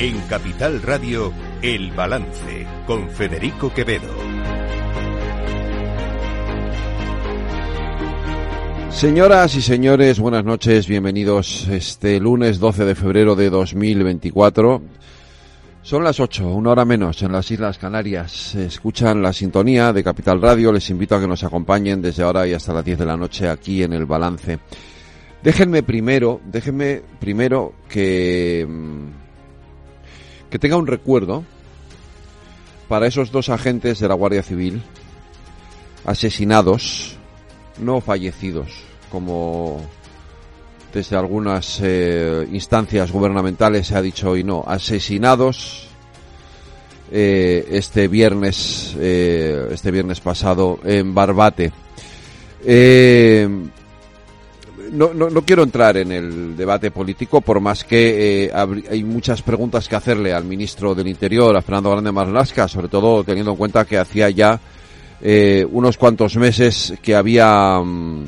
En Capital Radio, El Balance, con Federico Quevedo. Señoras y señores, buenas noches, bienvenidos este lunes 12 de febrero de 2024. Son las 8, una hora menos en las Islas Canarias. Escuchan la sintonía de Capital Radio. Les invito a que nos acompañen desde ahora y hasta las 10 de la noche aquí en el balance. Déjenme primero, déjenme primero que, mm, que tenga un recuerdo para esos dos agentes de la Guardia Civil asesinados, no fallecidos, como desde algunas eh, instancias gubernamentales se ha dicho hoy no, asesinados eh, este viernes, eh, este viernes pasado en Barbate. No, no, no, quiero entrar en el debate político, por más que hay muchas preguntas que hacerle al ministro del Interior, a Fernando Grande Marlasca, sobre todo teniendo en cuenta que hacía ya unos cuantos meses que había mm,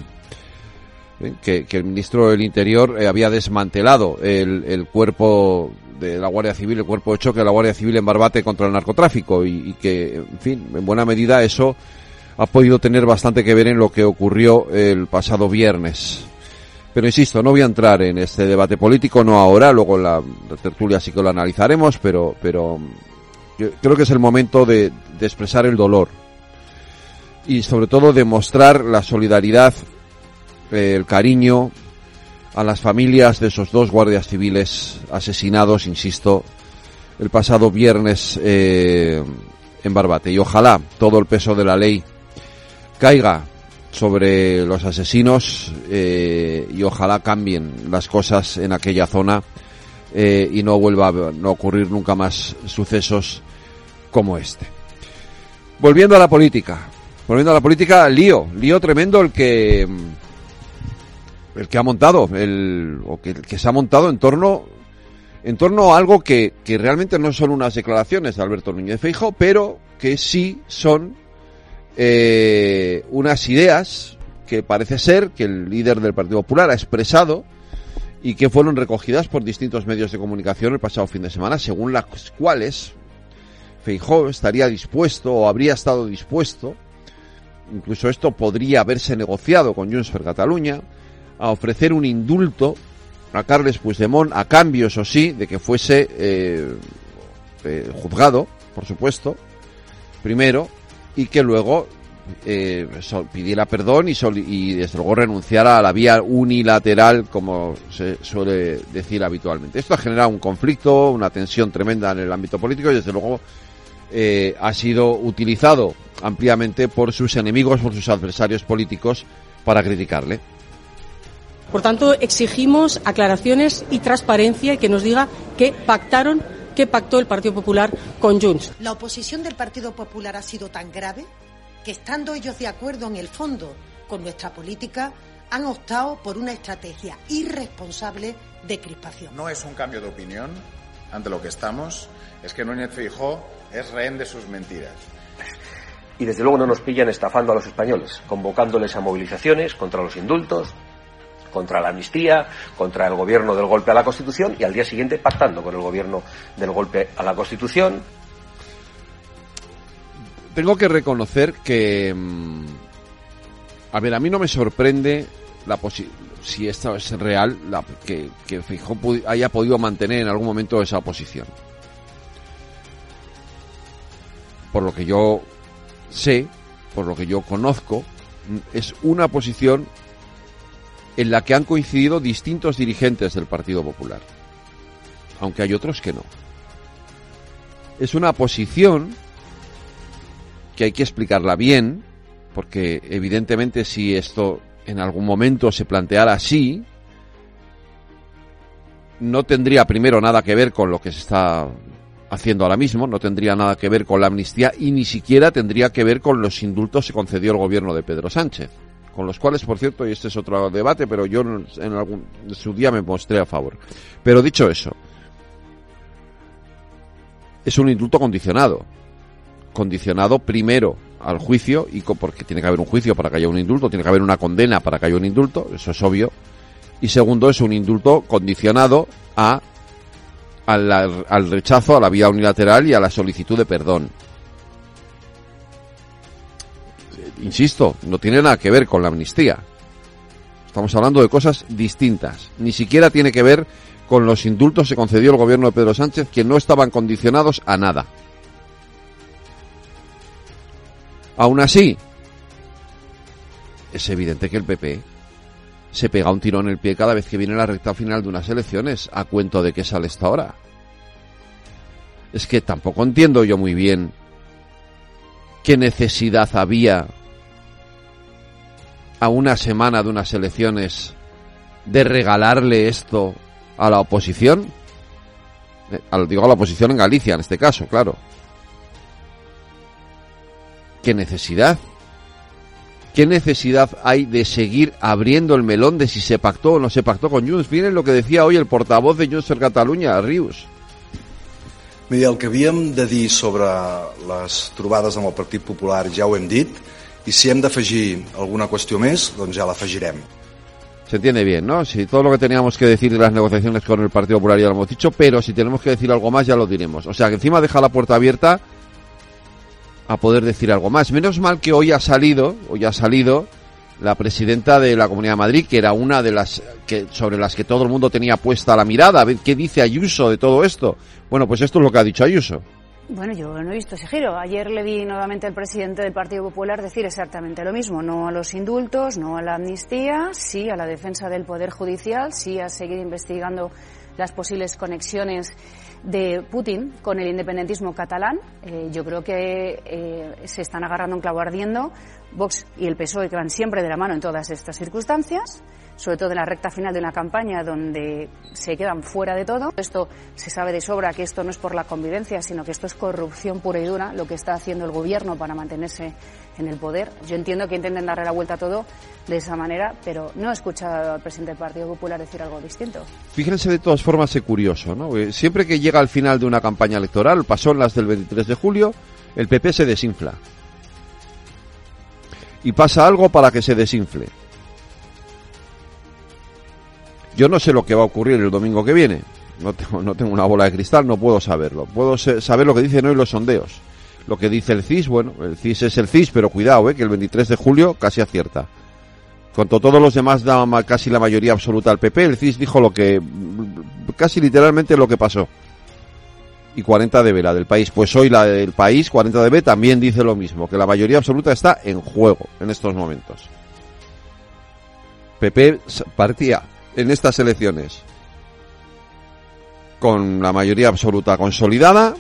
que, el ministro del Interior eh, había desmantelado el, cuerpo de la Guardia Civil, el cuerpo de choque de la Guardia Civil en Barbate contra el narcotráfico y, que, en fin, en buena medida eso ha podido tener bastante que ver en lo que ocurrió el pasado viernes. Pero insisto, no voy a entrar en este debate político, no ahora, luego en la, tertulia sí que lo analizaremos, pero, pero creo que es el momento de, expresar el dolor y sobre todo demostrar la solidaridad el cariño a las familias de esos dos guardias civiles asesinados, insisto, el pasado viernes eh, en Barbate. Y ojalá todo el peso de la ley caiga sobre los asesinos eh, y ojalá cambien las cosas en aquella zona eh, y no vuelva a no ocurrir nunca más sucesos como este. Volviendo a la política, volviendo a la política, lío, lío tremendo el que el que ha montado, el, o que, se ha montado en torno, en torno a algo que, que realmente no son unas declaraciones de Alberto Núñez Feijo, pero que sí son eh, unas ideas que parece ser que el líder del Partido Popular ha expresado y que fueron recogidas por distintos medios de comunicación el pasado fin de semana, según las cuales Feijó estaría dispuesto o habría estado dispuesto, incluso esto podría haberse negociado con Junts per Cataluña, a ofrecer un indulto a Carles Puigdemont a cambio, eso sí, de que fuese eh, eh, juzgado, por supuesto, primero, y que luego eh, pidiera perdón y, y desde luego renunciara a la vía unilateral, como se suele decir habitualmente. Esto ha generado un conflicto, una tensión tremenda en el ámbito político y desde luego ha sido utilizado ampliamente por sus enemigos, por sus adversarios políticos para criticarle. Por tanto, exigimos aclaraciones y transparencia y que nos diga qué pactaron, qué pactó el Partido Popular con Junts. La oposición del Partido Popular ha sido tan grave que, estando ellos de acuerdo en el fondo con nuestra política, han optado por una estrategia irresponsable de crispación. No es un cambio de opinión ante lo que estamos, es que Núñez Feijó es rehén de sus mentiras. Y desde luego no nos pillan estafando a los españoles, convocándoles a movilizaciones contra los indultos, contra la amnistía, contra el gobierno del golpe a la Constitución y al día siguiente pactando con el gobierno del golpe a la Constitución. Tengo que reconocer que, mm, a ver, a mí no me sorprende la si esto es real, la, que, que haya podido mantener en algún momento esa posición. Por lo que yo sé, por lo que yo conozco, es una posición en la que han coincidido distintos dirigentes del Partido Popular, aunque hay otros que no. Es una posición que hay que explicarla bien, porque evidentemente si esto en algún momento se planteara así, no tendría primero nada que ver con lo que se está haciendo ahora mismo, no tendría nada que ver con la amnistía y ni siquiera tendría que ver con los indultos que concedió el gobierno de Pedro Sánchez con los cuales, por cierto, y este es otro debate, pero yo en, algún, su día me mostré a favor. Pero dicho eso, es un indulto condicionado. Condicionado primero al juicio, y porque tiene que haber un juicio para que haya un indulto, tiene que haber una condena para que haya un indulto, eso es obvio. Y segundo, es un indulto condicionado a al rechazo a la vía unilateral y a la solicitud de perdón. Insisto, no tiene nada que ver con la amnistía. Estamos hablando de cosas distintas. Ni siquiera tiene que ver con los indultos que concedió el gobierno de Pedro Sánchez, que no estaban condicionados a nada. Aún así, es evidente que el PP se pega un tiro en el pie cada vez que viene la recta final de unas elecciones, a cuento de que sale esta hora. Es que tampoco entiendo yo muy bien qué necesidad había a una semana de unas elecciones de regalarle esto a la oposición. Eh, digo a la oposición en Galicia, en este caso, claro. ¿Qué necesidad? ¿Qué necesidad hay de seguir abriendo el melón de si se pactó o no se pactó con Junts? Miren lo que decía hoy el portavoz de Junts per Catalunya, Rius. Mira, el que havíem de sobre les trobades amb el Partit Popular ja ho hem i si hem d'afegir alguna qüestió més, doncs ja l'afegirem. Se entiende bien, ¿no? Si todo lo que teníamos que decir de las negociaciones con el Partido Popular ya lo hemos dicho, pero si tenemos que decir algo más ya lo diremos. O sea que encima deja la puerta abierta a poder decir algo más. Menos mal que hoy ha salido, hoy ha salido la presidenta de la Comunidad de Madrid, que era una de las que sobre las que todo el mundo tenía puesta la mirada, a ver qué dice Ayuso de todo esto. Bueno, pues esto es lo que ha dicho Ayuso. Bueno, yo no he visto ese giro. Ayer le vi nuevamente al presidente del Partido Popular decir exactamente lo mismo. No a los indultos, no a la amnistía, sí a la defensa del Poder Judicial, sí a seguir investigando las posibles conexiones de Putin con el independentismo catalán. Eh, yo creo que eh, se están agarrando un clavo ardiendo Vox y el PSOE que van siempre de la mano en todas estas circunstancias, sobre todo en la recta final de una campaña donde se quedan fuera de todo. Esto se sabe de sobra que esto no es por la convivencia, sino que esto es corrupción pura y dura, lo que está haciendo el gobierno para mantenerse en el poder. Yo entiendo que intenten darle la vuelta a todo de esa manera, pero no he escuchado al presidente del Partido Popular decir algo distinto. Fíjense de todas formas, es curioso, ¿no? Eh, siempre que llega al final de una campaña electoral, pasó en las del 23 de julio, el PP se desinfla. Y pasa algo para que se desinfle. Yo no sé lo que va a ocurrir el domingo que viene. No tengo, no tengo una bola de cristal, no puedo saberlo. Puedo saber lo que dicen hoy los sondeos. Lo que dice el CIS, bueno, el CIS es el CIS, pero cuidado, eh, que el 23 de julio casi acierta. Cuanto todos los demás daban casi la mayoría absoluta al PP, el CIS dijo lo que, casi literalmente lo que pasó. Y 40 de B, la del país. Pues hoy la del país, 40 de B, también dice lo mismo, que la mayoría absoluta está en juego en estos momentos. PP partía en estas elecciones con la mayoría absoluta consolidada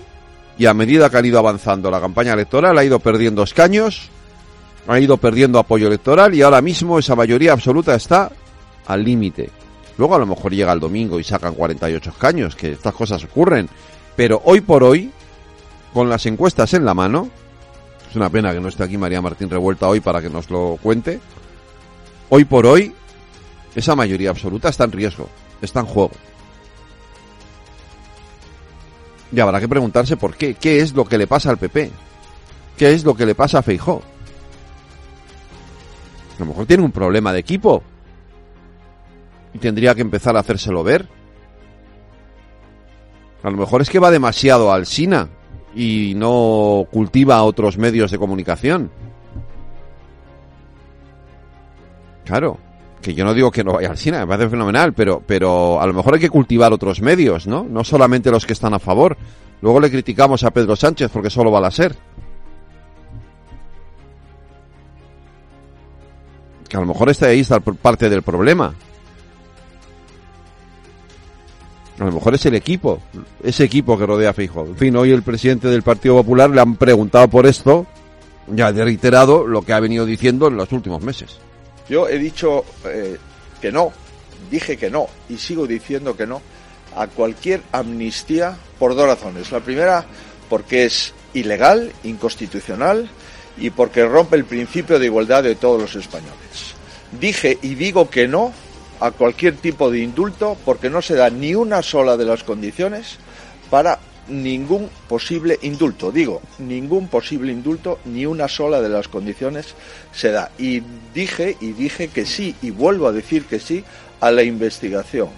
y a medida que ha ido avanzando la campaña electoral ha ido perdiendo escaños ha ido perdiendo apoyo electoral y ahora mismo esa mayoría absoluta está al límite. Luego a lo mejor llega el domingo y sacan 48 escaños, que estas cosas ocurren. Pero hoy por hoy, con las encuestas en la mano, es una pena que no esté aquí María Martín Revuelta hoy para que nos lo cuente, hoy por hoy, esa mayoría absoluta está en riesgo, está en juego. Y habrá que preguntarse por qué, qué es lo que le pasa al PP, qué es lo que le pasa a Feijó. A lo mejor tiene un problema de equipo. Y tendría que empezar a hacérselo ver. A lo mejor es que va demasiado al SINA y no cultiva otros medios de comunicación. Claro, que yo no digo que no vaya al SINA, me parece fenomenal, pero, pero a lo mejor hay que cultivar otros medios, ¿no? No solamente los que están a favor. Luego le criticamos a Pedro Sánchez porque solo va a la SER. que a lo mejor está ahí está parte del problema. A lo mejor es el equipo, ese equipo que rodea a Fijo. En fin, hoy el presidente del Partido Popular le han preguntado por esto, ya ha reiterado lo que ha venido diciendo en los últimos meses. Yo he dicho eh, que no, dije que no y sigo diciendo que no a cualquier amnistía por dos razones. La primera, porque es ilegal, inconstitucional y porque rompe el principio de igualdad de todos los españoles. Dije y digo que no a cualquier tipo de indulto porque no se da ni una sola de las condiciones para ningún posible indulto. Digo, ningún posible indulto, ni una sola de las condiciones se da. Y dije y dije que sí, y vuelvo a decir que sí, a la investigación.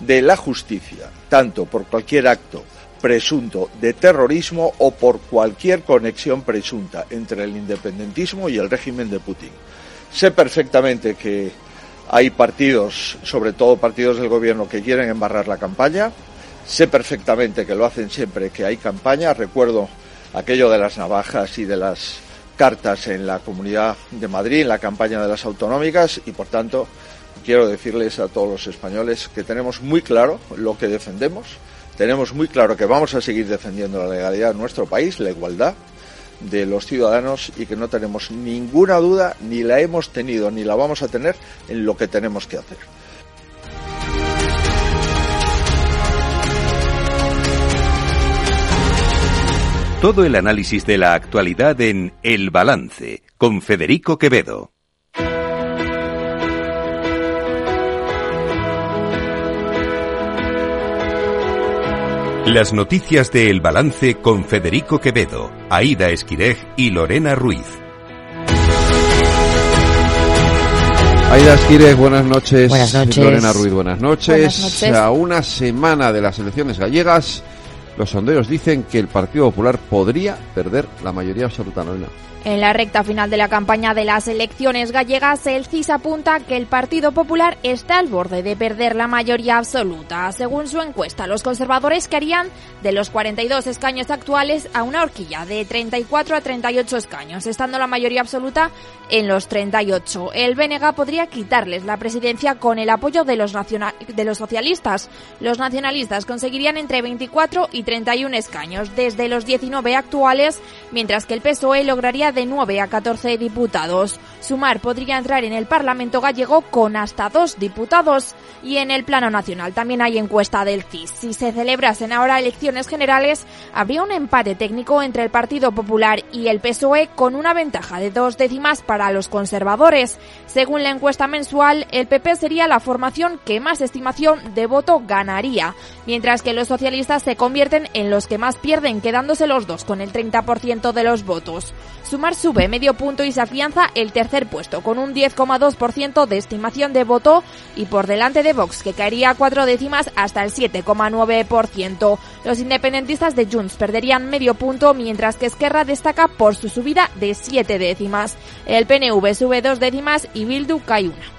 de la justicia, tanto por cualquier acto presunto de terrorismo o por cualquier conexión presunta entre el independentismo y el régimen de Putin. Sé perfectamente que hay partidos, sobre todo partidos del gobierno, que quieren embarrar la campaña. Sé perfectamente que lo hacen siempre que hay campaña. Recuerdo aquello de las navajas y de las cartas en la Comunidad de Madrid, en la campaña de las autonómicas, y por tanto quiero decirles a todos los españoles que tenemos muy claro lo que defendemos, tenemos muy claro que vamos a seguir defendiendo la legalidad en nuestro país, la igualdad de los ciudadanos y que no tenemos ninguna duda, ni la hemos tenido, ni la vamos a tener en lo que tenemos que hacer. Todo el análisis de la actualidad en El Balance con Federico Quevedo. Las noticias de El Balance con Federico Quevedo, Aida Esquirej y Lorena Ruiz. Aida Esquirej, buenas noches. Buenas noches. Lorena Ruiz, buenas noches. Buenas noches. A una semana de las elecciones gallegas, los sondeos dicen que el Partido Popular podría perder la mayoría absoluta, Lorena. En la recta final de la campaña de las elecciones gallegas, el CIS apunta que el Partido Popular está al borde de perder la mayoría absoluta. Según su encuesta, los conservadores querían de los 42 escaños actuales a una horquilla de 34 a 38 escaños, estando la mayoría absoluta en los 38. El BNG podría quitarles la presidencia con el apoyo de los, de los socialistas. Los nacionalistas conseguirían entre 24 y 31 escaños desde los 19 actuales, mientras que el PSOE lograría de 9 a 14 diputados. Sumar podría entrar en el Parlamento gallego con hasta dos diputados. Y en el plano nacional también hay encuesta del CIS. Si se celebrasen ahora elecciones generales, habría un empate técnico entre el Partido Popular y el PSOE con una ventaja de dos décimas para los conservadores. Según la encuesta mensual, el PP sería la formación que más estimación de voto ganaría, mientras que los socialistas se convierten en los que más pierden, quedándose los dos con el 30% de los votos. Sumar sube medio punto y se afianza el tercer puesto con un 10,2% de estimación de voto y por delante de Vox que caería cuatro décimas hasta el 7,9%. Los independentistas de Junts perderían medio punto mientras que Esquerra destaca por su subida de siete décimas. El PNV sube dos décimas y Bildu cae una.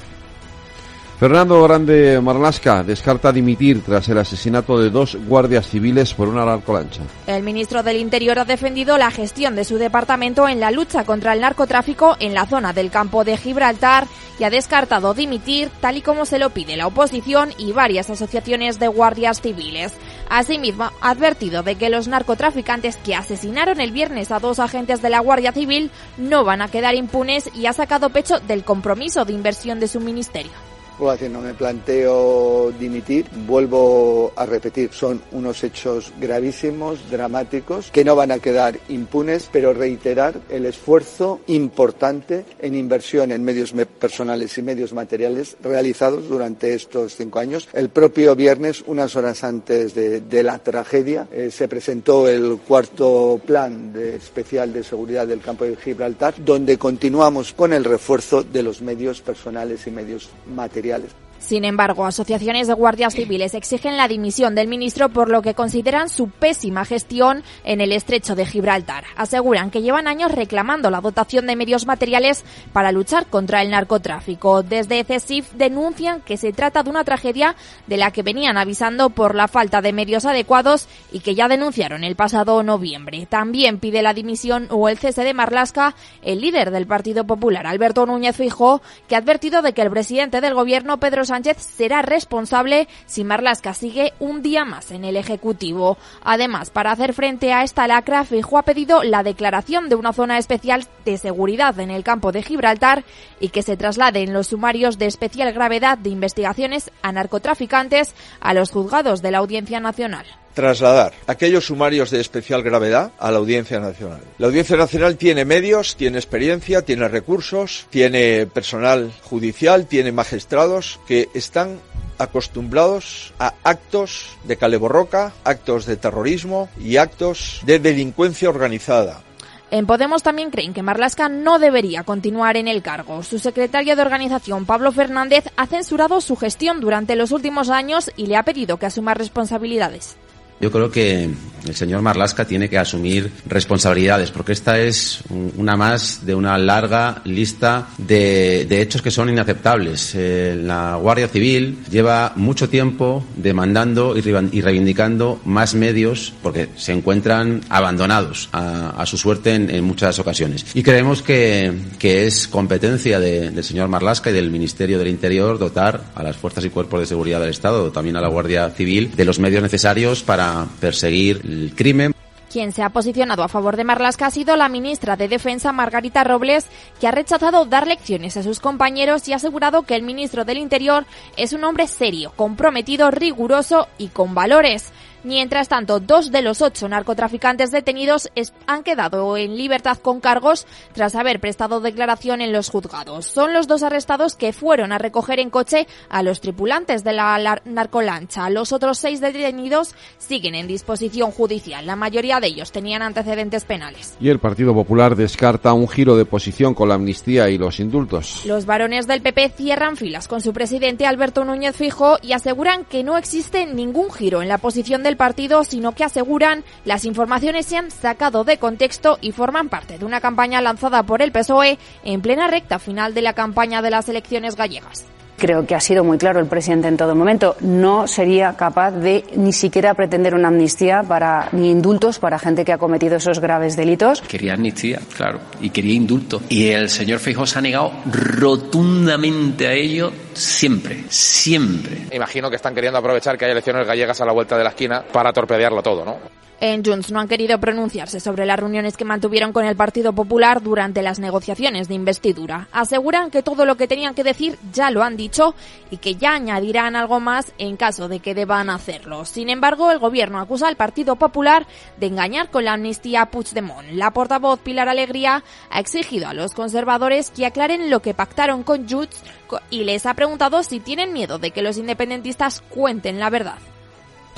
Fernando Grande Marlasca descarta dimitir tras el asesinato de dos guardias civiles por una narcolancha. El ministro del Interior ha defendido la gestión de su departamento en la lucha contra el narcotráfico en la zona del campo de Gibraltar y ha descartado dimitir tal y como se lo pide la oposición y varias asociaciones de guardias civiles. Asimismo, ha advertido de que los narcotraficantes que asesinaron el viernes a dos agentes de la Guardia Civil no van a quedar impunes y ha sacado pecho del compromiso de inversión de su ministerio. Vuelvo a decir, no me planteo dimitir, vuelvo a repetir, son unos hechos gravísimos, dramáticos, que no van a quedar impunes, pero reiterar el esfuerzo importante en inversión en medios me- personales y medios materiales realizados durante estos cinco años. El propio viernes, unas horas antes de, de la tragedia, eh, se presentó el cuarto plan de- especial de seguridad del campo de Gibraltar, donde continuamos con el refuerzo de los medios personales y medios materiales. materiales. Sin embargo, asociaciones de guardias civiles exigen la dimisión del ministro por lo que consideran su pésima gestión en el estrecho de Gibraltar. Aseguran que llevan años reclamando la dotación de medios materiales para luchar contra el narcotráfico. Desde CESIF denuncian que se trata de una tragedia de la que venían avisando por la falta de medios adecuados y que ya denunciaron el pasado noviembre. También pide la dimisión o el cese de Marlasca el líder del Partido Popular, Alberto Núñez Fijó, que ha advertido de que el presidente del gobierno, Pedro Sánchez, será responsable si Marlasca sigue un día más en el Ejecutivo. Además, para hacer frente a esta lacra, Fijó ha pedido la declaración de una zona especial de seguridad en el campo de Gibraltar y que se trasladen los sumarios de especial gravedad de investigaciones a narcotraficantes a los juzgados de la Audiencia Nacional trasladar aquellos sumarios de especial gravedad a la Audiencia Nacional. La Audiencia Nacional tiene medios, tiene experiencia, tiene recursos, tiene personal judicial, tiene magistrados que están acostumbrados a actos de caleborroca, actos de terrorismo y actos de delincuencia organizada. En Podemos también creen que Marlasca no debería continuar en el cargo. Su secretario de organización, Pablo Fernández, ha censurado su gestión durante los últimos años y le ha pedido que asuma responsabilidades. Yo creo que el señor Marlasca tiene que asumir responsabilidades, porque esta es una más de una larga lista de, de hechos que son inaceptables. Eh, la Guardia Civil lleva mucho tiempo demandando y reivindicando más medios porque se encuentran abandonados a, a su suerte en, en, muchas ocasiones. Y creemos que, que es competencia de, del señor Marlasca y del Ministerio del Interior dotar a las fuerzas y cuerpos de seguridad del Estado, también a la Guardia Civil, de los medios necesarios para perseguir el crimen. Quien se ha posicionado a favor de Marlasca ha sido la ministra de Defensa, Margarita Robles, que ha rechazado dar lecciones a sus compañeros y ha asegurado que el ministro del Interior es un hombre serio, comprometido, riguroso y con valores. Mientras tanto, dos de los ocho narcotraficantes detenidos han quedado en libertad con cargos tras haber prestado declaración en los juzgados. Son los dos arrestados que fueron a recoger en coche a los tripulantes de la narcolancha. Los otros seis detenidos siguen en disposición judicial. La mayoría de ellos tenían antecedentes penales. Y el Partido Popular descarta un giro de posición con la amnistía y los indultos. Los varones del PP cierran filas con su presidente Alberto Núñez Fijo y aseguran que no existe ningún giro en la posición del partido, sino que aseguran las informaciones se han sacado de contexto y forman parte de una campaña lanzada por el PSOE en plena recta final de la campaña de las elecciones gallegas. Creo que ha sido muy claro el presidente en todo momento. No sería capaz de ni siquiera pretender una amnistía para ni indultos para gente que ha cometido esos graves delitos. Quería amnistía, claro, y quería indulto. Y el señor Feijóo se ha negado rotundamente a ello siempre, siempre. Imagino que están queriendo aprovechar que hay elecciones gallegas a la vuelta de la esquina para torpedearlo todo, ¿no? En Junts no han querido pronunciarse sobre las reuniones que mantuvieron con el Partido Popular durante las negociaciones de investidura. Aseguran que todo lo que tenían que decir ya lo han dicho y que ya añadirán algo más en caso de que deban hacerlo. Sin embargo, el gobierno acusa al Partido Popular de engañar con la amnistía Puigdemont. La portavoz Pilar Alegría ha exigido a los conservadores que aclaren lo que pactaron con Junts y les ha preguntado si tienen miedo de que los independentistas cuenten la verdad.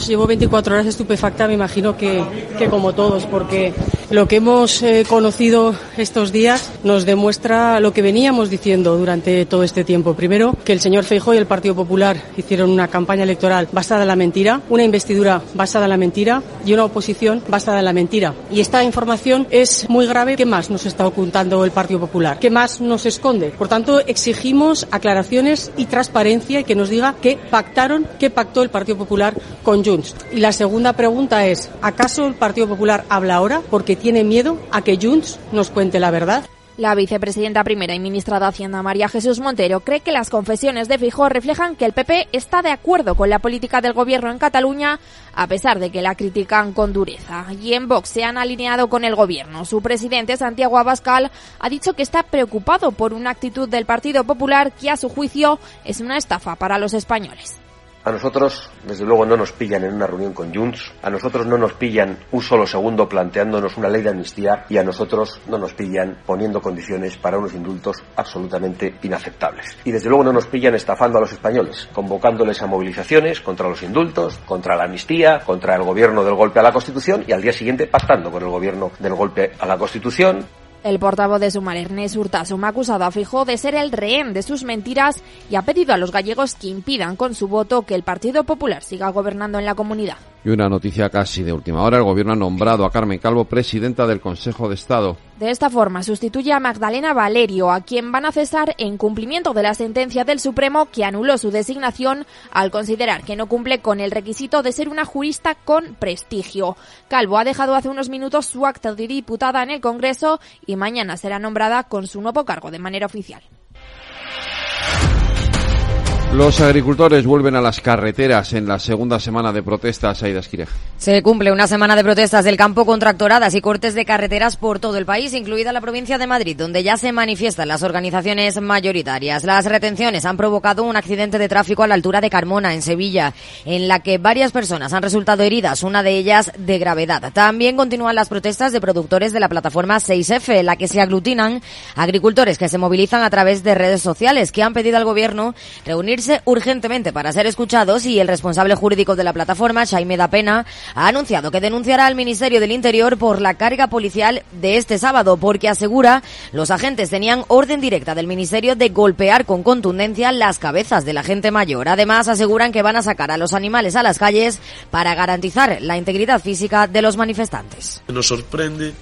Llevo 24 horas estupefacta, me imagino que, que como todos, porque lo que hemos eh, conocido estos días nos demuestra lo que veníamos diciendo durante todo este tiempo. Primero, que el señor Feijóo y el Partido Popular hicieron una campaña electoral basada en la mentira, una investidura basada en la mentira y una oposición basada en la mentira. Y esta información es muy grave. ¿Qué más nos está ocultando el Partido Popular? ¿Qué más nos esconde? Por tanto, exigimos aclaraciones y transparencia y que nos diga qué pactaron, qué pactó el Partido Popular con Y la segunda pregunta es, ¿acaso el Partido Popular habla ahora porque tiene miedo a que Junts nos cuente la verdad? La vicepresidenta primera y ministra de Hacienda, María Jesús Montero, cree que las confesiones de Fijó reflejan que el PP está de acuerdo con la política del gobierno en Cataluña, a pesar de que la critican con dureza. Y en Vox se han alineado con el gobierno. Su presidente, Santiago Abascal, ha dicho que está preocupado por una actitud del Partido Popular que, a su juicio, es una estafa para los españoles. A nosotros, desde luego, no nos pillan en una reunión con Junts, a nosotros no nos pillan un solo segundo planteándonos una ley de amnistía y a nosotros no nos pillan poniendo condiciones para unos indultos absolutamente inaceptables. Y desde luego no nos pillan estafando a los españoles, convocándoles a movilizaciones contra los indultos, contra la amnistía, contra el gobierno del golpe a la Constitución y al día siguiente pactando con el gobierno del golpe a la Constitución, el portavoz de Sumar, Ernest Urtasun, ha acusado a Fijó de ser el rehén de sus mentiras y ha pedido a los gallegos que impidan con su voto que el Partido Popular siga gobernando en la comunidad. Y una noticia casi de última hora, el gobierno ha nombrado a Carmen Calvo presidenta del Consejo de Estado. De esta forma sustituye a Magdalena Valerio, a quien van a cesar en cumplimiento de la sentencia del Supremo que anuló su designación al considerar que no cumple con el requisito de ser una jurista con prestigio. Calvo ha dejado hace unos minutos su acta de diputada en el Congreso y mañana será nombrada con su nuevo cargo de manera oficial. Los agricultores vuelven a las carreteras en la segunda semana de protestas, Aida Esquirej. Se cumple una semana de protestas del campo con tractoradas y cortes de carreteras por todo el país, incluida la provincia de Madrid, donde ya se manifiestan las organizaciones mayoritarias. Las retenciones han provocado un accidente de tráfico a la altura de Carmona, en Sevilla, en la que varias personas han resultado heridas, una de ellas de gravedad. También continúan las protestas de productores de la plataforma 6F, en la que se aglutinan agricultores que se movilizan a través de redes sociales, que han pedido al gobierno reunir urgentemente para ser escuchados y el responsable jurídico de la plataforma, Jaime Pena, ha anunciado que denunciará al Ministerio del Interior por la carga policial de este sábado, porque asegura los agentes tenían orden directa del Ministerio de golpear con contundencia las cabezas de la gente mayor. Además, aseguran que van a sacar a los animales a las calles para garantizar la integridad física de los manifestantes. Nos sorprende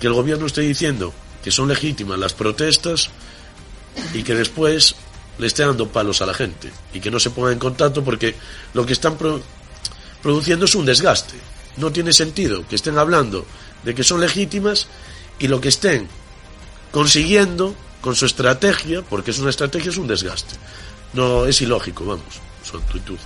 que el gobierno esté diciendo que son legítimas las protestas y que después le esté dando palos a la gente y que no se ponga en contacto porque lo que están produciendo es un desgaste. No tiene sentido que estén hablando de que son legítimas y lo que estén consiguiendo con su estrategia, porque es una estrategia, es un desgaste. No es ilógico, vamos, su actitud.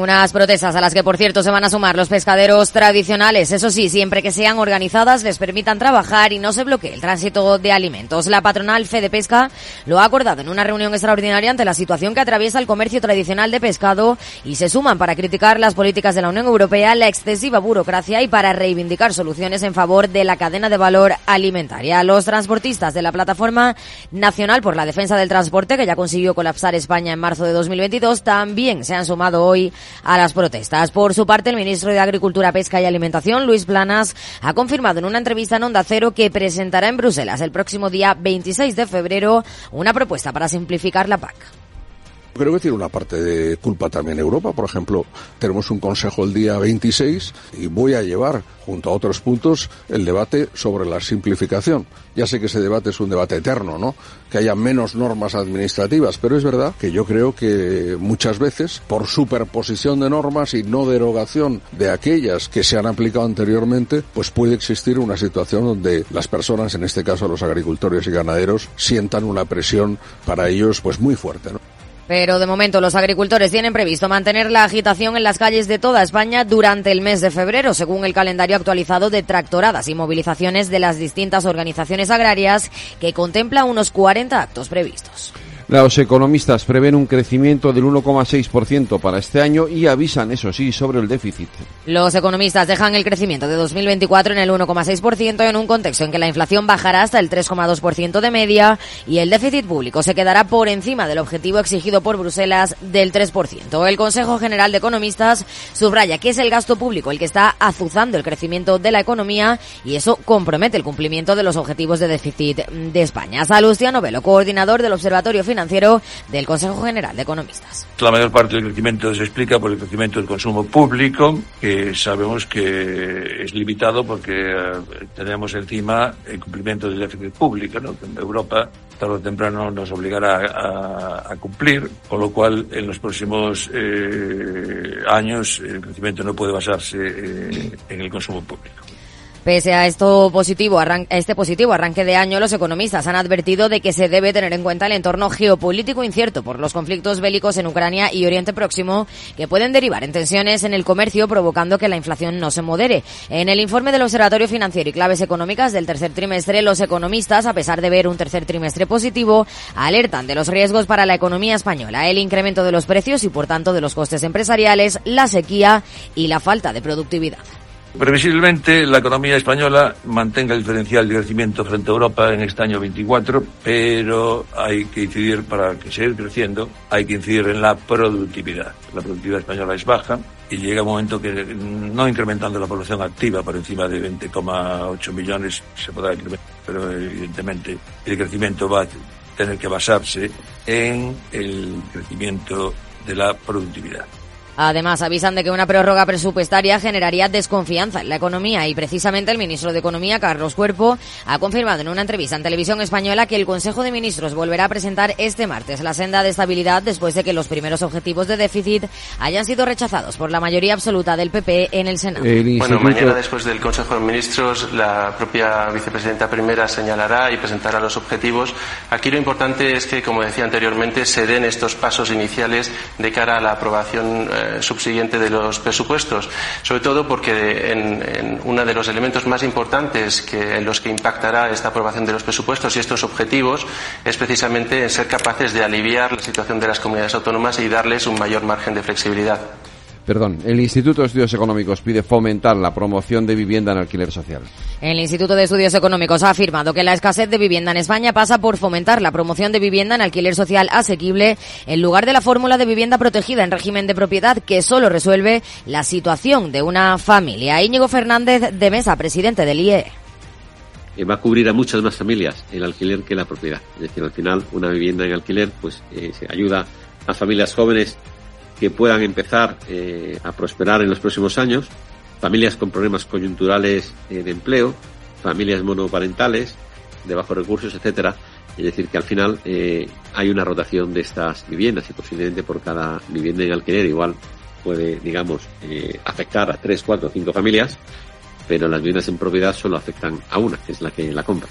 Unas protestas a las que, por cierto, se van a sumar los pescaderos tradicionales. Eso sí, siempre que sean organizadas, les permitan trabajar y no se bloquee el tránsito de alimentos. La patronal Fede Pesca lo ha acordado en una reunión extraordinaria ante la situación que atraviesa el comercio tradicional de pescado y se suman para criticar las políticas de la Unión Europea, la excesiva burocracia y para reivindicar soluciones en favor de la cadena de valor alimentaria. Los transportistas de la Plataforma Nacional por la Defensa del Transporte, que ya consiguió colapsar España en marzo de 2022, también se han sumado hoy a las protestas. Por su parte, el ministro de Agricultura, Pesca y Alimentación, Luis Planas, ha confirmado en una entrevista en Onda Cero que presentará en Bruselas el próximo día 26 de febrero una propuesta para simplificar la PAC. Creo que tiene una parte de culpa también Europa. Por ejemplo, tenemos un consejo el día 26 y voy a llevar, junto a otros puntos, el debate sobre la simplificación. Ya sé que ese debate es un debate eterno, ¿no? Que haya menos normas administrativas, pero es verdad que yo creo que muchas veces, por superposición de normas y no derogación de aquellas que se han aplicado anteriormente, pues puede existir una situación donde las personas, en este caso los agricultores y ganaderos, sientan una presión para ellos pues muy fuerte, ¿no? Pero de momento los agricultores tienen previsto mantener la agitación en las calles de toda España durante el mes de febrero, según el calendario actualizado de tractoradas y movilizaciones de las distintas organizaciones agrarias que contempla unos 40 actos previstos. Los economistas prevén un crecimiento del 1,6% para este año y avisan, eso sí, sobre el déficit. Los economistas dejan el crecimiento de 2024 en el 1,6% en un contexto en que la inflación bajará hasta el 3,2% de media y el déficit público se quedará por encima del objetivo exigido por Bruselas del 3%. El Consejo General de Economistas subraya que es el gasto público el que está azuzando el crecimiento de la economía y eso compromete el cumplimiento de los objetivos de déficit de España. Salustiano Velo, coordinador del Observatorio Financiero financiero del Consejo General de Economistas. La mayor parte del crecimiento se explica por el crecimiento del consumo público, que sabemos que es limitado porque eh, tenemos encima el cumplimiento del déficit público, ¿no? que en Europa tarde o temprano nos obligará a, cumplir, con lo cual en los próximos eh, años el crecimiento no puede basarse eh, en el consumo público. Pese a esto positivo, este positivo arranque de año, los economistas han advertido de que se debe tener en cuenta el entorno geopolítico incierto por los conflictos bélicos en Ucrania y Oriente Próximo que pueden derivar en tensiones en el comercio provocando que la inflación no se modere. En el informe del Observatorio Financiero y Claves Económicas del tercer trimestre, los economistas, a pesar de ver un tercer trimestre positivo, alertan de los riesgos para la economía española, el incremento de los precios y por tanto de los costes empresariales, la sequía y la falta de productividad. Previsiblemente, la economía española mantenga el diferencial de crecimiento frente a Europa en este año 24, pero hay que incidir, para que siga creciendo, hay que incidir en la productividad. La productividad española es baja y llega un momento que, no incrementando la población activa por encima de 20,8 millones, se podrá incrementar, pero evidentemente el crecimiento va a tener que basarse en el crecimiento de la productividad. Además, avisan de que una prórroga presupuestaria generaría desconfianza en la economía y precisamente el ministro de Economía, Carlos Cuerpo, ha confirmado en una entrevista en televisión española que el Consejo de Ministros volverá a presentar este martes la senda de estabilidad después de que los primeros objetivos de déficit hayan sido rechazados por la mayoría absoluta del PP en el Senado. Bueno, mañana después del Consejo de Ministros, la propia vicepresidenta primera señalará y presentará los objetivos. Aquí lo importante es que, como decía anteriormente, se den estos pasos iniciales de cara a la aprobación eh, subsiguiente de los presupuestos, sobre todo porque en, uno de los elementos más importantes que, en los que impactará esta aprobación de los presupuestos y estos objetivos es precisamente en ser capaces de aliviar la situación de las comunidades autónomas y darles un mayor margen de flexibilidad. Perdón, el Instituto de Estudios Económicos pide fomentar la promoción de vivienda en alquiler social. El Instituto de Estudios Económicos ha afirmado que la escasez de vivienda en España pasa por fomentar la promoción de vivienda en alquiler social asequible en lugar de la fórmula de vivienda protegida en régimen de propiedad que solo resuelve la situación de una familia. Íñigo Fernández de Mesa, presidente del IE va a cubrir a muchas más familias el alquiler que la propiedad. Es decir, al final una vivienda en alquiler pues eh, se ayuda a familias jóvenes que puedan empezar eh, a prosperar en los próximos años, familias con problemas coyunturales eh, de empleo, familias monoparentales, de bajos recursos, etcétera. Es decir, que al final hay una rotación de estas viviendas y posiblemente por cada vivienda en alquiler igual puede, digamos, afectar a tres, cuatro, cinco familias pero las viviendas en propiedad solo afectan a una, que es la que la compra.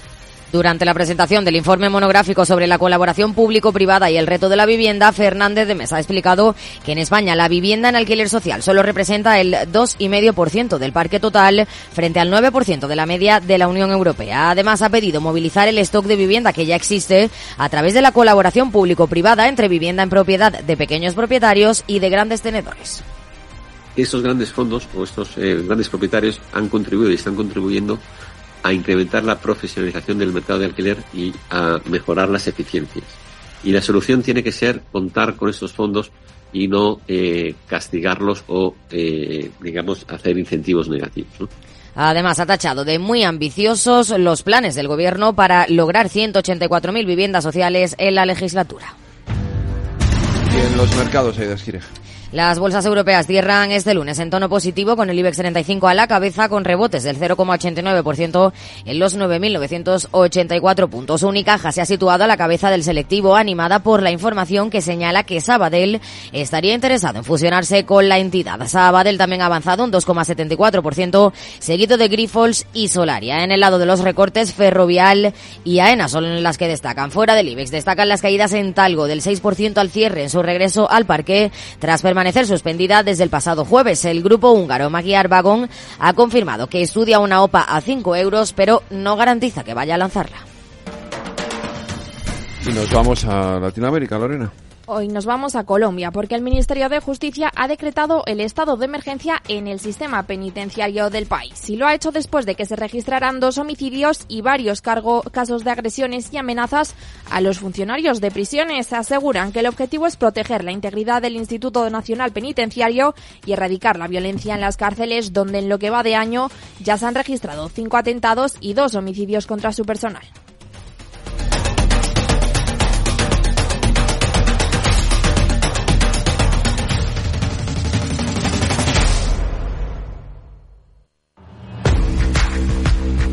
Durante la presentación del informe monográfico sobre la colaboración público-privada y el reto de la vivienda, Fernández de Mesa ha explicado que en España la vivienda en alquiler social solo representa el 2,5% del parque total frente al 9% de la media de la Unión Europea. Además, ha pedido movilizar el stock de vivienda que ya existe a través de la colaboración público-privada entre vivienda en propiedad de pequeños propietarios y de grandes tenedores estos grandes fondos o estos eh, grandes propietarios han contribuido y están contribuyendo a incrementar la profesionalización del mercado de alquiler y a mejorar las eficiencias. Y la solución tiene que ser contar con estos fondos y no eh, castigarlos o, eh, digamos, hacer incentivos negativos. Además, ha tachado de muy ambiciosos los planes del Gobierno para lograr 184.000 viviendas sociales en la legislatura. Y en los mercados, hay las bolsas europeas cierran este lunes en tono positivo con el IBEX 35 a la cabeza con rebotes del 0,89% en los 9.984 puntos. Unicaja se ha situado a la cabeza del selectivo animada por la información que señala que Sabadell estaría interesado en fusionarse con la entidad. Sabadell también ha avanzado un 2,74% seguido de Grifols y Solaria. En el lado de los recortes, Ferrovial y AENA son las que destacan. Fuera del IBEX destacan las caídas en Talgo del 6% al cierre en su regreso al parque tras permanecer permanecer suspendida desde el pasado jueves. El grupo húngaro Magyar Vagón ha confirmado que estudia una OPA a 5 euros, pero no garantiza que vaya a lanzarla. Y nos vamos a Latinoamérica, Lorena. Hoy nos vamos a Colombia porque el Ministerio de Justicia ha decretado el estado de emergencia en el sistema penitenciario del país. Y lo ha hecho después de que se registraran dos homicidios y varios casos de agresiones y amenazas a los funcionarios de prisiones. Aseguran que el objetivo es proteger la integridad del Instituto Nacional Penitenciario y erradicar la violencia en las cárceles, donde en lo que va de año ya se han registrado cinco atentados y dos homicidios contra su personal.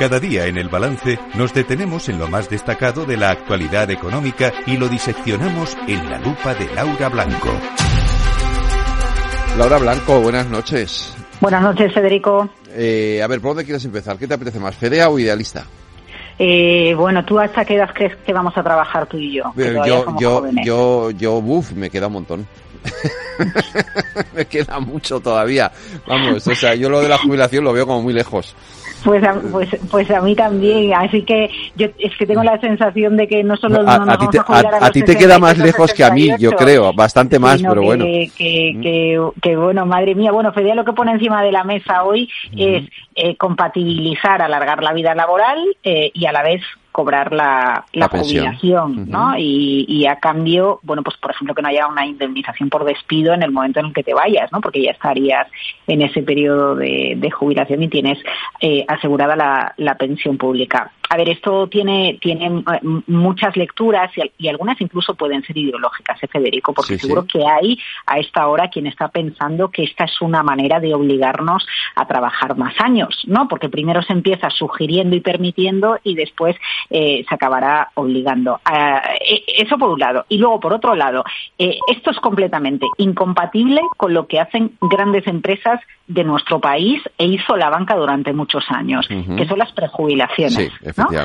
Cada día en el balance nos detenemos en lo más destacado de la actualidad económica y lo diseccionamos en la lupa de Laura Blanco. Laura Blanco, buenas noches. Buenas noches, Federico. Eh, a ver, ¿por dónde quieres empezar? ¿Qué te apetece más, Fedea o Idealista? Eh, bueno, ¿tú hasta qué edad crees que vamos a trabajar tú y yo? yo, yo, yo, yo, buf, me queda un montón. me queda mucho todavía. Vamos, o sea, yo lo de la jubilación lo veo como muy lejos. Pues a, pues, pues a mí también, así que yo es que tengo la sensación de que no solo a, nos a, ti te, a, ti te queda más lejos que a mí, yo creo, bastante más, pero bueno. Que, que, que, bueno, madre mía, bueno, Fede lo que pone encima de la mesa hoy es eh, compatibilizar, alargar la vida laboral eh, y a la vez cobrar la, la, jubilación, ¿no? Y, y, a cambio, bueno, pues por ejemplo que no haya una indemnización por despido en el momento en el que te vayas, ¿no? Porque ya estarías en ese periodo de, de jubilación y tienes eh, asegurada la, la, pensión pública. A ver, esto tiene, tiene eh, muchas lecturas y, algunas incluso pueden ser ideológicas, ¿eh, Federico? Porque seguro que hay a esta hora quien está pensando que esta es una manera de obligarnos a trabajar más años, ¿no? Porque primero se empieza sugiriendo y permitiendo y después eh, se acabará obligando. Ah, e, eso por un lado. Y luego, por otro lado, eh, esto es completamente incompatible con lo que hacen grandes empresas de nuestro país e hizo la banca durante muchos años, que son las prejubilaciones.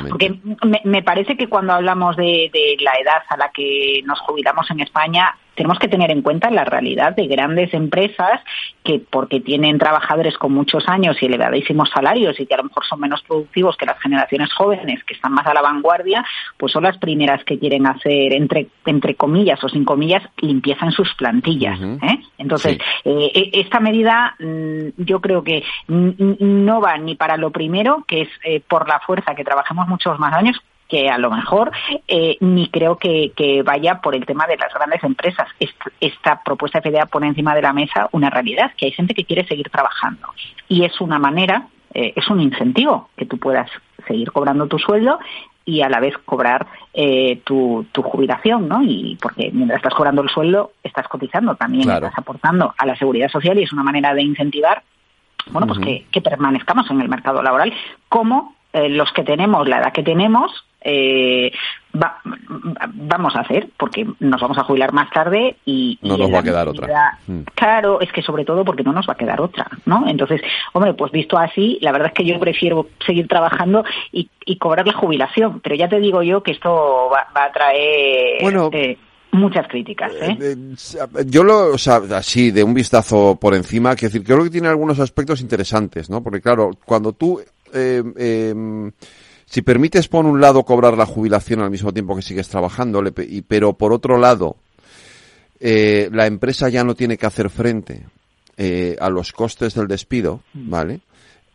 Porque me, parece que cuando hablamos de, de la edad a la que nos jubilamos en España, tenemos que tener en cuenta la realidad de grandes empresas que porque tienen trabajadores con muchos años y elevadísimos salarios y que a lo mejor son menos productivos que las generaciones jóvenes que están más a la vanguardia, pues son las primeras que quieren hacer entre entre comillas o sin comillas limpieza en sus plantillas. ¿eh? Entonces eh, e, esta medida mm, yo creo que no va ni para lo primero que es eh, por la fuerza que trabajemos muchos más años que a lo mejor eh, ni creo que, vaya por el tema de las grandes empresas. Esta, propuesta FDA pone encima de la mesa una realidad, que hay gente que quiere seguir trabajando. Y es una manera, eh, es un incentivo que tú puedas seguir cobrando tu sueldo y a la vez cobrar eh, tu, jubilación, ¿no? Y porque mientras estás cobrando el sueldo, estás cotizando también, estás aportando a la seguridad social y es una manera de incentivar, bueno, pues que, que permanezcamos en el mercado laboral como los que tenemos la edad que tenemos eh, vamos a hacer, porque nos vamos a jubilar más tarde y... No nos va a quedar otra. Mm. Claro, es que sobre todo porque no nos va a quedar otra, ¿no? Entonces, hombre, pues visto así, la verdad es que yo prefiero seguir trabajando y, cobrar la jubilación, pero ya te digo yo que esto va, a traer... Bueno, eh, muchas críticas. ¿eh? eh yo lo, o sea, así de un vistazo por encima, quiero decir, creo que tiene algunos aspectos interesantes, ¿no? Porque claro, cuando tú eh, em, si permites por un lado cobrar la jubilación al mismo tiempo que sigues trabajando, pero por otro lado eh, la empresa ya no tiene que hacer frente eh, a los costes del despido, mm. ¿vale?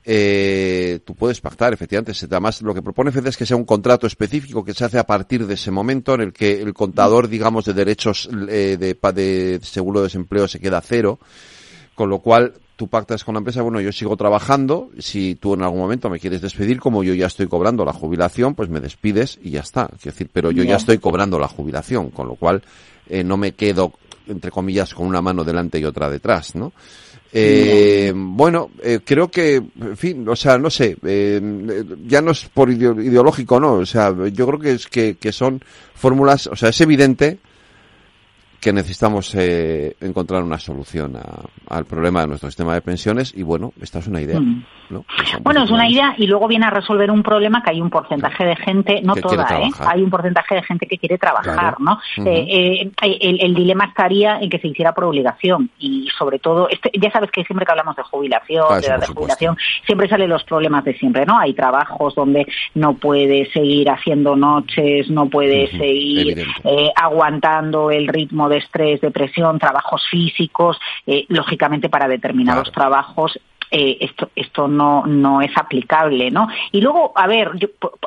Eh, tú puedes pactar, efectivamente. Además, lo que propone FED es que sea un contrato específico que se hace a partir de ese momento en el que el contador, digamos, de derechos de, de seguro de desempleo se queda cero, con lo cual tú pactas con la empresa, bueno, yo sigo trabajando, si tú en algún momento me quieres despedir, como yo ya estoy cobrando la jubilación, pues me despides y ya está. Quiero decir, pero yo ya estoy cobrando la jubilación, con lo cual eh, no me quedo, entre comillas, con una mano delante y otra detrás, ¿no? Eh, bueno, eh, creo que, en fin, o sea, no sé, eh, ya no es por ideológico, no, o sea, yo creo que es que, que son fórmulas, o sea, es evidente que necesitamos eh, encontrar una solución al problema de nuestro sistema de pensiones y bueno, esta es una idea. Mm. Bueno, es una idea y luego viene a resolver un problema que hay un porcentaje de gente, no toda, ¿eh? hay un porcentaje de gente que quiere trabajar, ¿no? Eh, eh, el, dilema estaría en que se hiciera por obligación y sobre todo, este, ya sabes que siempre que hablamos de jubilación, ah, de edad de jubilación, siempre salen los problemas de siempre, ¿no? Hay trabajos donde no puede seguir haciendo noches, no puede seguir aguantando el ritmo de estrés, depresión, trabajos físicos, eh, lógicamente para determinados trabajos eh, esto, esto no, no es aplicable, ¿no? Y luego, a ver,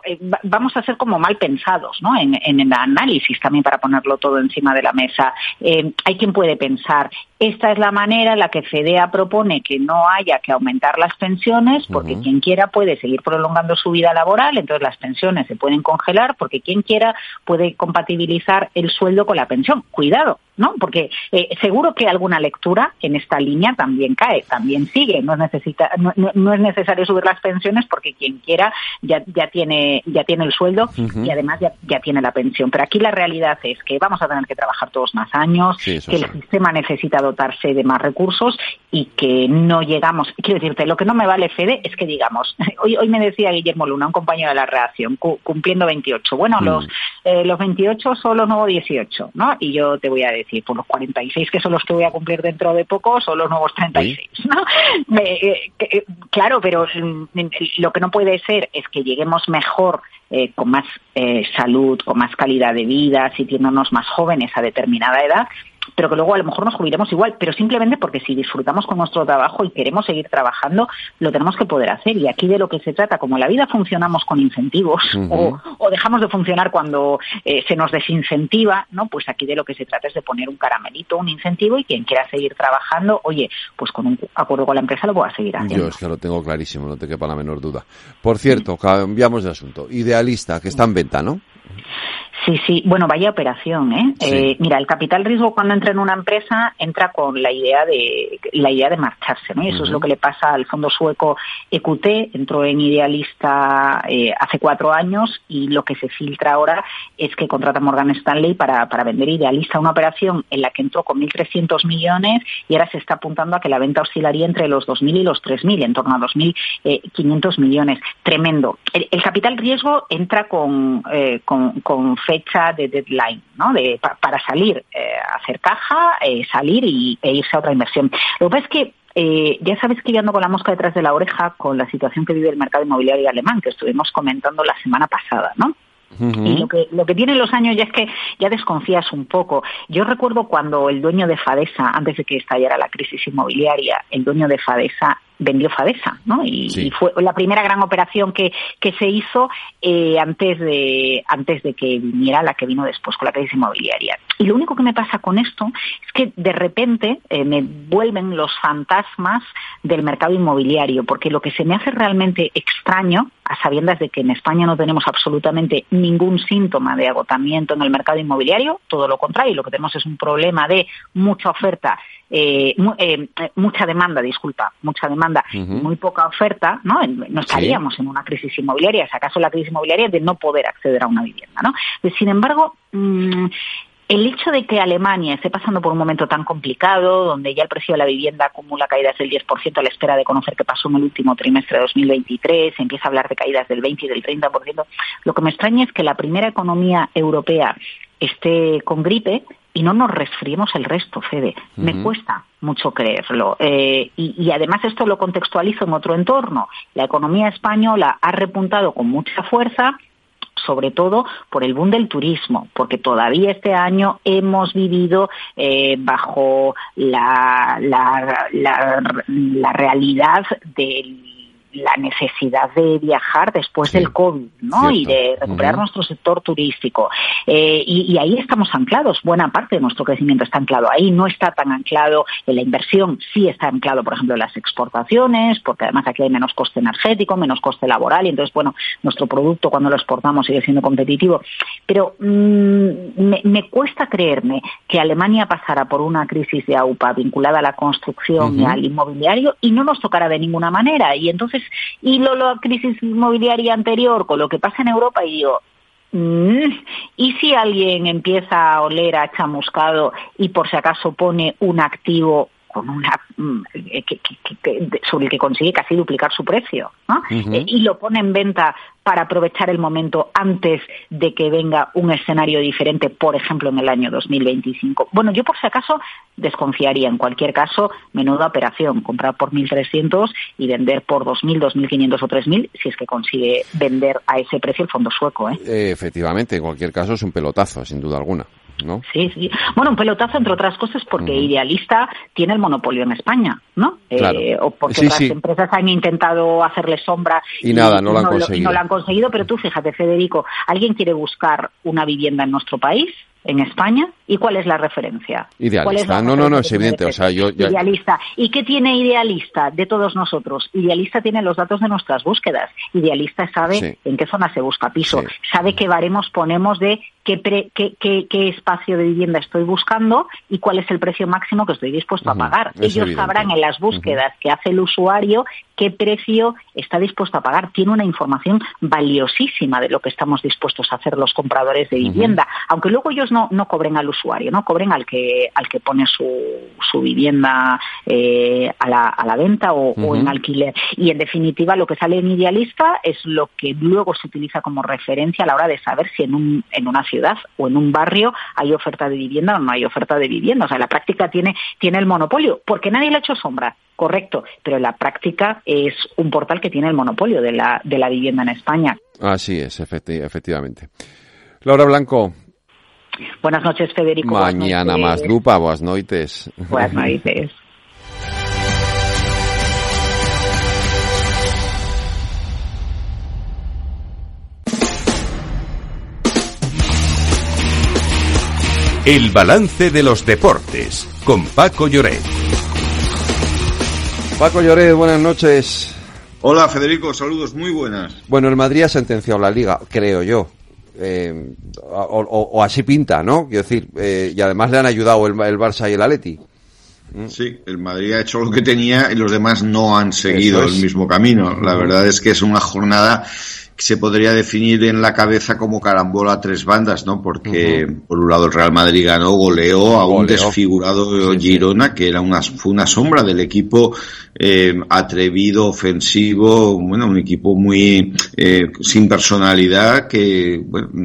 eh, vamos a ser como mal pensados, ¿no? En, en el análisis también para ponerlo todo encima de la mesa. hay quien puede pensar, esta es la manera en la que FEDEA propone que no haya que aumentar las pensiones, porque quien quiera puede seguir prolongando su vida laboral, entonces las pensiones se pueden congelar, porque quien quiera puede compatibilizar el sueldo con la pensión. Cuidado, ¿no? Porque eh, seguro que alguna lectura en esta línea también cae, también sigue. No es, necesita, no, es necesario subir las pensiones porque quien quiera ya, ya, tiene, ya tiene el sueldo y además ya, ya, tiene la pensión. Pero aquí la realidad es que vamos a tener que trabajar todos más años, que el sistema necesita dotarse de más recursos y que no llegamos. Quiero decirte, lo que no me vale, Fede, es que digamos, hoy, hoy me decía Guillermo Luna, un compañero de la reacción, cumpliendo 28. Bueno, mm. los, eh, los 28 son los nuevos 18, ¿no? Y yo te voy a decir, por los 46 que son los que voy a cumplir dentro de poco, son los nuevos 36, ¿no? Eh, eh, claro, pero mm, lo que no puede ser es que lleguemos mejor eh, con más salud, con más calidad de vida, sintiéndonos más jóvenes a determinada edad, pero que luego a lo mejor nos jubilemos igual, pero simplemente porque si disfrutamos con nuestro trabajo y queremos seguir trabajando, lo tenemos que poder hacer. Y aquí de lo que se trata, como en la vida funcionamos con incentivos o, dejamos de funcionar cuando eh, se nos desincentiva, ¿no? Pues aquí de lo que se trata es de poner un caramelito, un incentivo y quien quiera seguir trabajando, oye, pues con un acuerdo con la empresa lo pueda seguir haciendo. Yo es que lo tengo clarísimo, no te quepa la menor duda. Por cierto, cambiamos de asunto. Idealista, que está en venta, ¿no? Sí, sí. Bueno, vaya operación, ¿eh? ¿eh? Mira, el capital riesgo cuando entra en una empresa entra con la idea de la idea de marcharse, ¿no? Y eso es lo que le pasa al fondo sueco EQT. Entró en Idealista eh, hace cuatro años y lo que se filtra ahora es que contrata Morgan Stanley para, para vender Idealista una operación en la que entró con 1.300 millones y ahora se está apuntando a que la venta oscilaría entre los 2.000 y los 3.000, en torno a 2.500 millones. Tremendo. El, capital riesgo entra con, eh, con, con fecha de deadline, ¿no? De, para salir, eh, hacer caja, eh, salir y, e irse a otra inversión. Lo que pasa es que eh, ya sabes que yo ando con la mosca detrás de la oreja con la situación que vive el mercado inmobiliario alemán, que estuvimos comentando la semana pasada, ¿no? Y lo que, lo que tienen los años ya es que ya desconfías un poco. Yo recuerdo cuando el dueño de Fadesa, antes de que estallara la crisis inmobiliaria, el dueño de Fadesa vendió Fadesa, ¿no? Y, fue la primera gran operación que, que se hizo eh, antes de antes de que viniera la que vino después con la crisis inmobiliaria. Y lo único que me pasa con esto es que de repente eh, me vuelven los fantasmas del mercado inmobiliario, porque lo que se me hace realmente extraño, a sabiendas de que en España no tenemos absolutamente ningún síntoma de agotamiento en el mercado inmobiliario, todo lo contrario, lo que tenemos es un problema de mucha oferta eh, eh, mucha demanda, disculpa, mucha demanda, muy poca oferta, ¿no? No estaríamos en una crisis inmobiliaria, si acaso la crisis inmobiliaria de no poder acceder a una vivienda, ¿no? Pues, sin embargo, mm, el hecho de que Alemania esté pasando por un momento tan complicado, donde ya el precio de la vivienda acumula caídas del 10% a la espera de conocer qué pasó en el último trimestre de 2023, se empieza a hablar de caídas del 20 y del 30%, lo que me extraña es que la primera economía europea esté con gripe y no nos resfriemos el resto, Fede. Me cuesta mucho creerlo. Eh, y, además esto lo contextualizo en otro entorno. La economía española ha repuntado con mucha fuerza sobre todo por el boom del turismo, porque todavía este año hemos vivido eh, bajo la, la, la realidad del la necesidad de viajar después del COVID, ¿no? Y de recuperar nuestro sector turístico. Eh, y, ahí estamos anclados. Buena parte de nuestro crecimiento está anclado ahí. No está tan anclado en la inversión. Sí está anclado, por ejemplo, en las exportaciones, porque además aquí hay menos coste energético, menos coste laboral. Y entonces, bueno, nuestro producto cuando lo exportamos sigue siendo competitivo. Pero mm, me, cuesta creerme que Alemania pasara por una crisis de AUPA vinculada a la construcción y al inmobiliario y no nos tocara de ninguna manera. Y entonces y lo, la crisis inmobiliaria anterior con lo que pasa en Europa y digo, mm, ¿y si alguien empieza a oler a chamuscado y por si acaso pone un activo con una mm, sobre el que consigue casi duplicar su precio eh, y lo pone en venta para aprovechar el momento antes de que venga un escenario diferente, por ejemplo, en el año 2025. Bueno, yo por si acaso desconfiaría. En cualquier caso, menuda operación, comprar por 1.300 y vender por 2.000, 2.500 o 3.000 si es que consigue vender a ese precio el fondo sueco. ¿eh? Efectivamente, en cualquier caso es un pelotazo, sin duda alguna. ¿No? Sí, sí. Bueno, un pelotazo, entre otras cosas, porque Idealista tiene el monopolio en España, ¿no? Eh, o porque las empresas han intentado hacerle sombra y, nada, no lo han conseguido. no lo han conseguido, pero tú fíjate, Federico, ¿alguien quiere buscar una vivienda en nuestro país? en España y cuál es la referencia. Idealista. no, no, no, es evidente. O sea, yo, Idealista. ¿Y qué tiene Idealista de todos nosotros? Idealista tiene los datos de nuestras búsquedas. Idealista sabe en qué zona se busca piso, sabe qué baremos ponemos de qué, qué, qué, espacio de vivienda estoy buscando y cuál es el precio máximo que estoy dispuesto a pagar. Ellos sabrán en las búsquedas que hace el usuario qué precio está dispuesto a pagar. Tiene una información valiosísima de lo que estamos dispuestos a hacer los compradores de vivienda, aunque luego ellos no, no cobren al usuario, no cobren al que, al que pone su, su vivienda eh, a, la, a la venta o, en alquiler. Y en definitiva lo que sale en Idealista es lo que luego se utiliza como referencia a la hora de saber si en, un, en una ciudad o en un barrio hay oferta de vivienda o no hay oferta de vivienda. O sea, la práctica tiene, tiene el monopolio, porque nadie le ha hecho sombra correcto, pero la práctica es un portal que tiene el monopolio de la, de la vivienda en España. Así es, efectivamente. Laura Blanco, Buenas noches, Federico. Mañana más lupa, buenas noites. Buenas noites. El balance de los deportes con Paco Lloret. Paco Lloret, buenas noches. Hola Federico, saludos muy buenas. Bueno, el Madrid ha sentenciado la liga, creo yo. Eh, o, así pinta, ¿no? Quiero decir, eh, y además le han ayudado el, el Barça y el Atleti. Sí, el Madrid ha hecho lo que tenía y los demás no han seguido el mismo camino. La verdad es que es una jornada se podría definir en la cabeza como carambola a tres bandas, ¿no? Porque por un lado el Real Madrid ganó, goleó a un desfigurado Girona, que era una, fue una sombra del equipo eh, atrevido, ofensivo, bueno, un equipo muy eh, sin personalidad que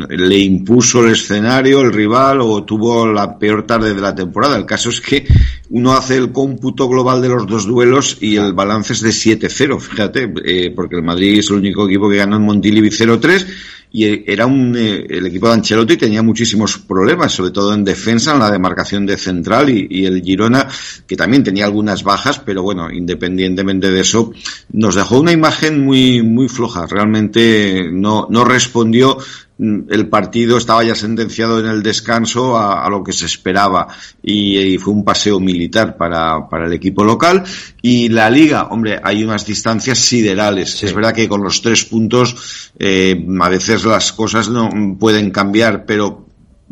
le impuso el escenario, el rival o tuvo la peor tarde de la temporada. El caso es que uno hace el cómputo global de los dos duelos y el balance es de 7-0, fíjate, eh, porque el Madrid es el único equipo que ganó en Montilivi 0-3 y era un, eh, el equipo de Ancelotti tenía muchísimos problemas, sobre todo en defensa, en la demarcación de central y, el Girona, que también tenía algunas bajas, pero bueno, independientemente de eso, nos dejó una imagen muy, muy floja. Realmente no, no respondió el partido estaba ya sentenciado en el descanso a, lo que se esperaba y, fue un paseo militar para, para, el equipo local. Y la liga, hombre, hay unas distancias siderales. Es verdad que con los tres puntos eh, a veces las cosas no pueden cambiar, pero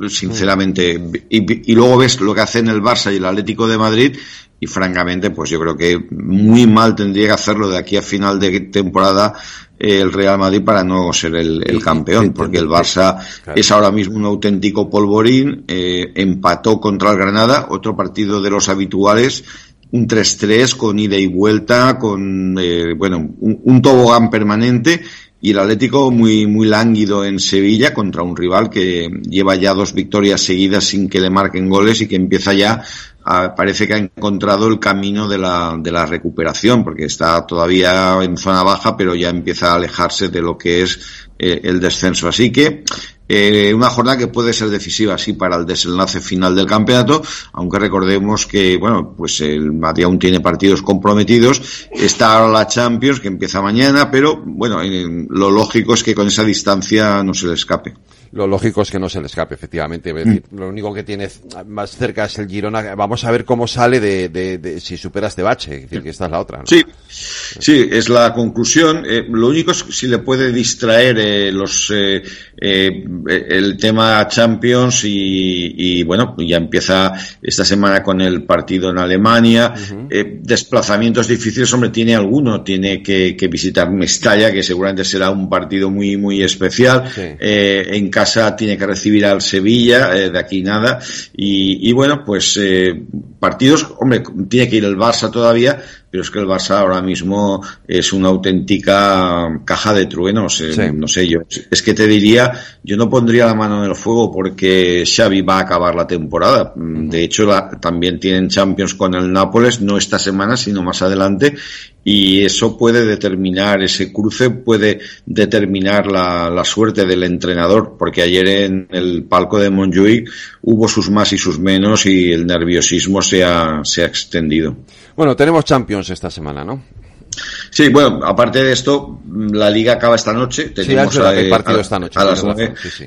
sinceramente, y, y, luego ves lo que hacen el Barça y el Atlético de Madrid y francamente, pues yo creo que muy mal tendría que hacerlo de aquí a final de temporada el Real Madrid para no ser el, campeón, porque el Barça es ahora mismo un auténtico polvorín, eh, empató contra el Granada, otro partido de los habituales, un 3-3 con ida y vuelta, con, eh, bueno, un, tobogán permanente y el Atlético muy, muy lánguido en Sevilla contra un rival que lleva ya dos victorias seguidas sin que le marquen goles y que empieza ya parece que ha encontrado el camino de la, de la recuperación, porque está todavía en zona baja, pero ya empieza a alejarse de lo que es eh, el descenso. Así que eh, una jornada que puede ser decisiva así para el desenlace final del campeonato, aunque recordemos que, bueno, pues el Madrid aún tiene partidos comprometidos, está ahora la Champions que empieza mañana, pero bueno, lo lógico es que con esa distancia no se le escape lo lógico es que no se le escape, efectivamente. Lo único que tiene más cerca es el Girona. Vamos a ver cómo sale de, de, si supera este bache. Es decir, que esta es la otra. Sí, sí, es la conclusión. Eh, lo único es si le puede distraer eh, los eh, el tema Champions y, bueno, ya empieza esta semana con el partido en Alemania. desplazamientos difíciles, hombre, tiene alguno. Tiene que, que, visitar Mestalla, que seguramente será un partido muy, muy especial. en casa tiene que recibir al Sevilla, eh, de aquí nada. Y, bueno, pues eh, partidos, hombre, tiene que ir el Barça todavía, pero es que el Barça ahora mismo es una auténtica caja de truenos. Eh, no sé, yo es que te diría, yo no pondría la mano en el fuego porque Xavi va a acabar la temporada. De hecho, también tienen Champions con el Nápoles, no esta semana, sino más adelante, y eso puede determinar, ese cruce puede determinar la, la suerte del entrenador, porque ayer en el palco de Montjuic hubo sus más y sus menos y el nerviosismo se ha, se ha extendido. Bueno, tenemos Champions esta semana, ¿no? Sí, bueno, aparte de esto, la liga acaba esta noche. Tenemos sí, el partido esta noche.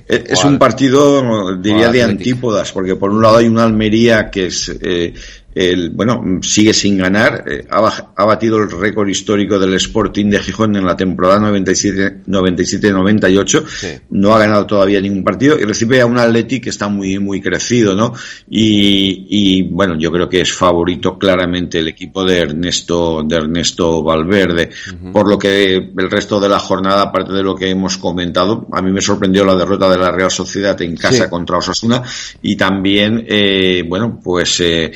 Es un partido, diría, de antípodas, porque por un lado hay una Almería que es eh, el, bueno, sigue sin ganar, eh, ha, batido el récord histórico del Sporting de Gijón en la temporada 97-98, no ha ganado todavía ningún partido. Y recibe a un Atleti que está muy, muy crecido, ¿no? Y, bueno, yo creo que es favorito claramente el equipo de Ernesto, de Ernesto Valverde, por lo que el resto de la jornada, aparte de lo que hemos comentado, a mí me sorprendió la derrota de la Real Sociedad en casa contra Osasuna. Y también, eh, bueno, pues eh,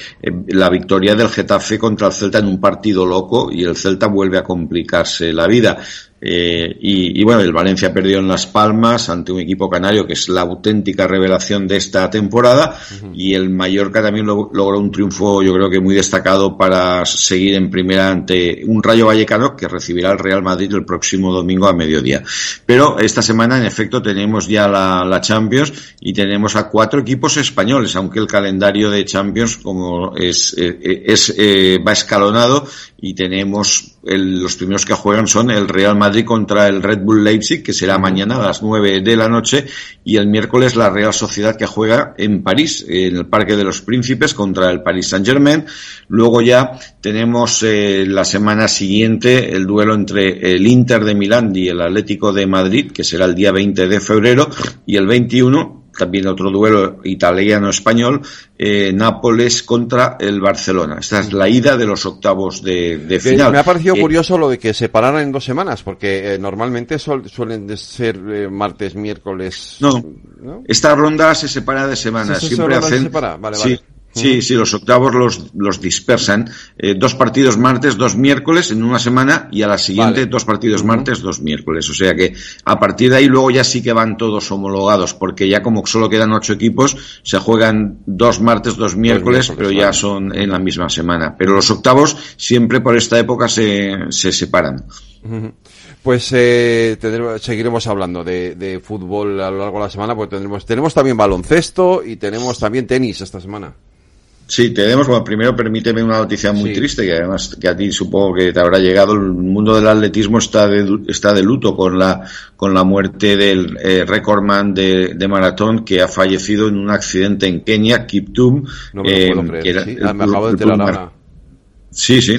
la victoria del Getafe contra el Celta en un partido loco y el Celta vuelve a complicarse la vida. Eh, y, bueno, el Valencia perdió en Las Palmas ante un equipo canario que es la auténtica revelación de esta temporada y el Mallorca también logró un triunfo yo creo que muy destacado para seguir en primera ante un Rayo Vallecano que recibirá el Real Madrid el próximo domingo a mediodía. Pero esta semana en efecto tenemos ya la, Champions y tenemos a cuatro equipos españoles, aunque el calendario de Champions como es, eh, es eh, va escalonado y tenemos los primeros que juegan son el Real Madrid contra el Red Bull Leipzig, que será mañana a las 9 de la noche, y el miércoles la Real Sociedad que juega en París, en el Parque de los Príncipes contra el Paris Saint Germain. Luego ya tenemos eh, la semana siguiente el duelo entre el Inter de Milán y el Atlético de Madrid, que será el día 20 de febrero, y el 21 también otro duelo italiano-español, eh, Nápoles contra el Barcelona. Esta es la ida de los octavos de, final. Me ha parecido eh, curioso lo de que se pararan en dos semanas, porque eh, normalmente suelen ser martes, miércoles. No, esta ronda se separa de semanas. Siempre hacen. Vale, vale. Sí, sí, los octavos los, los dispersan. Eh, dos partidos martes, dos miércoles en una semana y a la siguiente dos partidos martes, dos miércoles. O sea que a partir de ahí luego ya sí que van todos homologados porque ya como solo quedan ocho equipos se juegan dos martes, dos miércoles, pero ya son en la misma semana. Pero los octavos siempre por esta época se, se separan. Pues eh, seguiremos hablando de, de, fútbol a lo largo de la semana, porque tendremos, tenemos también baloncesto y tenemos también tenis esta semana. Sí, tenemos, bueno, primero permíteme una noticia muy triste, que además que a ti supongo que te habrá llegado. El mundo del atletismo está de, está de luto con la, con la muerte del eh, recordman de, de, maratón que ha fallecido en un accidente en Kenia, Kiptum. No me lo puedo creer. sí, me acabo de enterar ahora. Sí, sí,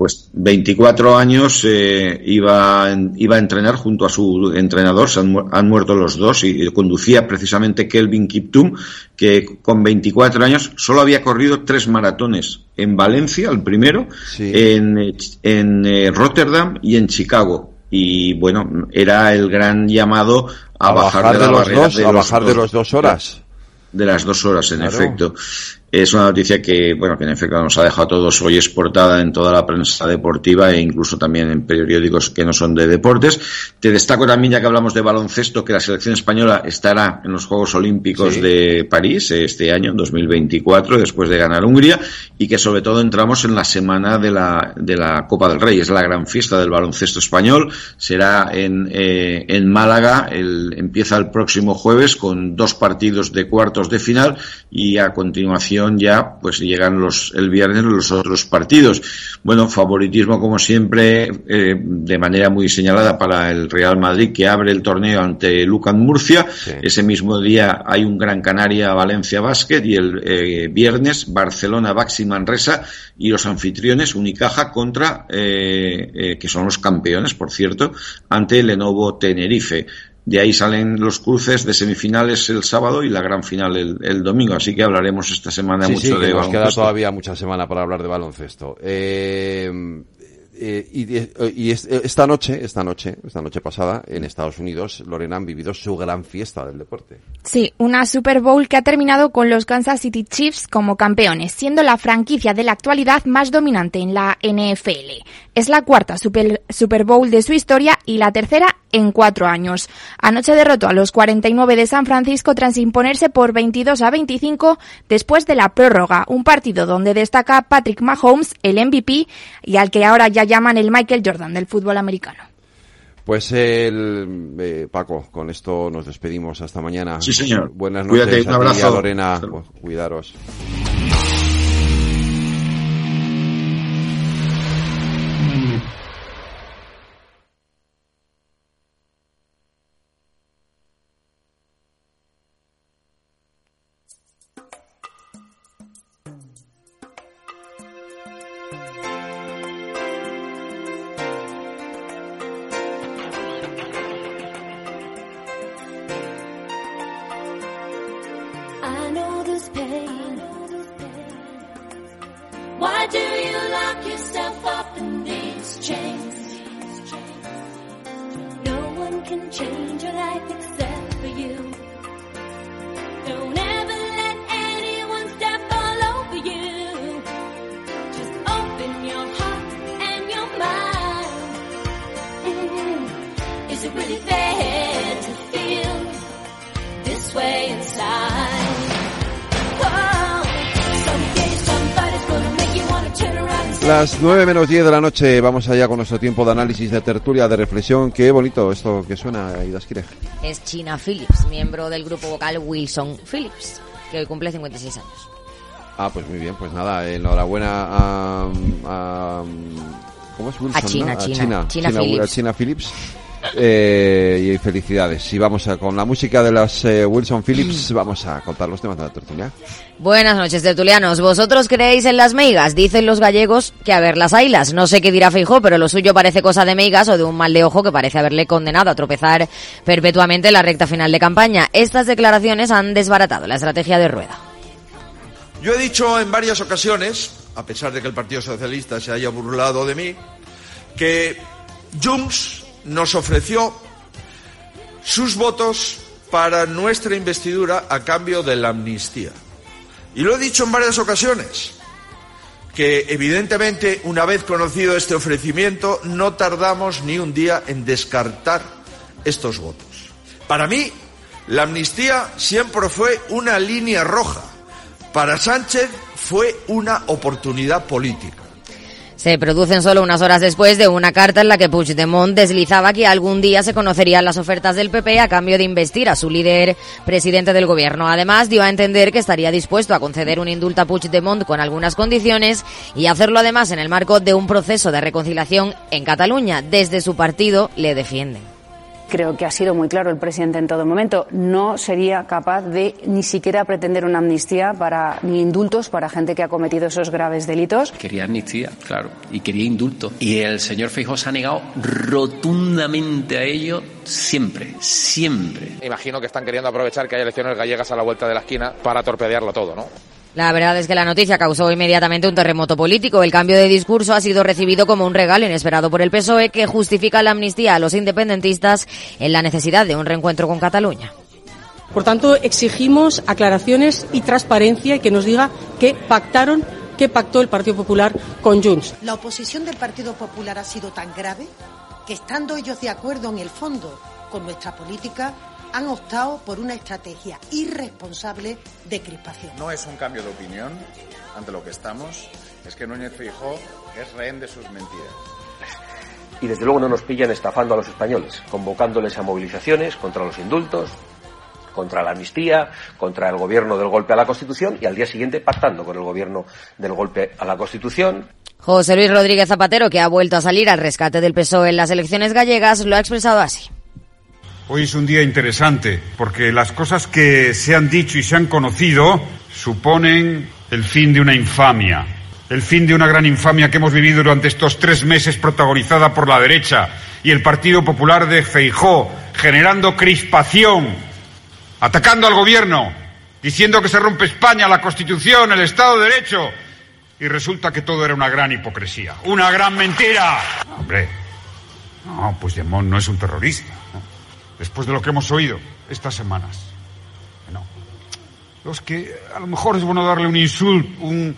Pues 24 años eh, iba, iba a entrenar junto a su entrenador, se han, muerto los dos y, conducía precisamente Kelvin Kiptum, que con 24 años solo había corrido tres maratones en Valencia, el primero, en, en eh, Rotterdam y en Chicago. Y bueno, era el gran llamado a, bajar, de, los dos, a bajar de los dos horas. De las dos horas, en efecto. Es una noticia que, bueno, que en efecto nos ha dejado a todos hoy exportada en toda la prensa deportiva e incluso también en periódicos que no son de deportes. Te destaco también, ya que hablamos de baloncesto, que la selección española estará en los Juegos Olímpicos de París este año, en 2024, después de ganar Hungría, y que sobre todo entramos en la semana de la, de la Copa del Rey. Es la gran fiesta del baloncesto español. Será en, eh, en Málaga. El, empieza el próximo jueves con dos partidos de cuartos de final y a continuación ya pues llegan los el viernes los otros partidos. Bueno, favoritismo como siempre eh, de manera muy señalada para el Real Madrid que abre el torneo ante Lucan Murcia. Ese mismo día hay un Gran Canaria Valencia Basket y el eh, viernes Barcelona Baxi Manresa y los anfitriones Unicaja contra eh, que son los campeones, por cierto, ante Lenovo Tenerife. De ahí salen los cruces de semifinales el sábado y la gran final el, domingo. Así que hablaremos esta semana mucho de nos queda todavía mucha semana para hablar de baloncesto. Eh, eh, y, esta noche, esta noche, esta noche pasada, en Estados Unidos, Lorena han vivido su gran fiesta del deporte. Sí, una Super Bowl que ha terminado con los Kansas City Chiefs como campeones, siendo la franquicia de la actualidad más dominante en la NFL. Es la cuarta Super, Super Bowl de su historia y la tercera en cuatro años. Anoche derrotó a los 49 de San Francisco tras imponerse por 22 a 25 después de la prórroga, un partido donde destaca Patrick Mahomes, el MVP, y al que ahora ya llaman el Michael Jordan del fútbol americano. Pues el eh, Paco, con esto nos despedimos hasta mañana. Sí, señor. Buenas noches. un abrazo. Lorena. Cuidaros. Las 9 menos 10 de la noche, vamos allá con nuestro tiempo de análisis, de tertulia, de reflexión. Qué bonito esto que suena, Ida Es China Phillips, miembro del grupo vocal Wilson Phillips, que hoy cumple 56 años. Ah, pues muy bien, pues nada, enhorabuena a... a ¿Cómo es Wilson? A China, A China, China, China China- Phillips. Phillips. Eh, y felicidades. Y vamos a, con la música de las eh, Wilson Phillips, vamos a contar los temas de la tertulia. Buenas noches, tertulianos. ¿Vosotros creéis en las meigas? Dicen los gallegos que a ver las ailas. No sé qué dirá Feijó, pero lo suyo parece cosa de meigas o de un mal de ojo que parece haberle condenado a tropezar perpetuamente en la recta final de campaña. Estas declaraciones han desbaratado la estrategia de Rueda. Yo he dicho en varias ocasiones, a pesar de que el Partido Socialista se haya burlado de mí, que Junts nos ofreció sus votos para nuestra investidura a cambio de la amnistía. Y lo he dicho en varias ocasiones, que evidentemente una vez conocido este ofrecimiento no tardamos ni un día en descartar estos votos. Para mí, la amnistía siempre fue una línea roja. Para Sánchez fue una oportunidad política. Se producen solo unas horas después de una carta en la que Puigdemont deslizaba que algún día se conocerían las ofertas del PP a cambio de investir a su líder presidente del gobierno. Además, dio a entender que estaría dispuesto a conceder un indulto a Puigdemont con algunas condiciones y hacerlo además en el marco de un proceso de reconciliación en Cataluña. Desde su partido le defienden. Creo que ha sido muy claro el presidente en todo momento. No sería capaz de ni siquiera pretender una amnistía para ni indultos para gente que ha cometido esos graves delitos. Quería amnistía, claro, y quería indulto. Y el señor Feijóo se ha negado rotundamente a ello siempre, siempre. Imagino que están queriendo aprovechar que hay elecciones gallegas a la vuelta de la esquina para torpedearlo todo, ¿no? La verdad es que la noticia causó inmediatamente un terremoto político. El cambio de discurso ha sido recibido como un regalo inesperado por el PSOE que justifica la amnistía a los independentistas en la necesidad de un reencuentro con Cataluña. Por tanto, exigimos aclaraciones y transparencia y que nos diga qué pactaron, qué pactó el Partido Popular con Junts. La oposición del Partido Popular ha sido tan grave que estando ellos de acuerdo en el fondo con nuestra política, han optado por una estrategia irresponsable de crispación. No es un cambio de opinión ante lo que estamos, es que Núñez Feijóo es rehén de sus mentiras. Y desde luego no nos pillan estafando a los españoles, convocándoles a movilizaciones contra los indultos, contra la amnistía, contra el gobierno del golpe a la Constitución y al día siguiente pactando con el gobierno del golpe a la Constitución. José Luis Rodríguez Zapatero, que ha vuelto a salir al rescate del PSOE en las elecciones gallegas, lo ha expresado así. Hoy es un día interesante porque las cosas que se han dicho y se han conocido suponen el fin de una infamia, el fin de una gran infamia que hemos vivido durante estos tres meses protagonizada por la derecha y el Partido Popular de Feijó, generando crispación, atacando al gobierno, diciendo que se rompe España, la Constitución, el Estado de Derecho. Y resulta que todo era una gran hipocresía, una gran mentira. Hombre, no, Puigdemont no es un terrorista. Después de lo que hemos oído estas semanas. No. Los que a lo mejor es bueno darle un insulto, un,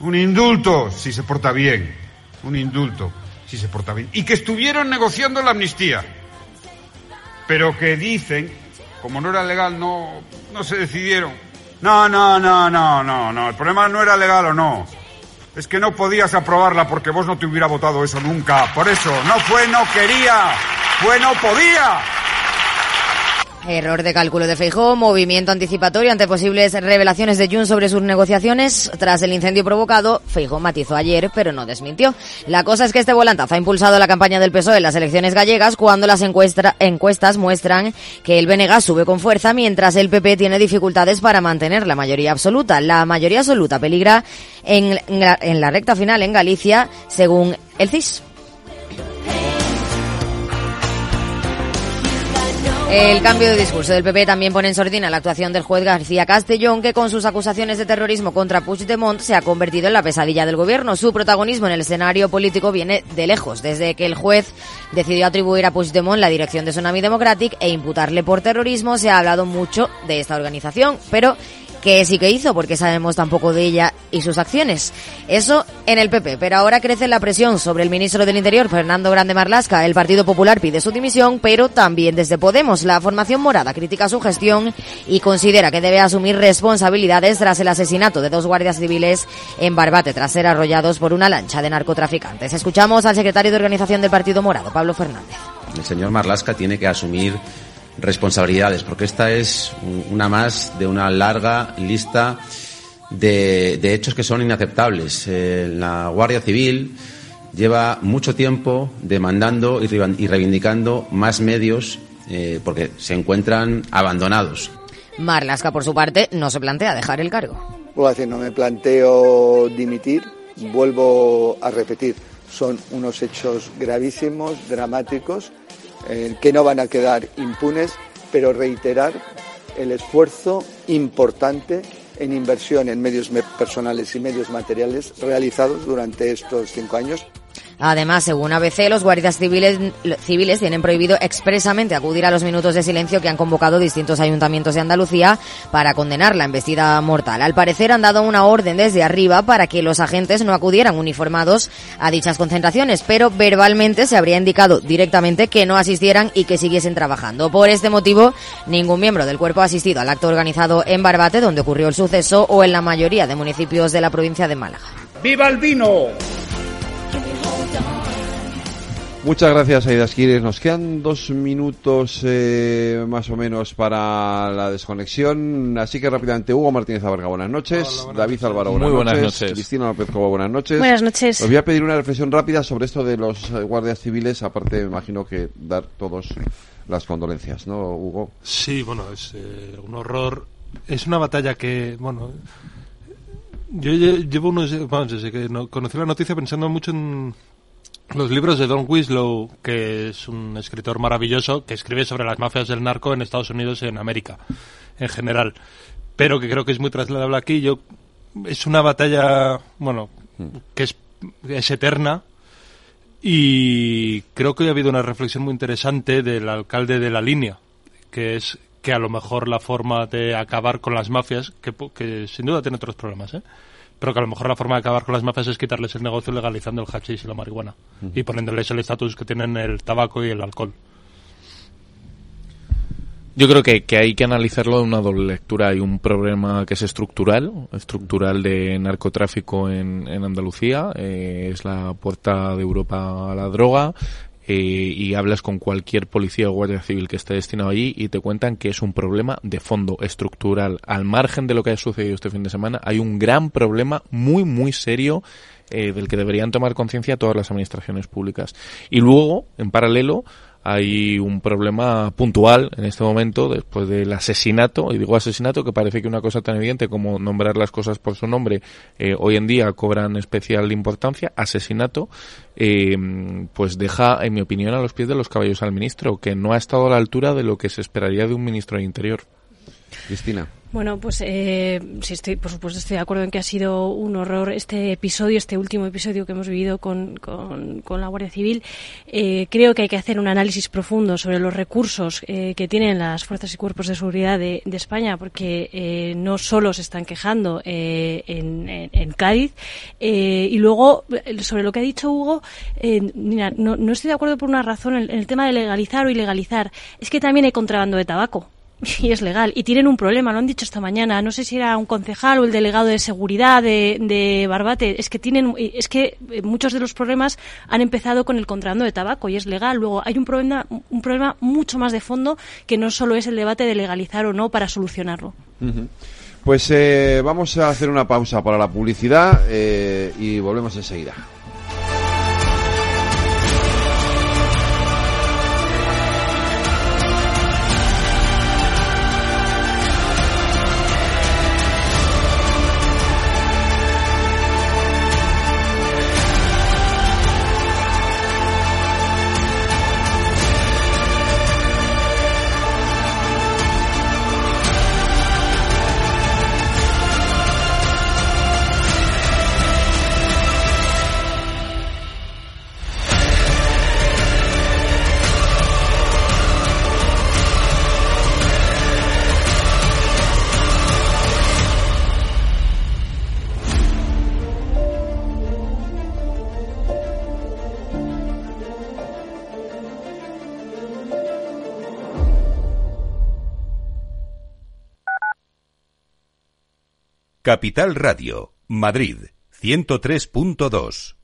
un indulto, si se porta bien. Un indulto, si se porta bien. Y que estuvieron negociando la amnistía. Pero que dicen, como no era legal, no, no se decidieron. No, no, no, no, no, no. El problema no era legal o no. Es que no podías aprobarla porque vos no te hubiera votado eso nunca. Por eso, no fue no quería, fue no podía. Error de cálculo de Feijó, movimiento anticipatorio ante posibles revelaciones de Jun sobre sus negociaciones. Tras el incendio provocado, Feijó matizó ayer, pero no desmintió. La cosa es que este volantazo ha impulsado la campaña del PSOE en las elecciones gallegas cuando las encuestas muestran que el BNG sube con fuerza mientras el PP tiene dificultades para mantener la mayoría absoluta. La mayoría absoluta peligra en, la- en la recta final en Galicia, según el CIS. El cambio de discurso del PP también pone en sordina la actuación del juez García Castellón, que con sus acusaciones de terrorismo contra Puigdemont se ha convertido en la pesadilla del gobierno. Su protagonismo en el escenario político viene de lejos, desde que el juez decidió atribuir a Puigdemont la dirección de Tsunami Democratic e imputarle por terrorismo. Se ha hablado mucho de esta organización, pero qué sí que hizo, porque sabemos tampoco de ella y sus acciones. Eso en el PP, pero ahora crece la presión sobre el ministro del Interior, Fernando Grande Marlasca. El Partido Popular pide su dimisión, pero también desde Podemos. La formación morada critica su gestión y considera que debe asumir responsabilidades tras el asesinato de dos guardias civiles en Barbate tras ser arrollados por una lancha de narcotraficantes. Escuchamos al secretario de organización del Partido Morado, Pablo Fernández. El señor Marlasca tiene que asumir responsabilidades, porque esta es una más de una larga lista de, hechos que son inaceptables. Eh, la Guardia Civil lleva mucho tiempo demandando y reivindicando más medios eh, porque se encuentran abandonados. Marlasca, por su parte, no se plantea dejar el cargo. Puedo decir, no me planteo dimitir, vuelvo a repetir, son unos hechos gravísimos, dramáticos, eh, que no van a quedar impunes, pero reiterar el esfuerzo importante en inversión en medios personales y medios materiales realizados durante estos cinco años. Además, según ABC, los guardias civiles, civiles tienen prohibido expresamente acudir a los minutos de silencio que han convocado distintos ayuntamientos de Andalucía para condenar la embestida mortal. Al parecer han dado una orden desde arriba para que los agentes no acudieran uniformados a dichas concentraciones, pero verbalmente se habría indicado directamente que no asistieran y que siguiesen trabajando. Por este motivo, ningún miembro del cuerpo ha asistido al acto organizado en Barbate, donde ocurrió el suceso, o en la mayoría de municipios de la provincia de Málaga. ¡Viva el vino! Muchas gracias, Aida Esquires. Nos quedan dos minutos eh, más o menos para la desconexión. Así que rápidamente, Hugo Martínez Abarca, buenas noches. David Álvaro, buenas, Muy buenas noches. Cristina López Cobo, buenas noches. Buenas noches. Os voy a pedir una reflexión rápida sobre esto de los guardias civiles. Aparte, me imagino que dar todos las condolencias, ¿no, Hugo? Sí, bueno, es eh, un horror. Es una batalla que, bueno, yo llevo unos, vamos, desde que conocí la noticia pensando mucho en los libros de Don Winslow, que es un escritor maravilloso que escribe sobre las mafias del narco en Estados Unidos y en América en general, pero que creo que es muy trasladable aquí. Yo es una batalla, bueno, que es, es eterna y creo que hoy ha habido una reflexión muy interesante del alcalde de la línea, que es que a lo mejor la forma de acabar con las mafias, que, que sin duda tiene otros problemas, ¿eh? Pero que a lo mejor la forma de acabar con las mafias es quitarles el negocio legalizando el hachís y la marihuana y poniéndoles el estatus que tienen el tabaco y el alcohol. Yo creo que, hay que analizarlo de una doble lectura. Hay un problema que es estructural, estructural de narcotráfico en, Andalucía. Eh, es la puerta de Europa a la droga. Eh, y hablas con cualquier policía o guardia civil que esté destinado allí y te cuentan que es un problema de fondo estructural. Al margen de lo que ha sucedido este fin de semana, hay un gran problema muy, muy serio eh, del que deberían tomar conciencia todas las administraciones públicas. Y luego, en paralelo, hay un problema puntual en este momento después del asesinato, y digo asesinato que parece que una cosa tan evidente como nombrar las cosas por su nombre eh, hoy en día cobran especial importancia, asesinato, eh, pues deja, en mi opinión, a los pies de los caballos al ministro, que no ha estado a la altura de lo que se esperaría de un ministro de Interior. Cristina. Bueno, pues eh, sí, estoy, por supuesto, estoy de acuerdo en que ha sido un horror este episodio, este último episodio que hemos vivido con, con, la Guardia Civil. Eh, creo que hay que hacer un análisis profundo sobre los recursos eh, que tienen las fuerzas y cuerpos de seguridad de, España, porque eh, no solo se están quejando eh, en, en, Cádiz. y luego, sobre lo que ha dicho Hugo, mira, no, no, estoy de acuerdo por una razón en el tema de legalizar o ilegalizar. Es que también hay contrabando de tabaco y es legal. Y tienen un problema, lo han dicho esta mañana. No sé si era un concejal o el delegado de seguridad de, de Barbate. Es que tienen, es que eh, muchos de los problemas han empezado con el contrabando de tabaco y es legal. Luego hay un problema, un problema mucho más de fondo que no solo es el debate de legalizar o no para solucionarlo. Pues eh, vamos a hacer una pausa para la publicidad eh, y volvemos enseguida. Capital Radio, Madrid, 103.2.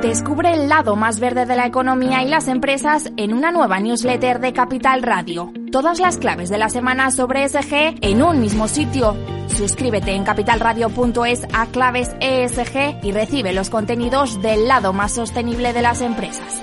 Descubre el lado más verde de la economía y las empresas en una nueva newsletter de Capital Radio. Todas las claves de la semana sobre ESG en un mismo sitio. Suscríbete en capitalradio.es a claves ESG y recibe los contenidos del lado más sostenible de las empresas.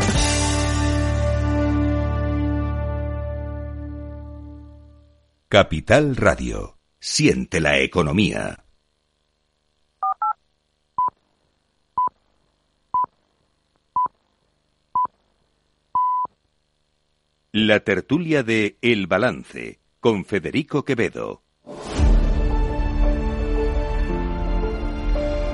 Capital Radio. Siente la economía. La tertulia de El Balance con Federico Quevedo.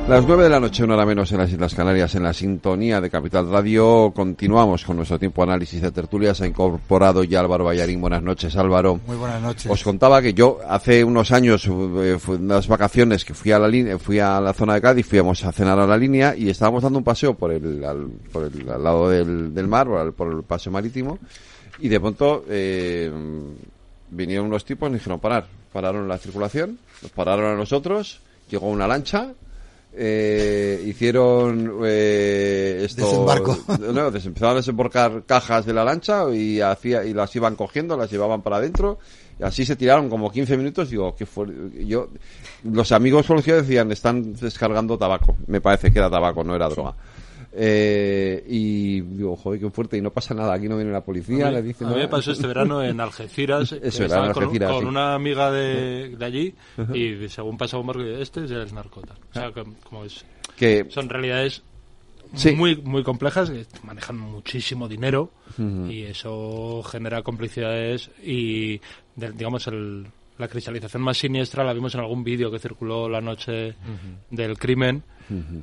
Las nueve de la noche, una hora menos en las Islas Canarias, en la sintonía de Capital Radio. Continuamos con nuestro tiempo de análisis de tertulias. Ha incorporado ya Álvaro Ballarín. Buenas noches, Álvaro. Muy buenas noches. Os contaba que yo hace unos años, eh, unas vacaciones, que fui a la línea, fui a la zona de Cádiz, fuimos a cenar a la línea y estábamos dando un paseo por el, al, por el lado del, del mar, por el paseo marítimo, y de pronto eh, vinieron unos tipos y dijeron parar. Pararon la circulación, nos pararon a nosotros, llegó una lancha eh, hicieron eh, esto, Desembarco. No, empezaron a desembarcar cajas de la lancha y hacía y las iban cogiendo, las llevaban para adentro y así se tiraron como 15 minutos. Digo, que fue, yo, los amigos conocidos decían, están descargando tabaco. Me parece que era tabaco, no era droga. Eh, y digo, joder, qué fuerte, y no pasa nada, aquí no viene la policía. A mí, le dicen, a mí me pasó este verano en Algeciras, que Eso era, estaba en con, Algeciras, con sí. una amiga de, de allí, y según pasaba un barco, este es el narcota. O sea, que, como es, Que- son realidades Sí. muy, muy complejas, que manejan muchísimo dinero, y eso genera complicidades y, de- digamos, el, la cristalización más siniestra la vimos en algún vídeo que circuló la noche del crimen,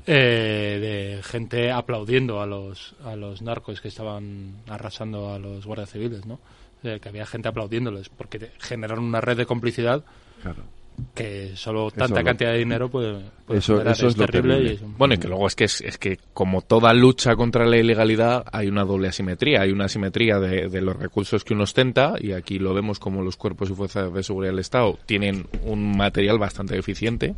eh, de gente aplaudiendo a los, a los narcos que estaban arrasando a los guardias civiles, ¿no? Eh, que había gente aplaudiéndoles porque generaron una red de complicidad que solo Eso tanta lo- cantidad de dinero puede, puede Eso- generar. eso es lo terrible terrible. y es un- Bueno, y que luego es que es, es que como toda lucha contra la ilegalidad hay una doble asimetría. Hay una asimetría de, de los recursos que uno ostenta y aquí lo vemos como los cuerpos y fuerzas de seguridad del Estado tienen un material bastante eficiente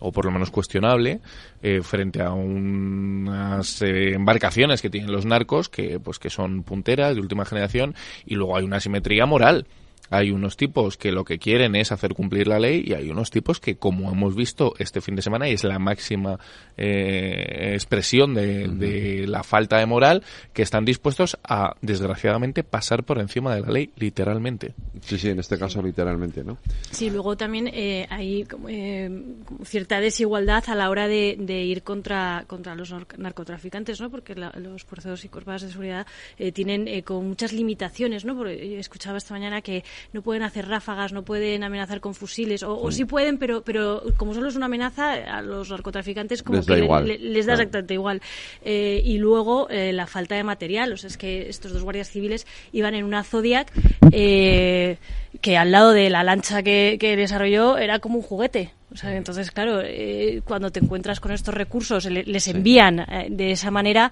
o por lo menos cuestionable eh, frente a unas eh, embarcaciones que tienen los narcos que pues que son punteras de última generación y luego hay una asimetría moral. Hay unos tipos que lo que quieren es hacer cumplir la ley y hay unos tipos que, como hemos visto este fin de semana, y es la máxima eh, expresión de, de la falta de moral, que están dispuestos a, desgraciadamente, pasar por encima de la ley, literalmente. Sí, sí, en este caso literalmente, ¿no? Sí, luego también eh, hay como, eh, cierta desigualdad a la hora de, de ir contra, contra los nar- narcotraficantes, ¿no? Porque la- los fuerzas y cuerpos de seguridad eh, tienen eh, con muchas limitaciones, ¿no? Porque escuchaba esta mañana que no pueden hacer ráfagas, no pueden amenazar con fusiles, o, o sí pueden, pero, pero como solo es una amenaza, a los narcotraficantes como Les da que igual. le- les da Claro. exactamente igual. Eh, y luego eh, la falta de material, o sea, es que estos dos guardias civiles iban en una Zodiac eh, que al lado de la lancha que, que desarrolló era como un juguete. O sea, entonces, claro, eh, cuando te encuentras con estos recursos, le- les envían eh, de esa manera,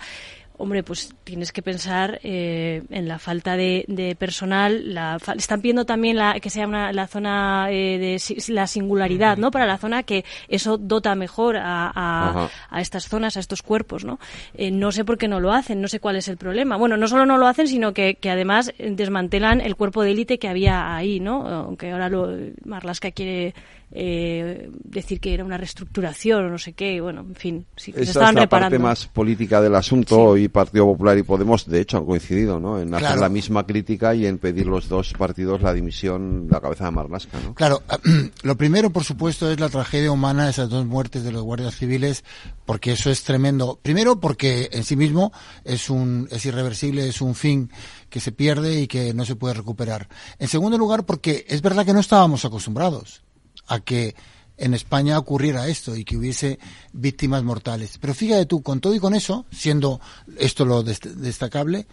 hombre, pues tienes que pensar eh, en la falta de, de personal. La, fa- están pidiendo también la, que sea una, la zona eh, de si- la singularidad, ¿no? Para la zona que eso dota mejor a, a- a estas zonas, a estos cuerpos, ¿no? Eh, no sé por qué no lo hacen, no sé cuál es el problema. Bueno, no solo no lo hacen, sino que, que además desmantelan el cuerpo de élite que había ahí, ¿no? Aunque ahora lo, Marlaska quiere eh, decir que era una reestructuración o no sé qué, bueno, en fin, sí, que se Esa estaban es la reparando. parte más política del asunto y Partido Popular y Podemos, de hecho, han coincidido ¿no? en hacer Claro. la misma crítica y en pedir los dos partidos la dimisión, la cabeza de Marlasca. ¿no? Claro, lo primero, por supuesto, es la tragedia humana, esas dos muertes de los guardias civiles, porque eso es tremendo. Primero, porque en sí mismo es un, es irreversible, es un fin que se pierde y que no se puede recuperar. En segundo lugar, porque es verdad que no estábamos acostumbrados a que en España ocurriera esto y que hubiese víctimas mortales. Pero fíjate tú, con todo y con eso, siendo esto lo destacable,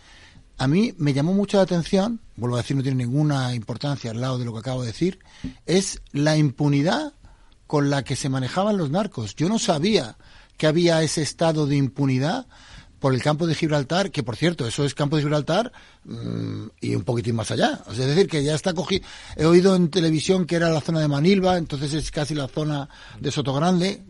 a mí me llamó mucho la atención, vuelvo a decir, no tiene ninguna importancia al lado de lo que acabo de decir, es la impunidad con la que se manejaban los narcos. Yo no sabía que había ese estado de impunidad por el campo de Gibraltar, que por cierto, eso es campo de Gibraltar mm, y un poquitín más allá. es decir, que ya está cogido. He oído en televisión que era la zona de Manilva, entonces es casi la zona de Sotogrande,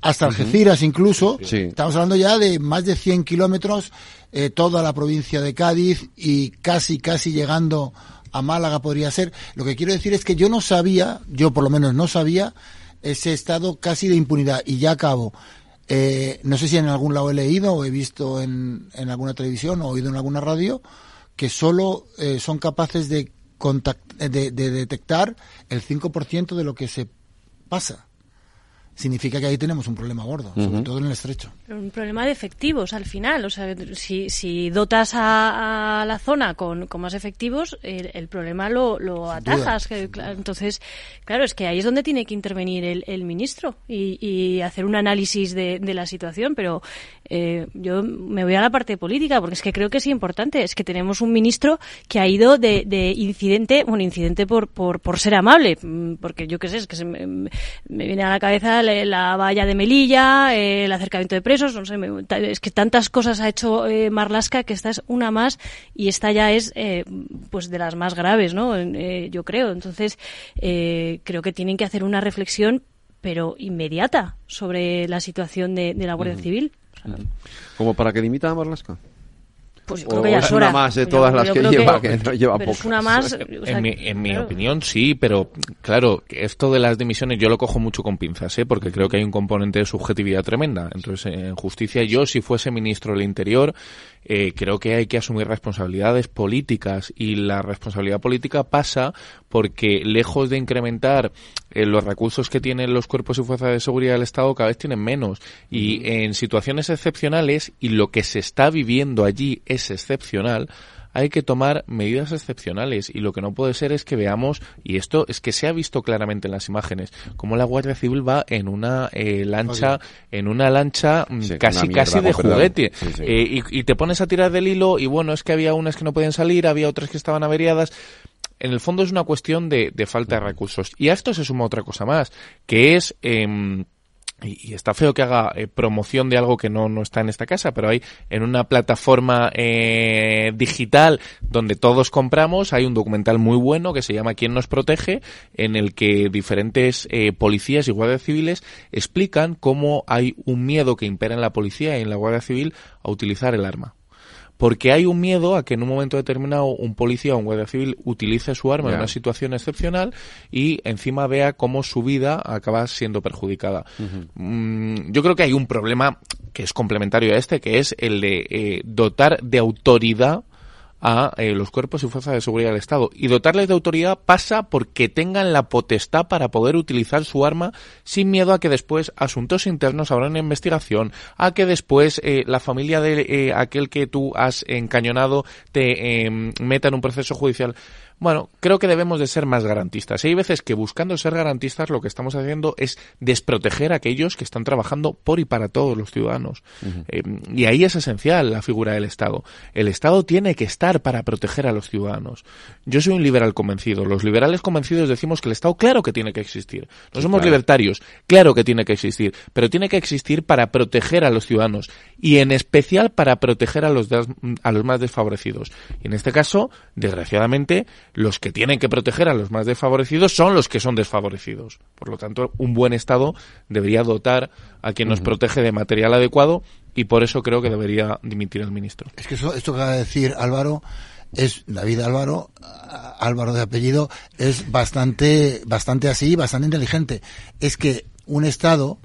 hasta Algeciras incluso. Estamos hablando ya de más de 100 kilómetros, eh, toda la provincia de Cádiz y casi, casi llegando a Málaga podría ser. Lo que quiero decir es que yo no sabía, yo por lo menos no sabía, ese estado casi de impunidad. Y ya acabo. Eh, no sé si en algún lado he leído o he visto en, en alguna televisión o oído en alguna radio que solo eh, son capaces de, de, de detectar el 5% de lo que se pasa significa que ahí tenemos un problema gordo, sobre todo en el estrecho. Un problema de efectivos al final. O sea, si, si dotas a, la zona con, con más efectivos, el, problema lo, lo atajas. entonces, claro, es que ahí es donde tiene que intervenir el, el ministro y, y, hacer un análisis de, de la situación. Pero eh, yo me voy a la parte política porque es que creo que es importante. Es que tenemos un ministro que ha ido de, de incidente, bueno, incidente por, por, por ser amable, mm, porque yo qué sé, es que se me, me viene a la cabeza la valla de Melilla, eh, el acercamiento de presos, no sé, es que tantas cosas ha hecho eh, Marlasca que esta es una más y esta ya es eh, pues de las más graves, ¿no? yo creo. Entonces, creo que tienen que hacer una reflexión pero inmediata sobre la situación de, la Guardia Civil. ¿Como para que dimita a Marlasca? Pues creo que ya es una más de todas las que lleva, que, no lleva pero es una más. en, mi, en mi, opinión sí, pero claro, esto de las dimisiones yo lo cojo mucho con pinzas, ¿eh? porque creo que hay un componente de subjetividad tremenda. Entonces, en justicia, yo si fuese ministro del Interior, eh, creo que hay que asumir responsabilidades políticas y la responsabilidad política pasa porque lejos de incrementar eh, los recursos que tienen los cuerpos y fuerzas de seguridad del Estado cada vez tienen menos. Y en situaciones excepcionales y lo que se está viviendo allí es excepcional hay que tomar medidas excepcionales. Y lo que no puede ser es que veamos, y esto es que se ha visto claramente en las imágenes, como la Guardia Civil va en una eh, lancha, en una lancha mm, casi casi de juguete. Eh, y, te pones a tirar del hilo y bueno, es que había unas que no podían salir, había otras que estaban averiadas en el fondo es una cuestión de, falta de recursos. Y a esto se suma otra cosa más, que es em, y, está feo que haga eh, promoción de algo que no, no está en esta casa, pero hay en una plataforma eh, digital donde todos compramos, hay un documental muy bueno que se llama ¿Quién nos protege? en el que diferentes eh, policías y guardias civiles explican cómo hay un miedo que impera en la policía y en la guardia civil a utilizar el arma porque hay un miedo a que en un momento determinado un policía o un guardia civil utilice su arma en una situación excepcional y encima vea cómo su vida acaba siendo perjudicada. Mm, yo creo que hay un problema que es complementario a este, que es el de eh, dotar de autoridad a eh, los cuerpos y fuerzas de seguridad del Estado. Y dotarles de autoridad pasa porque tengan la potestad para poder utilizar su arma sin miedo a que después asuntos internos abran una investigación, a que después eh, la familia de eh, aquel que tú has encañonado te em, meta en un proceso judicial. Bueno, creo que debemos de ser más garantistas. hay veces que buscando ser garantistas lo que estamos haciendo es desproteger a aquellos que están trabajando por y para todos los ciudadanos. Eh, y ahí es esencial la figura del Estado. El Estado tiene que estar para proteger a los ciudadanos. Yo soy un liberal convencido. Los liberales convencidos decimos que el Estado claro que tiene que existir. No somos libertarios, claro que tiene que existir, pero tiene que existir para proteger a los ciudadanos y en especial para proteger a los, a los más desfavorecidos. Y en este caso, desgraciadamente, los que tienen que proteger a los más desfavorecidos son los que son desfavorecidos. Por lo tanto, un buen Estado debería dotar a quien nos protege de material adecuado y por eso creo que debería dimitir el ministro. Es que eso, esto que acaba de decir Álvaro es David Álvaro, Álvaro de apellido, es bastante, bastante así, bastante inteligente. Es que un Estado,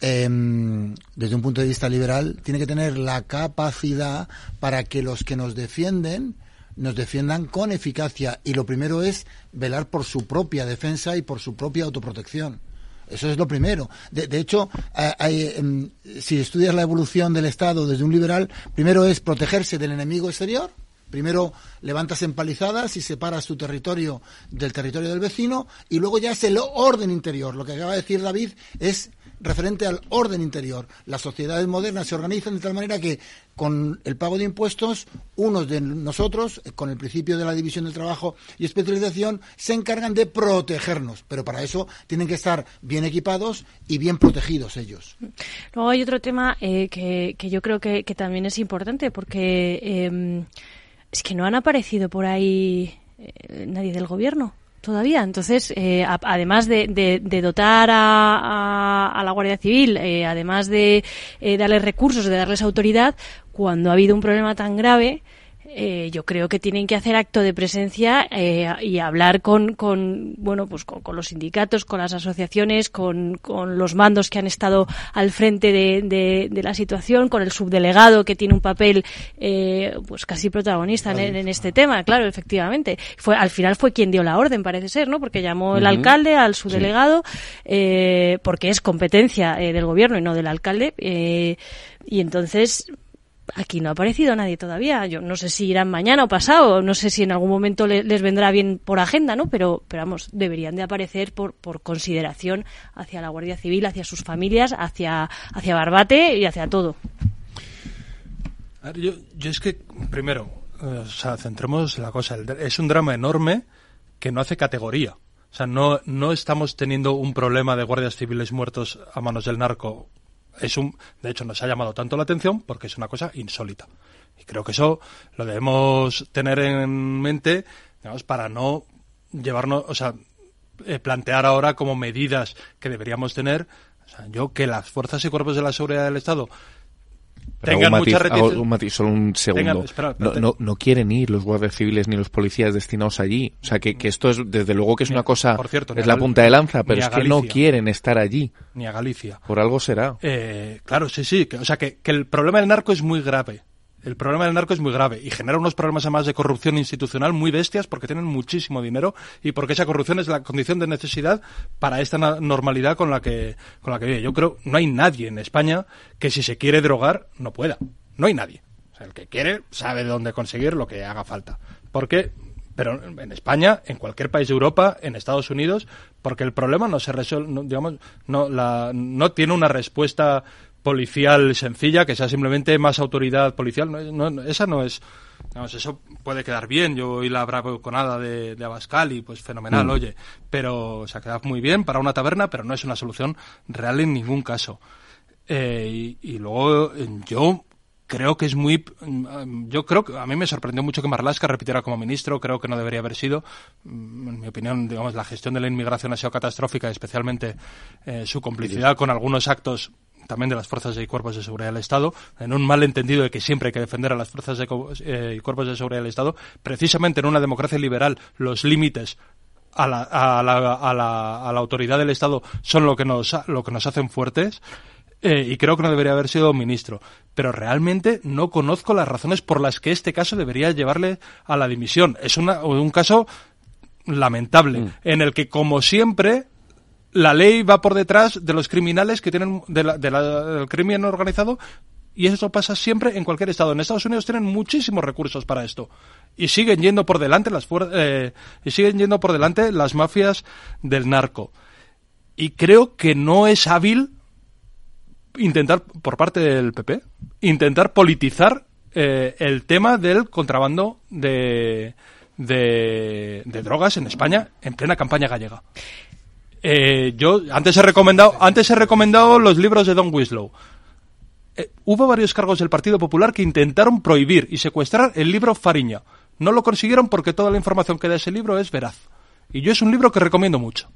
em, desde un punto de vista liberal, tiene que tener la capacidad para que los que nos defienden nos defiendan con eficacia y lo primero es velar por su propia defensa y por su propia autoprotección. Eso es lo primero. De, hecho, em, si estudias la evolución del Estado desde un liberal, primero es protegerse del enemigo exterior Primero levantas empalizadas y separas tu territorio del territorio del vecino y luego ya es el orden interior. Lo que acaba de decir David es referente al orden interior. Las sociedades modernas se organizan de tal manera que con el pago de impuestos, unos de nosotros, eh, con el principio de la división del trabajo y especialización, se encargan de protegernos. Pero para eso tienen que estar bien equipados y bien protegidos ellos. Luego hay otro tema eh, que, yo creo que, también es importante porque em, es que no han aparecido por ahí eh, nadie del gobierno todavía. Entonces, eh, además de, dotar a, la Guardia Civil, eh, además de eh, darles recursos, de darles autoridad, cuando ha habido un problema tan grave, eh, yo creo que tienen que hacer acto de presencia eh, y hablar con, con bueno pues con, los sindicatos con las asociaciones con, con, los mandos que han estado al frente de, de, la situación con el subdelegado que tiene un papel eh, pues casi protagonista en, este tema claro efectivamente. Fue al final fue quien dio la orden parece ser no porque llamó el alcalde al subdelegado porque es competencia del gobierno y no del alcalde y entonces aquí no ha aparecido nadie todavía. Yo no sé si irán mañana o pasado, no sé si en algún momento les vendrá bien por agenda, ¿no? Pero, pero vamos, deberían de aparecer por, consideración hacia la Guardia Civil, hacia sus familias, hacia, hacia Barbate y hacia todo. yo, yo es que, primero, eh, o sea, centremos la cosa. Es un drama enorme que no hace categoría. O sea, no, no estamos teniendo un problema de guardias civiles muertos a manos del narco es un, de hecho, nos ha llamado tanto la atención porque es una cosa insólita. Y creo que eso lo debemos tener en mente, para no llevarnos, o sea, eh, plantear ahora como medidas que deberíamos tener. O sea, yo que las fuerzas y cuerpos de la seguridad del Estado tengan mucha matiz, solo un segundo. no, no, quieren ir los guardias civiles ni los policías destinados allí. O sea, que, que esto es, desde luego que es una cosa, Por cierto, es la punta de lanza, pero es que no quieren estar allí. Ni a Galicia. Por algo será. Eh, claro, sí, sí. o sea, que, que el problema del narco es muy grave. El problema del narco es muy grave y genera unos problemas además de corrupción institucional muy bestias porque tienen muchísimo dinero y porque esa corrupción es la condición de necesidad para esta normalidad con la que con la que vive. Yo creo no hay nadie en España que si se quiere drogar no pueda. No hay nadie. O sea, el que quiere sabe de dónde conseguir lo que haga falta. Porque pero en España, en cualquier país de Europa, en Estados Unidos, porque el problema no se resuelve, digamos, no, la, no tiene una respuesta policial sencilla, que sea simplemente más autoridad policial. No, esa no es. eso puede quedar bien. Yo oí la bravuconada de, de Abascal y pues fenomenal, mm. oye. Pero se ha quedado muy bien para una taberna, pero no es una solución real en ningún caso. Eh, y, luego yo creo que es muy yo creo que a mí me sorprendió mucho que Marlaska repitiera como ministro creo que no debería haber sido mm, en mi opinión digamos la gestión de la inmigración ha sido catastrófica especialmente eh, su complicidad con algunos actos también de las fuerzas y cuerpos de seguridad del Estado, en un malentendido de que siempre hay que defender a las fuerzas eh, y cuerpos de seguridad del Estado, precisamente en una democracia liberal los límites a la, a la, a la, a la autoridad del Estado son lo que nos, lo que nos hacen fuertes. Eh, y creo que no debería haber sido ministro. Pero realmente no conozco las razones por las que este caso debería llevarle a la dimisión. Es una, un caso lamentable, mm. en el que, como siempre, la ley va por detrás de los criminales que tienen de la, del crimen organizado y eso pasa siempre en cualquier estado. En Estados Unidos tienen muchísimos recursos para esto y siguen yendo por delante las eh, y siguen yendo por delante las mafias del narco. Y creo que no es hábil intentar por parte del PP intentar politizar eh, el tema del contrabando de, de, de drogas en España en plena campaña gallega. Eh, yo antes he recomendado, antes he recomendado los libros de Don Winslow. Eh, hubo varios cargos del Partido Popular que intentaron prohibir y secuestrar el libro Fariña. No lo consiguieron porque toda la información que da ese libro es veraz. Y yo es un libro que recomiendo mucho.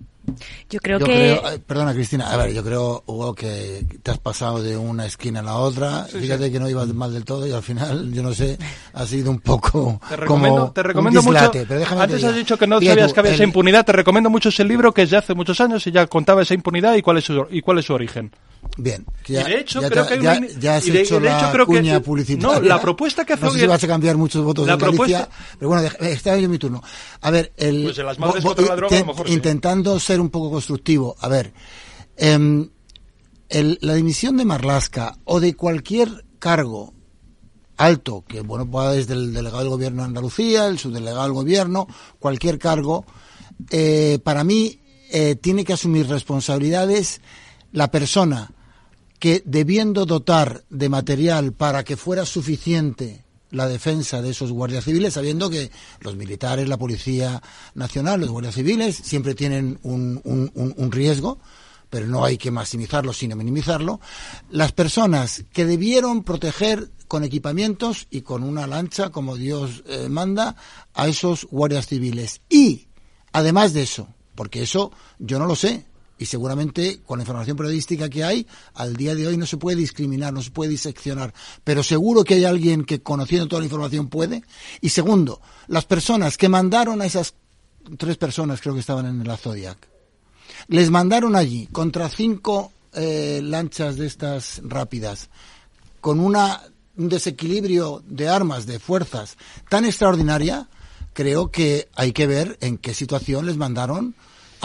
Yo creo que. perdona, Cristina. A ver, yo creo, Hugo, que te has pasado de una esquina a la otra. Fíjate que no ibas mal del todo y al final, yo no sé, ha sido un poco. Te recomiendo, como te recomiendo mucho. Antes has dicho que no sabías que había esa impunidad. Te recomiendo mucho ese libro que es de hace muchos años y ya contaba esa impunidad y cuál es su, y cuál es su origen. Bien. Ya, y de hecho, creo que ya, has hecho la cuña publicitaria. No, la propuesta que hace No sé si vas a cambiar muchos votos la en Galicia, pero bueno, está yo mi turno. A ver, el, pues las madres contra la droga, a lo mejor intentando ser un poco constructivo. A ver, eh, el, la dimisión de Marlasca o de cualquier cargo alto, que bueno, pueda desde el delegado del gobierno de Andalucía, el subdelegado del gobierno, cualquier cargo, eh, para mí eh, tiene que asumir responsabilidades la persona que debiendo dotar de material para que fuera suficiente la defensa de esos guardias civiles, sabiendo que los militares, la Policía Nacional, los guardias civiles siempre tienen un, un, riesgo, pero no hay que maximizarlo sino minimizarlo, las personas que debieron proteger con equipamientos y con una lancha, como Dios eh, manda, a esos guardias civiles. Y, además de eso, porque eso yo no lo sé, y seguramente con la información periodística que hay, al día de hoy no se puede discriminar, no se puede diseccionar, pero seguro que hay alguien que conociendo toda la información puede. Y segundo, las personas que mandaron a esas tres personas, creo que estaban en la Zodiac, les mandaron allí contra cinco eh, lanchas de estas rápidas, con una, un desequilibrio de armas, de fuerzas tan extraordinaria, creo que hay que ver en qué situación les mandaron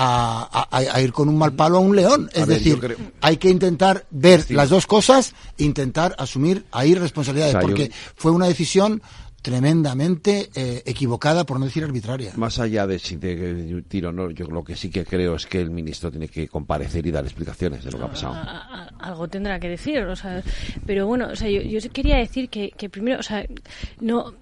a, a, a, ir con un mal palo a un león. Es ver, decir, creo... hay que intentar ver sí. las dos cosas, intentar asumir ahí responsabilidades, o sea, porque yo... fue una decisión tremendamente eh, equivocada, por no decir arbitraria. Más allá de si de tiro no, yo lo que sí que creo es que el ministro tiene que comparecer y dar explicaciones de lo que ha pasado. A, a, algo tendrá que decir, o sea, pero bueno, o sea, yo, yo quería decir que, que primero, o sea, no,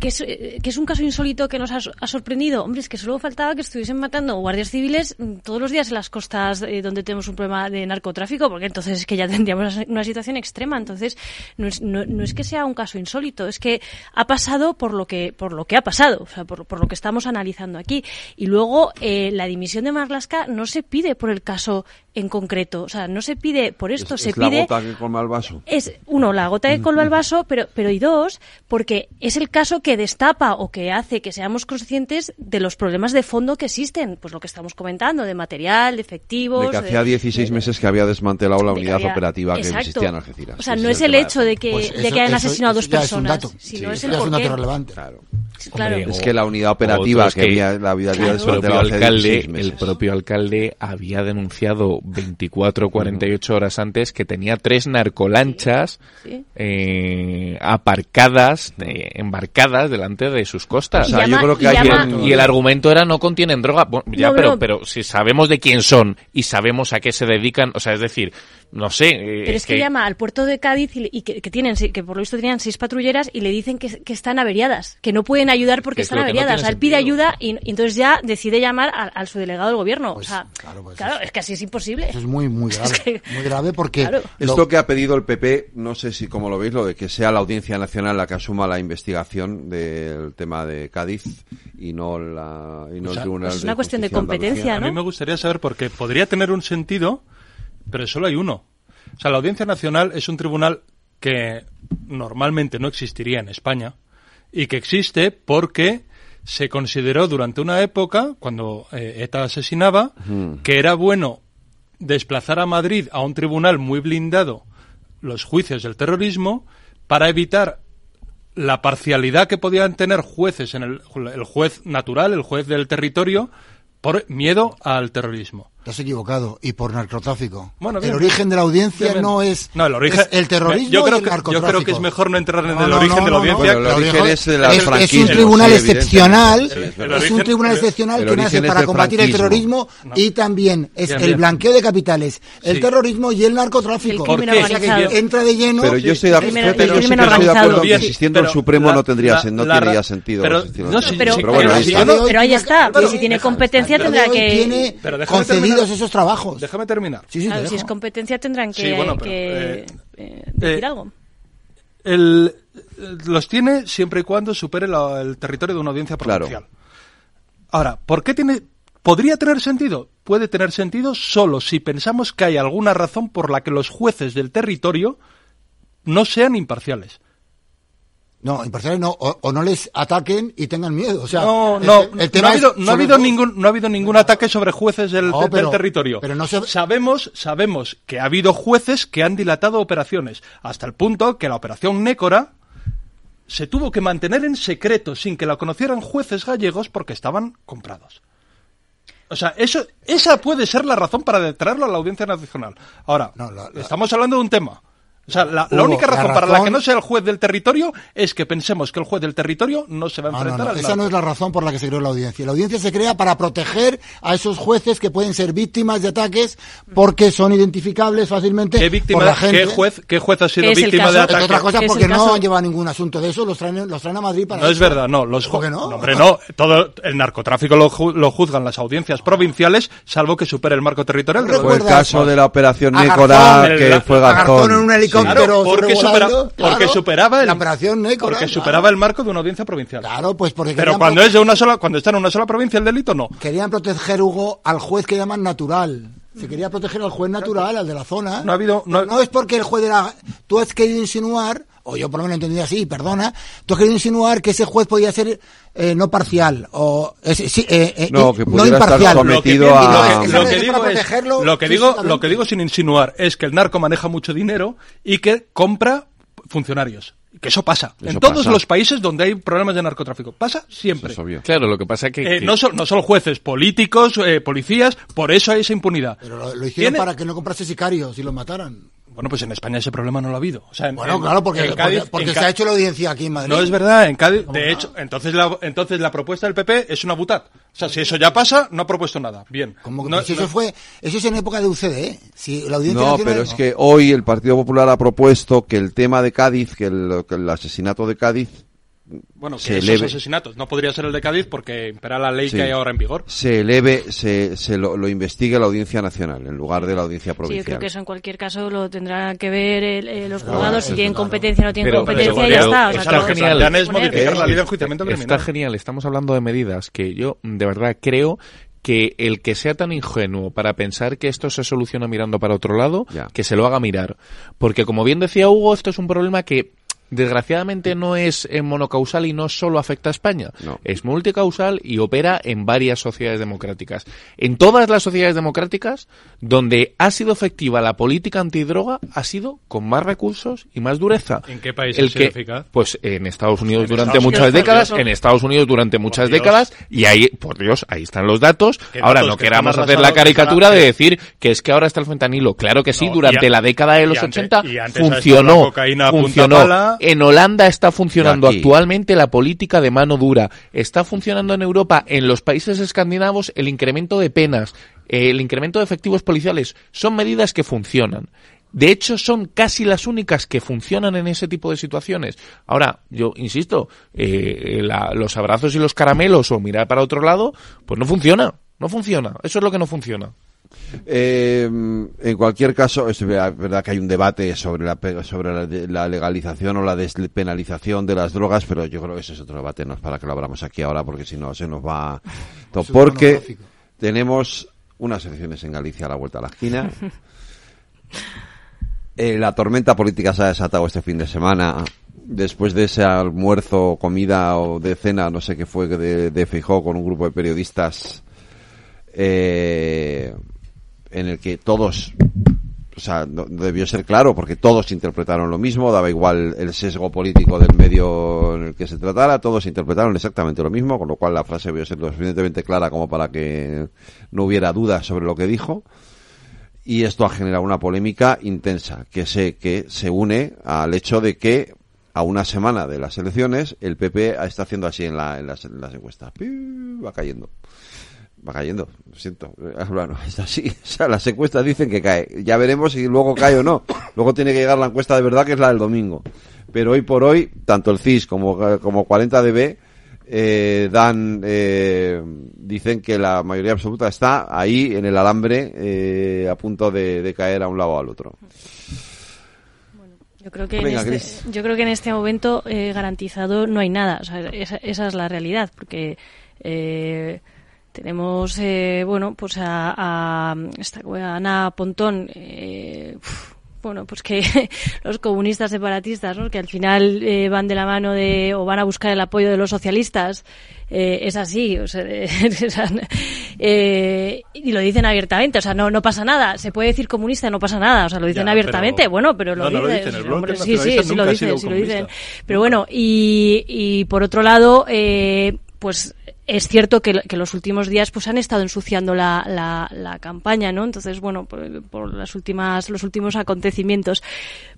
que es, que es un caso insólito que nos ha, ha, sorprendido. Hombre, es que solo faltaba que estuviesen matando guardias civiles todos los días en las costas eh, donde tenemos un problema de narcotráfico, porque entonces es que ya tendríamos una situación extrema. Entonces, no es, no, no es que sea un caso insólito, es que ha pasado por lo que, por lo que ha pasado, o sea, por, por lo que estamos analizando aquí. Y luego, eh, la dimisión de Marlaska no se pide por el caso en concreto. O sea, no se pide por esto, es, se es pide. la gota que colma el vaso. Es, uno, la gota que colma el vaso, pero, pero y dos, porque es el caso que destapa o que hace que seamos conscientes de los problemas de fondo que existen. Pues lo que estamos comentando, de material, de efectivos. De que hacía 16 de, meses que había desmantelado la unidad había, operativa exacto. que existía en Algeciras. O sea, no es el hecho de que, pues eso, de que hayan eso, asesinado eso dos personas, es sino sí, es el es un dato relevante. Claro. Claro. Hombre, es que la unidad operativa que, que, había, la había claro. el propio alcalde, el propio alcalde había denunciado 24 o 48 horas antes que tenía tres narcolanchas sí, sí. Eh, aparcadas, eh, embarcadas delante de sus costas. O sea, llama, yo creo que y, llama... y, el argumento era no contienen droga. Bueno, ya, no, pero, pero si sabemos de quién son y sabemos a qué se dedican, o sea, es decir, no sé. Eh, Pero es que, que, llama al puerto de Cádiz y, y que, que, tienen, que por lo visto tenían seis patrulleras y le dicen que, que están averiadas, que no pueden ayudar porque están averiadas. No o sea, él pide ayuda y, y, entonces ya decide llamar al, al subdelegado del gobierno. Pues, o sea, claro, pues claro es, es, que así es imposible. Eso es muy, muy grave. Es que, muy grave porque. Claro. Esto que ha pedido el PP, no sé si como lo veis, lo de que sea la Audiencia Nacional la que asuma la investigación del tema de Cádiz y no, la, y no o sea, el Tribunal es de una cuestión de competencia, ¿no? A mí me gustaría saber porque podría tener un sentido, pero solo hay uno. O sea, la Audiencia Nacional es un tribunal que normalmente no existiría en España y que existe porque se consideró durante una época, cuando eh, ETA asesinaba, mm. que era bueno desplazar a Madrid a un tribunal muy blindado los juicios del terrorismo para evitar la parcialidad que podían tener jueces en el, el juez natural, el juez del territorio, por miedo al terrorismo. Te has equivocado. Y por narcotráfico. Bueno, bien, el origen de la audiencia bien, bien. no es, no, el, origen, es el terrorismo yo creo y el que, narcotráfico. Yo creo que es mejor no entrar en no, el no, origen no, de la audiencia. Bueno, el origen es de la es, es un tribunal sí, excepcional, sí, es, es, un tribunal excepcional que nace para combatir el terrorismo y también es el blanqueo de capitales, el sí. terrorismo y el narcotráfico. El crimen organizado. que entra de lleno. Pero yo estoy de acuerdo, que estoy de acuerdo que existiendo el Supremo no tendría sentido. Pero ahí está, si tiene competencia tendrá que concedidos esos trabajos. Déjame terminar. Sí, sí, claro, si es competencia tendrán que, sí, bueno, pero, que eh, eh, decir eh, algo. El, los tiene siempre y cuando supere la, el territorio de una audiencia provincial. Claro. Ahora, ¿por qué tiene podría tener sentido? Puede tener sentido solo si pensamos que hay alguna razón por la que los jueces del territorio no sean imparciales. No, imparciales no, o, o, no les ataquen y tengan miedo. O sea, no, no, el, el tema no ha habido, no ha habido ningún, no ha habido ningún ataque sobre jueces del, no, pero, del territorio. Pero no se... sabemos, sabemos que ha habido jueces que han dilatado operaciones hasta el punto que la operación Nécora se tuvo que mantener en secreto sin que la conocieran jueces gallegos porque estaban comprados. O sea, eso, esa puede ser la razón para traerlo a la Audiencia Nacional. Ahora, no, la, la... estamos hablando de un tema O sea, la, la única la razón, para la razón- que no sea el juez del territorio es que pensemos que el juez del territorio no se va a No, no, enfrentar no, al esa no es la razón por la que se creó la audiencia. La audiencia se crea para proteger a esos jueces que pueden ser víctimas de ataques porque son identificables fácilmente ¿Qué víctima, por la gente. qué juez, qué juez ha sido Es víctima de Entre ataque? otras cosas Es el porque no han llevado ningún asunto de eso, los traen, los traen a Madrid para No es eso. verdad, no. Los ¿Por ju- qué no? Hombre, no. Todo el narcotráfico lo, ju- lo juzgan las audiencias provinciales, salvo que supere el marco territorial. Fue el caso de la operación Garzón, que fue Garzón. Claro, porque superaba el- la operación Nécora, Porque claro. superaba el marco de una audiencia provincial. Claro, pues porque Pero cuando es de una sola, cuando está en una sola provincia el delito, no. querían proteger Hugo al juez que llaman natural. Se quería proteger al juez natural, al de la zona. No ha habido, no, es porque el juez era. Tú has querido insinuar, o yo por lo menos lo entendí así, perdona. Tú has querido insinuar que ese juez podía ser eh, no parcial o eh, sí, eh, eh, No, que pudiera estar imparcial. sometido Lo que- a- lo que- Esa lo que es digo para es- protegerlo lo que digo, lo que digo sin insinuar es que el narco maneja mucho dinero y que compra funcionarios. Que eso pasa. Eso en todos pasa. los países donde hay problemas de narcotráfico. Pasa siempre. Claro, lo que pasa es que... Eh, que- no, son, no solo jueces, políticos, eh, policías, por eso hay esa impunidad. Pero lo, lo hicieron Tiene- para que no comprase sicarios y los mataran. Bueno, pues en España ese problema no lo ha habido. O sea, en- Bueno, en- claro, porque, en Cádiz- porque, porque en se ha hecho la audiencia aquí en Madrid. No es verdad, en Cádiz, de hecho, entonces la, entonces la propuesta del PP es una butad. O sea, si eso ya pasa, no ha propuesto nada. Bien. Como que, No- pues si no- eso fue, eso es en época de UCD, ¿eh? Si la audiencia No, nacional- pero es que hoy el Partido Popular ha propuesto que el tema de Cádiz, que el, que el asesinato de Cádiz, Bueno, que se esos eleve, asesinatos no podría ser el de Cádiz porque impera la ley Sí. que hay ahora en vigor. se eleve, se, se lo, lo investigue la Audiencia Nacional en lugar de la Audiencia Sí, yo Provincial. creo que eso en cualquier caso lo tendrán que ver el- eh, los Claro, juzgados, si tienen claro. competencia o no tienen Pero- competencia pero- y ya pero está. O sea, está que lo que genial. es modificar la ley de enjuiciamiento Está criminal. genial, estamos hablando de medidas que yo de verdad creo que el que sea tan ingenuo para pensar que esto se soluciona mirando para otro lado, que se lo haga mirar. Porque como bien decía Hugo, esto es un problema que desgraciadamente no es eh, monocausal y no solo afecta a España. Es multicausal y opera en varias sociedades democráticas. En todas las sociedades democráticas, donde ha sido efectiva la política antidroga, ha sido con más recursos y más dureza. ¿En qué país El ha sido que- eficaz? Pues en Estados Unidos En durante Estados muchas Unidos, décadas, en Estados Unidos durante muchas Dios. décadas, y ahí, por Dios, ahí están los datos. ¿Qué Ahora, datos? no Que queramos hacer la caricatura de decir que es que ahora está el fentanilo. Claro que sí, No, durante y a- la década de los y antes- 80 y antes ha estado funcionó. la cocaína a punta funcionó. En Holanda está funcionando actualmente la política de mano dura. Está funcionando en Europa, en los países escandinavos, el incremento de penas, el incremento de efectivos policiales. Son medidas que funcionan. De hecho, son casi las únicas que funcionan en ese tipo de situaciones. Ahora, yo insisto, eh, la- los abrazos y los caramelos o mirar para otro lado, pues no funciona. No funciona. Eso es lo que no funciona. Eh, en cualquier caso, es verdad que hay un debate sobre la, sobre la, la legalización o la despenalización de las drogas, pero yo creo que ese es otro debate, no es para que lo abramos aquí ahora, porque si no se nos va... Porque tenemos unas elecciones en Galicia a la vuelta a la esquina. Eh, la tormenta política se ha desatado este fin de semana. Después de ese almuerzo, comida o de cena, no sé qué fue, de, de Feijóo con un grupo de periodistas eh, en el que todos, o sea, debió ser claro porque todos interpretaron lo mismo, daba igual el sesgo político del medio en el que se tratara, todos interpretaron exactamente lo mismo, con lo cual la frase debió ser lo suficientemente clara como para que no hubiera dudas sobre lo que dijo. Y esto ha generado una polémica intensa que se que se une al hecho de que a una semana de las elecciones el PP está haciendo así en, la- en las, en las encuestas. Piu, va cayendo va cayendo lo siento. Eh, bueno, es así o sea las encuestas dicen que cae. Ya veremos si luego cae o no. Luego tiene que llegar la encuesta de verdad que es la del domingo. Pero hoy por hoy tanto el CIS como como 40 dB eh, dan eh, dicen que la mayoría absoluta está ahí en el alambre eh, a punto de, de caer a un lado o al otro. Yo creo que, en este, yo creo que en este momento eh, garantizado no hay nada. O sea, esa, esa es la realidad, porque eh, tenemos, eh, bueno, pues a, a, esta, a Ana Pontón, eh, uf, bueno, pues que los comunistas separatistas, ¿no? que al final eh, van de la mano de, o van a buscar el apoyo de los socialistas, eh, es así, o sea, eh, y lo dicen abiertamente, o sea, no, no pasa nada, se puede decir comunista, no pasa nada, o sea, lo dicen Ya, abiertamente, pero- bueno, pero lo No, no lo dicen, dicen, el hombre, sí, sí, sí lo dicen, sí lo dicen, pero bueno, y, y por otro lado, eh, pues es cierto que, los últimos días pues han estado ensuciando la, campaña, ¿no? Entonces, bueno, por, por, las últimas, los últimos acontecimientos.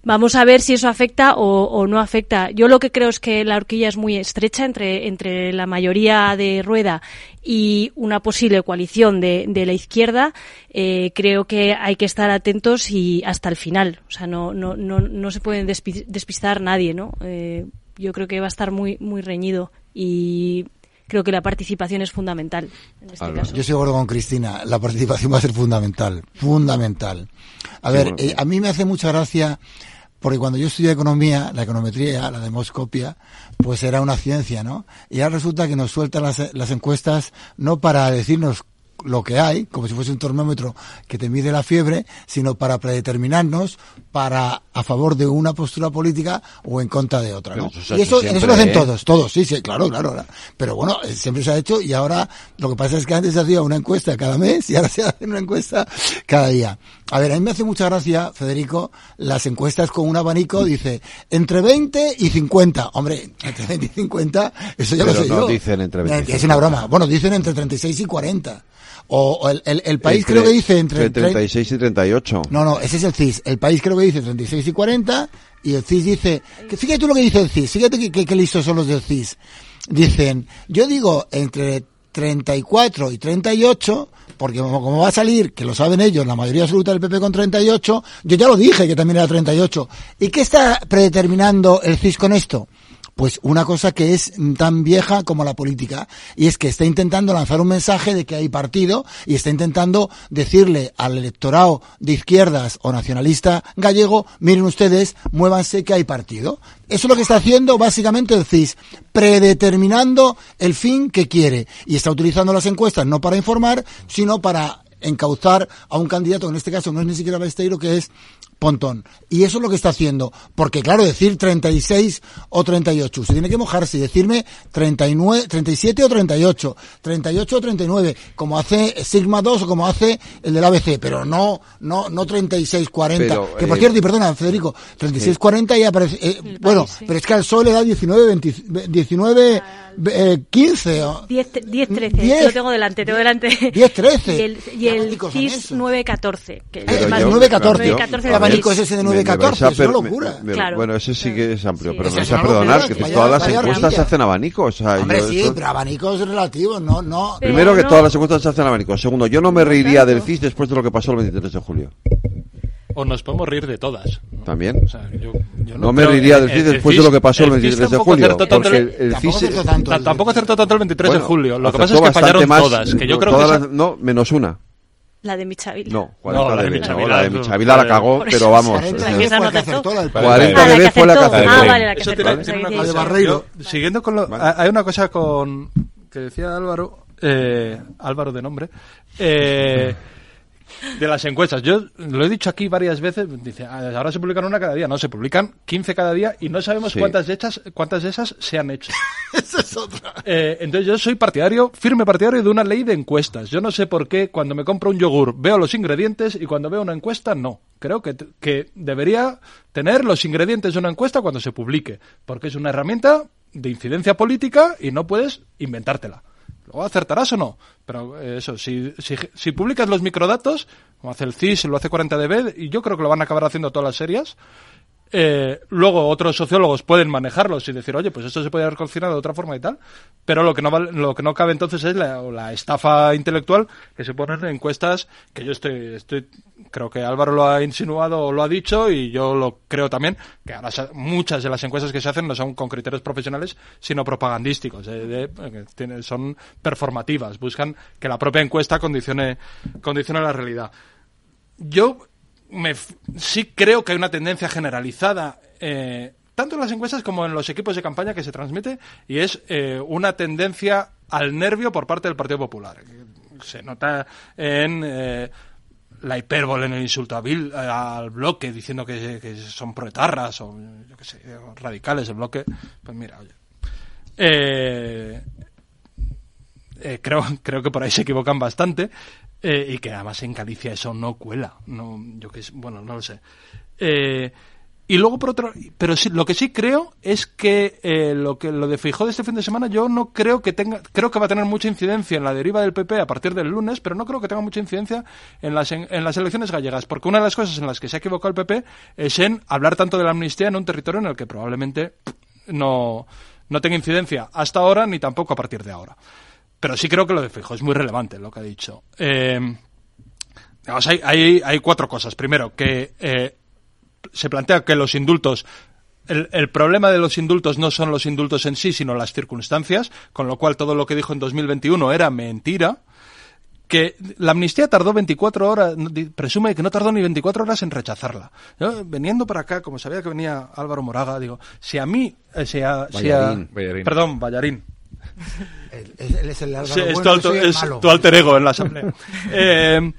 Vamos a ver si eso afecta o, no afecta. Yo lo que creo es que la horquilla es muy estrecha entre, entre la mayoría de Rueda y una posible coalición de, de la izquierda. Eh, creo que hay que estar atentos y hasta el final. O sea, no, no, no, no se pueden despistar nadie, ¿no? Eh, yo creo que va a estar muy, muy reñido y creo que la participación es fundamental en este caso. Yo estoy de acuerdo con Cristina, la participación va a ser fundamental, fundamental. A Sí, ver, bueno. eh, a mí me hace mucha gracia porque cuando yo estudié economía, la econometría, la demoscopia, pues era una ciencia, ¿no? Y ahora resulta que nos sueltan las, las encuestas no para decirnos lo que hay, como si fuese un termómetro que te mide la fiebre, sino para predeterminarnos para a favor de una postura política o en contra de otra, ¿no? Eso y eso, eso lo hacen ¿eh? todos, todos, sí, sí, claro, claro. claro. Pero bueno, eh, siempre se ha hecho y ahora lo que pasa es que antes se hacía una encuesta cada mes y ahora se hace una encuesta cada día. A ver, a mí me hace mucha gracia, Federico, las encuestas con un abanico, dice, entre 20 y 50. Hombre, entre 20 y 50, eso ya Pero lo sé no yo. dicen entre 20 y Es una broma. Bueno, dicen entre 36 y 40. O, o el, el, el país Entre- creo que dice entre, entre 36 y 38. no, no, ese es el CIS. El país creo que dice 36 y 40 y el CIS dice, que fíjate tú lo que dice el CIS, fíjate que, que, que listos son los del CIS. Dicen, yo digo entre 34 y 38, porque como, como va a salir, que lo saben ellos, la mayoría absoluta del PP con 38, yo ya lo dije que también era 38. ¿Y qué está predeterminando el CIS con esto? Pues una cosa que es tan vieja como la política, y es que está intentando lanzar un mensaje de que hay partido y está intentando decirle al electorado de izquierdas o nacionalista gallego, miren ustedes, muévanse que hay partido. Eso es lo que está haciendo básicamente el CIS, predeterminando el fin que quiere, y está utilizando las encuestas no para informar, sino para encauzar a un candidato, en este caso no es ni siquiera Besteiro, que es Pontón. Y eso es lo que está haciendo. Porque, claro, decir 36 o 38, se tiene que mojarse y decirme 39, 37 o 38, 38 o 39, como hace Sigma 2 o como hace el del ABC, pero no, no, no 36, 40. Pero, que por eh, cierto, y perdona, Federico, 36, 40 ya aparece, eh, bueno, pero es que al sol le da 19, 20, 19, eh, 15. o- 10, 10 13, 10. lo tengo delante, tengo delante. 10, 13. Y el, y el CIS 9, 14. Que Pero yo- 9, 14. 9, 14 El abanico es ese de Me- 9, me 14, vais a es una locura. me- me- Claro. Bueno, ese sí que es amplio, pero Esa me es vais a perdonar que todas las encuestas se hacen abanico. O sea, Hombre, yo sí, esto- pero abanicos relativos, no, no. Primero que no- todas las encuestas se hacen abanico. Segundo, yo no me reiría del CIS después de lo que pasó el 23 de julio. O nos podemos reír de todas. También. O sea, yo, yo No me creo- reiría del el- CIS después de lo que pasó el CIS 23 de tampoco julio. Porque el- el, Tampoco CIS... acertó tanto. Ta- Tampoco acertó tanto el 23 bueno, de julio. Lo que pasa es que fallaron todas. Que yo no, creo que No, menos una. La de Michavila. No, 40 No, la de. Michavila, No, la de Michavila la cagó, pero vamos. 40 o sea, que esa no fue la que acertó. acertó, la del Ah, 40 la de fue la que acertó. acertó. Ah, vale, la que Eso acertó. siguiendo con lo, hay una cosa con que decía Álvaro, eh, Álvaro de nombre, eh, de las encuestas. Yo lo he dicho aquí varias veces. Dice, "Ah, ahora se publican una cada día. No, se publican 15 cada día y no sabemos Sí. cuántas de estas, cuántas de esas se han hecho. Esa es otra. Eh, entonces yo soy partidario, firme partidario de una ley de encuestas. Yo no sé por qué cuando me compro un yogur veo los ingredientes y cuando veo una encuesta no. Creo que, que debería tener los ingredientes de una encuesta cuando se publique, porque es una herramienta de incidencia política y no puedes inventártela. Luego acertarás o no. Pero eh, eso, si, si, si publicas los microdatos, como hace el CIS, lo hace 40dB, y yo creo que lo van a acabar haciendo todas las series, eh, luego otros sociólogos pueden manejarlos y decir, oye, pues esto se puede haber cocinado de otra forma y tal, pero lo que no vale- lo que no cabe entonces es la, la estafa intelectual que se ponen en encuestas que yo estoy, estoy, creo que Álvaro lo ha insinuado o lo ha dicho y yo lo creo también, que ahora muchas de las encuestas que se hacen no son con criterios profesionales, sino propagandísticos, eh, tiene- son performativas, buscan que la propia encuesta condicione, condicione la realidad. Yo me, sí creo que hay una tendencia generalizada, eh, tanto en las encuestas como en los equipos de campaña que se transmite, y es eh, una tendencia al nervio por parte del Partido Popular. Se nota en eh, la hipérbole, en el insulto a Bil- eh, al bloque, diciendo que, son proetarras o yo qué sé, radicales el bloque. Pues mira, oye. Eh, eh, creo, creo que por ahí se equivocan bastante eh, y que además en Galicia eso no cuela. No, yo que bueno, no lo sé. Eh, Y luego por otro, pero sí, lo que sí creo es que eh, lo que lo de Feijóo de este fin de semana yo no creo que tenga, creo que va a tener mucha incidencia en la deriva del PP a partir del lunes, pero no creo que tenga mucha incidencia en las en, en las elecciones gallegas, porque una de las cosas en las que se ha equivocado el PP es en hablar tanto de la amnistía en un territorio en el que probablemente no no tenga incidencia hasta ahora ni tampoco a partir de ahora. Pero sí creo que lo de Feijóo es muy relevante lo que ha dicho. Eh, digamos, hay, hay, hay cuatro cosas. Primero, que eh, se plantea que los indultos el, el, problema de los indultos no son los indultos en sí, sino las circunstancias, con lo cual todo lo que dijo en 2021 era mentira. Que la amnistía tardó 24 horas, presume que no tardó ni 24 horas en rechazarla. Yo, veniendo para acá, como sabía que venía Álvaro Moraga, digo, si a mí, eh, si a, si a Ballarín. perdón, Ballarín, Él, él es el Sí, es, bueno, tu, alto- el es tu alter ego en la asamblea. Eh,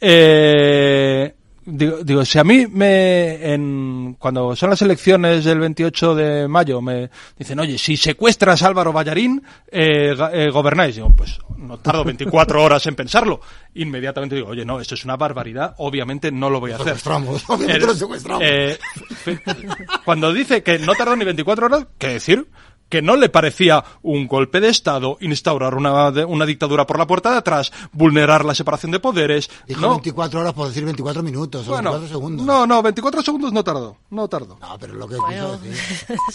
eh, digo, digo, si a mí me, en, cuando son las elecciones del 28 de mayo, me dicen, oye, si secuestras a Álvaro Ballarín, eh, eh, gobernáis. Digo, pues no tardo 24 horas en pensarlo. Inmediatamente digo, oye, no, esto es una barbaridad, obviamente no lo voy a hacer. secuestramos, obviamente El- lo secuestramos. eh, cuando dice que no tardó ni 24 horas, ¿qué decir? Que no le parecía un golpe de Estado instaurar una, una dictadura por la puerta de atrás, vulnerar la separación de poderes. Dijo no, 24 horas por decir 24 minutos o bueno, 24 segundos. no, no, 24 segundos no tardó, no tardó. No, pero lo que quiso decir.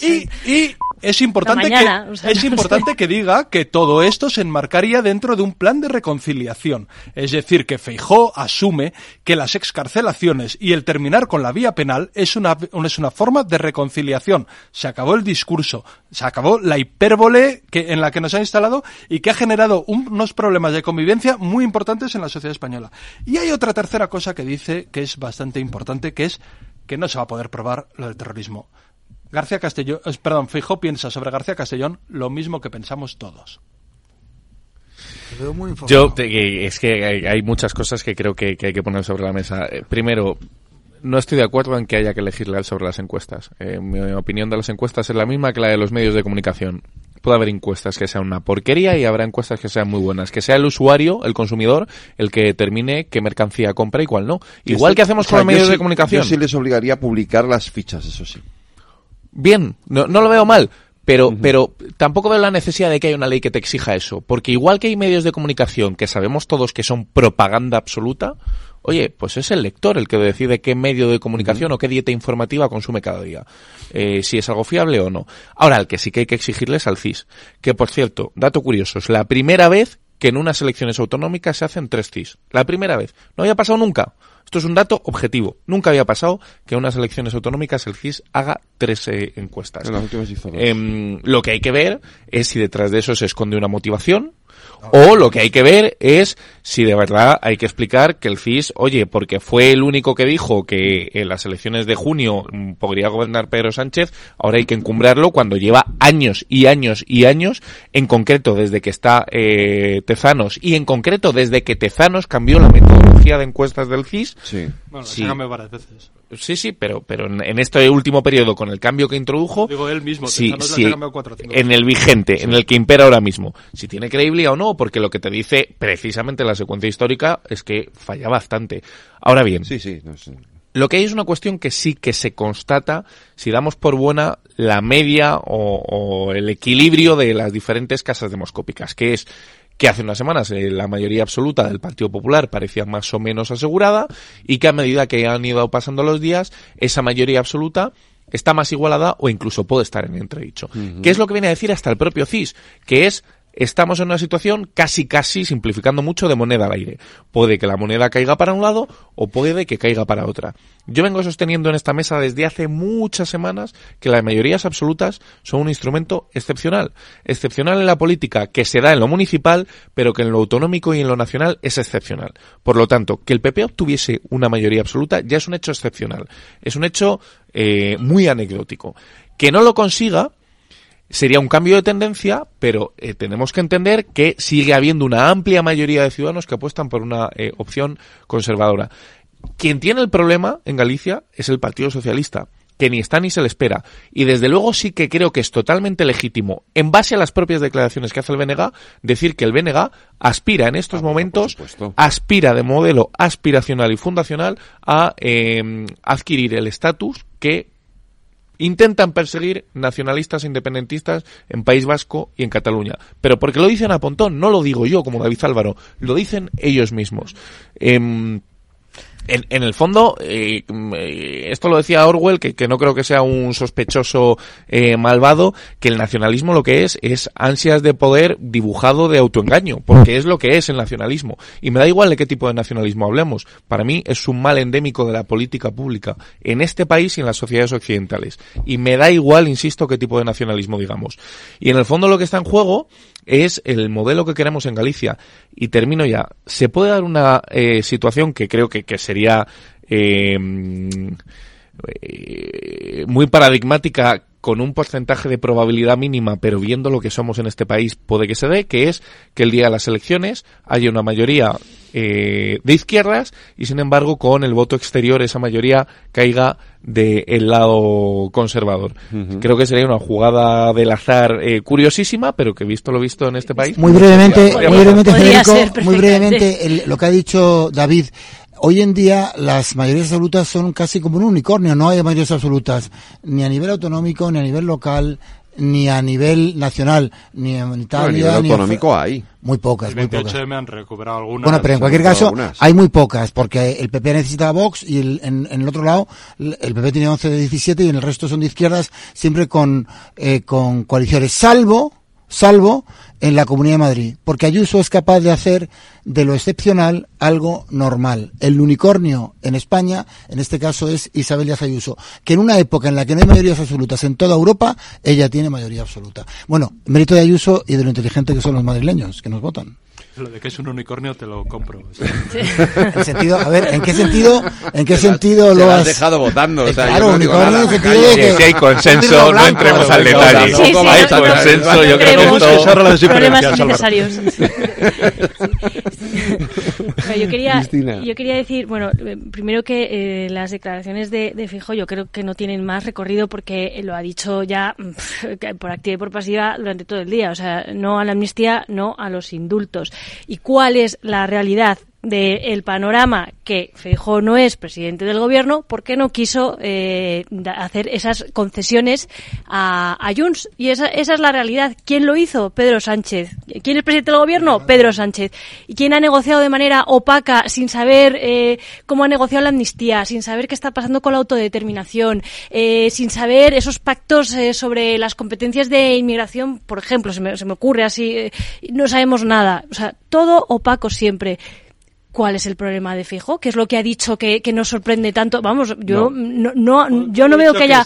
Y, y es importante, mañana, que, o sea, es no importante sé. que diga que todo esto se enmarcaría dentro de un plan de reconciliación. Es decir, que Feijó asume que las excarcelaciones y el terminar con la vía penal es una, es una forma de reconciliación. Se acabó el discurso, se acabó la hipérbole que, en la que nos ha instalado y que ha generado un- unos problemas de convivencia muy importantes en la sociedad española. Y hay otra tercera cosa que dice que es bastante importante, que es que no se va a poder probar lo del terrorismo. García Castellón, eh, perdón, Feijóo piensa sobre García Castellón lo mismo que pensamos todos. Yo, que- es que hay, muchas cosas que creo que, que hay que poner sobre la mesa. Eh, primero, no estoy de acuerdo en que haya que legislar sobre las encuestas. Eh, mi opinión de las encuestas es la misma que la de los medios de comunicación. Puede haber encuestas que sean una porquería y habrá encuestas que sean muy buenas. Que sea el usuario, el consumidor, el que determine qué mercancía compra y cuál no. Igual que hacemos O sea, con los medios sí- de comunicación. Yo sí les obligaría a publicar las fichas, eso sí. Bien, no, no lo veo mal, pero, pero tampoco veo la necesidad de que haya una ley que te exija eso, porque igual que hay medios de comunicación que sabemos todos que son propaganda absoluta, oye, pues es el lector el que decide qué medio de comunicación o qué dieta informativa consume cada día, eh, si es algo fiable o no. Ahora, el que sí que hay que exigirles al CIS, que por cierto, dato curioso, es la primera vez que en unas elecciones autonómicas se hacen tres CIS. La primera vez. No había pasado nunca. Esto es un dato objetivo. Nunca había pasado que en unas elecciones autonómicas el CIS haga tres eh, encuestas. En las últimas. Em, lo que hay que ver es si detrás de eso se esconde una motivación o lo que hay que ver es si de verdad hay que explicar que el CIS, oye, porque fue el único que dijo que en las elecciones de junio mm, podría gobernar Pedro Sánchez, ahora hay que encumbrarlo cuando lleva años y años y años, en concreto desde que está eh, Tezanos y en concreto desde que Tezanos cambió la metodología de encuestas del CIS. Sí. Bueno, Sí. varias veces. Sí, sí, pero, pero en, en este último periodo, con el cambio que introdujo, Digo él mismo, sí, sí, cuatro cinco en el vigente, en el que impera ahora mismo, si tiene credibilidad o no, porque lo que te dice precisamente la secuencia histórica es que falla bastante. Ahora bien, Sí, sí. no sé. lo que hay es una cuestión que sí que se constata si damos por buena la media o, o el equilibrio de las diferentes casas demoscópicas, que es que hace unas semanas eh, la mayoría absoluta del Partido Popular parecía más o menos asegurada y que a medida que han ido pasando los días, esa mayoría absoluta está más igualada o incluso puede estar en entredicho. ¿Qué es lo que viene a decir hasta el propio CIS? Que es estamos en una situación casi casi simplificando mucho de moneda al aire. Puede que la moneda caiga para un lado o puede que caiga para otra. Yo vengo sosteniendo en esta mesa desde hace muchas semanas que las mayorías absolutas son un instrumento excepcional. Excepcional en la política que se da en lo municipal, pero que en lo autonómico y en lo nacional es excepcional. Por lo tanto, que el PP obtuviese una mayoría absoluta ya es un hecho excepcional. Es un hecho eh, muy anecdótico. Que no lo consiga, sería un cambio de tendencia, pero eh, tenemos que entender que sigue habiendo una amplia mayoría de ciudadanos que apuestan por una eh, opción conservadora. Quien tiene el problema en Galicia es el Partido Socialista, que ni está ni se le espera. Y desde luego sí que creo que es totalmente legítimo, en base a las propias declaraciones que hace el BNG, decir que el BNG aspira en estos momentos, aspira de modelo aspiracional y fundacional a eh, adquirir el estatus que intentan perseguir nacionalistas e independentistas en País Vasco y en Cataluña. Pero porque lo dicen a Pontón, no lo digo yo como David Álvaro, lo dicen ellos mismos. Em, en, el fondo, eh, esto lo decía Orwell, que, que, no creo que sea un sospechoso eh, malvado, que el nacionalismo lo que es es ansias de poder dibujado de autoengaño, porque es lo que es el nacionalismo. Y me da igual de qué tipo de nacionalismo hablemos. Para mí es un mal endémico de la política pública en este país y en las sociedades occidentales. Y me da igual, insisto, qué tipo de nacionalismo digamos. Y en el fondo lo que está en juego es el modelo que queremos en Galicia. Y termino ya. Se puede dar una eh, situación que creo que, que sería eh, eh, muy paradigmática con un porcentaje de probabilidad mínima, pero viendo lo que somos en este país, puede que se dé, que es que el día de las elecciones haya una mayoría eh, de izquierdas y, sin embargo, con el voto exterior esa mayoría caiga del lado conservador. Uh -huh. Creo que sería una jugada del azar eh, curiosísima, pero que visto lo visto en este país... Muy brevemente, muy brevemente, Federico, muy brevemente, el, lo que ha dicho David, Hoy en día las mayorías absolutas son casi como un unicornio, no hay mayorías absolutas ni a nivel autonómico, ni a nivel local, ni a nivel nacional, ni en Italia. No, a nivel ni autonómico en... hay. Muy pocas, el muy pocas. me han recuperado algunas. Bueno, pero en cualquier caso hay muy pocas, porque el PP necesita a Vox y el, en, en, el otro lado el PP tiene 11 de 17 y en el resto son de izquierdas, siempre con, eh, con coaliciones, salvo, salvo en la Comunidad de Madrid, porque Ayuso es capaz de hacer de lo excepcional algo normal. El unicornio en España, en este caso, es Isabel Díaz Ayuso, que en una época en la que no hay mayorías absolutas en toda Europa, ella tiene mayoría absoluta. Bueno, mérito de Ayuso y de lo inteligente que son los madrileños, que nos votan. Lo de que es un unicornio te lo compro. Sí. en sentido, a ver, ¿en qué sentido, en qué sentido lo has has dejado votando? O sea, claro, unicornio en el sentido de que si hay consenso, no entremos al detalle. Sí, sí, hay no, consenso, no, yo creo que no, problemas innecesarios. yo quería, yo quería decir, bueno, primero que eh, las declaraciones de, de, Fijo yo creo que no tienen más recorrido porque lo ha dicho ya por activa y por pasiva durante todo el día. O sea, no a la amnistía, no a los indultos. ¿Y cuál es la realidad? Del panorama que Feijóo no es presidente del gobierno porque no quiso eh, hacer esas concesiones a, a Junts y esa, esa, es la realidad. ¿Quién lo hizo? Pedro Sánchez. ¿Quién es presidente del gobierno? Pedro Sánchez. ¿Y quién ha negociado de manera opaca sin saber eh, cómo ha negociado la amnistía, sin saber qué está pasando con la autodeterminación, eh, sin saber esos pactos eh, sobre las competencias de inmigración, por ejemplo, se me, se me ocurre así, eh, no sabemos nada. O sea, todo opaco siempre. ¿Cuál es el problema de Fijo? ¿Qué es lo que ha dicho que, que nos sorprende tanto? Vamos, yo no, no, no yo no veo que haya.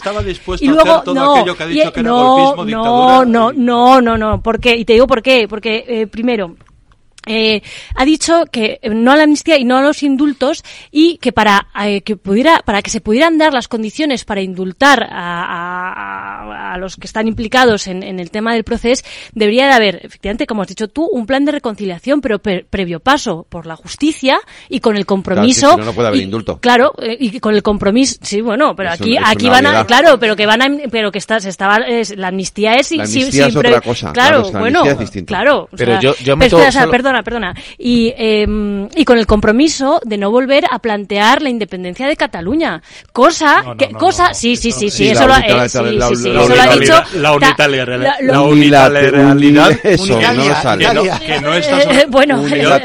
y luego no, que no, no, no, no, no, no, ¿por qué? Y te digo por qué, porque eh, primero eh, ha dicho que no a la amnistía y no a los indultos y que para eh, que pudiera para que se pudieran dar las condiciones para indultar a, a, a los que están implicados en, en, el tema del proceso debería de haber efectivamente como has dicho tú un plan de reconciliación pero pre previo paso por la justicia y con el compromiso claro, si no, no puede haber y, indulto. claro eh, y con el compromiso sí bueno pero es aquí un, aquí van a claro pero que van a pero que está se estaba es, la amnistía es la amnistía sí, es otra cosa claro, claro bueno claro pero sea, yo, yo o sea, perdona perdona y eh, y con el compromiso de no volver a plantear la independencia de Cataluña cosa no, no, que no, cosa sí sí sí sí sí, eso lo eh, ha sí, sí, sí, eso lo ha dicho la unilateralidad la unilateralidad eso no sale que no, eh, bueno pero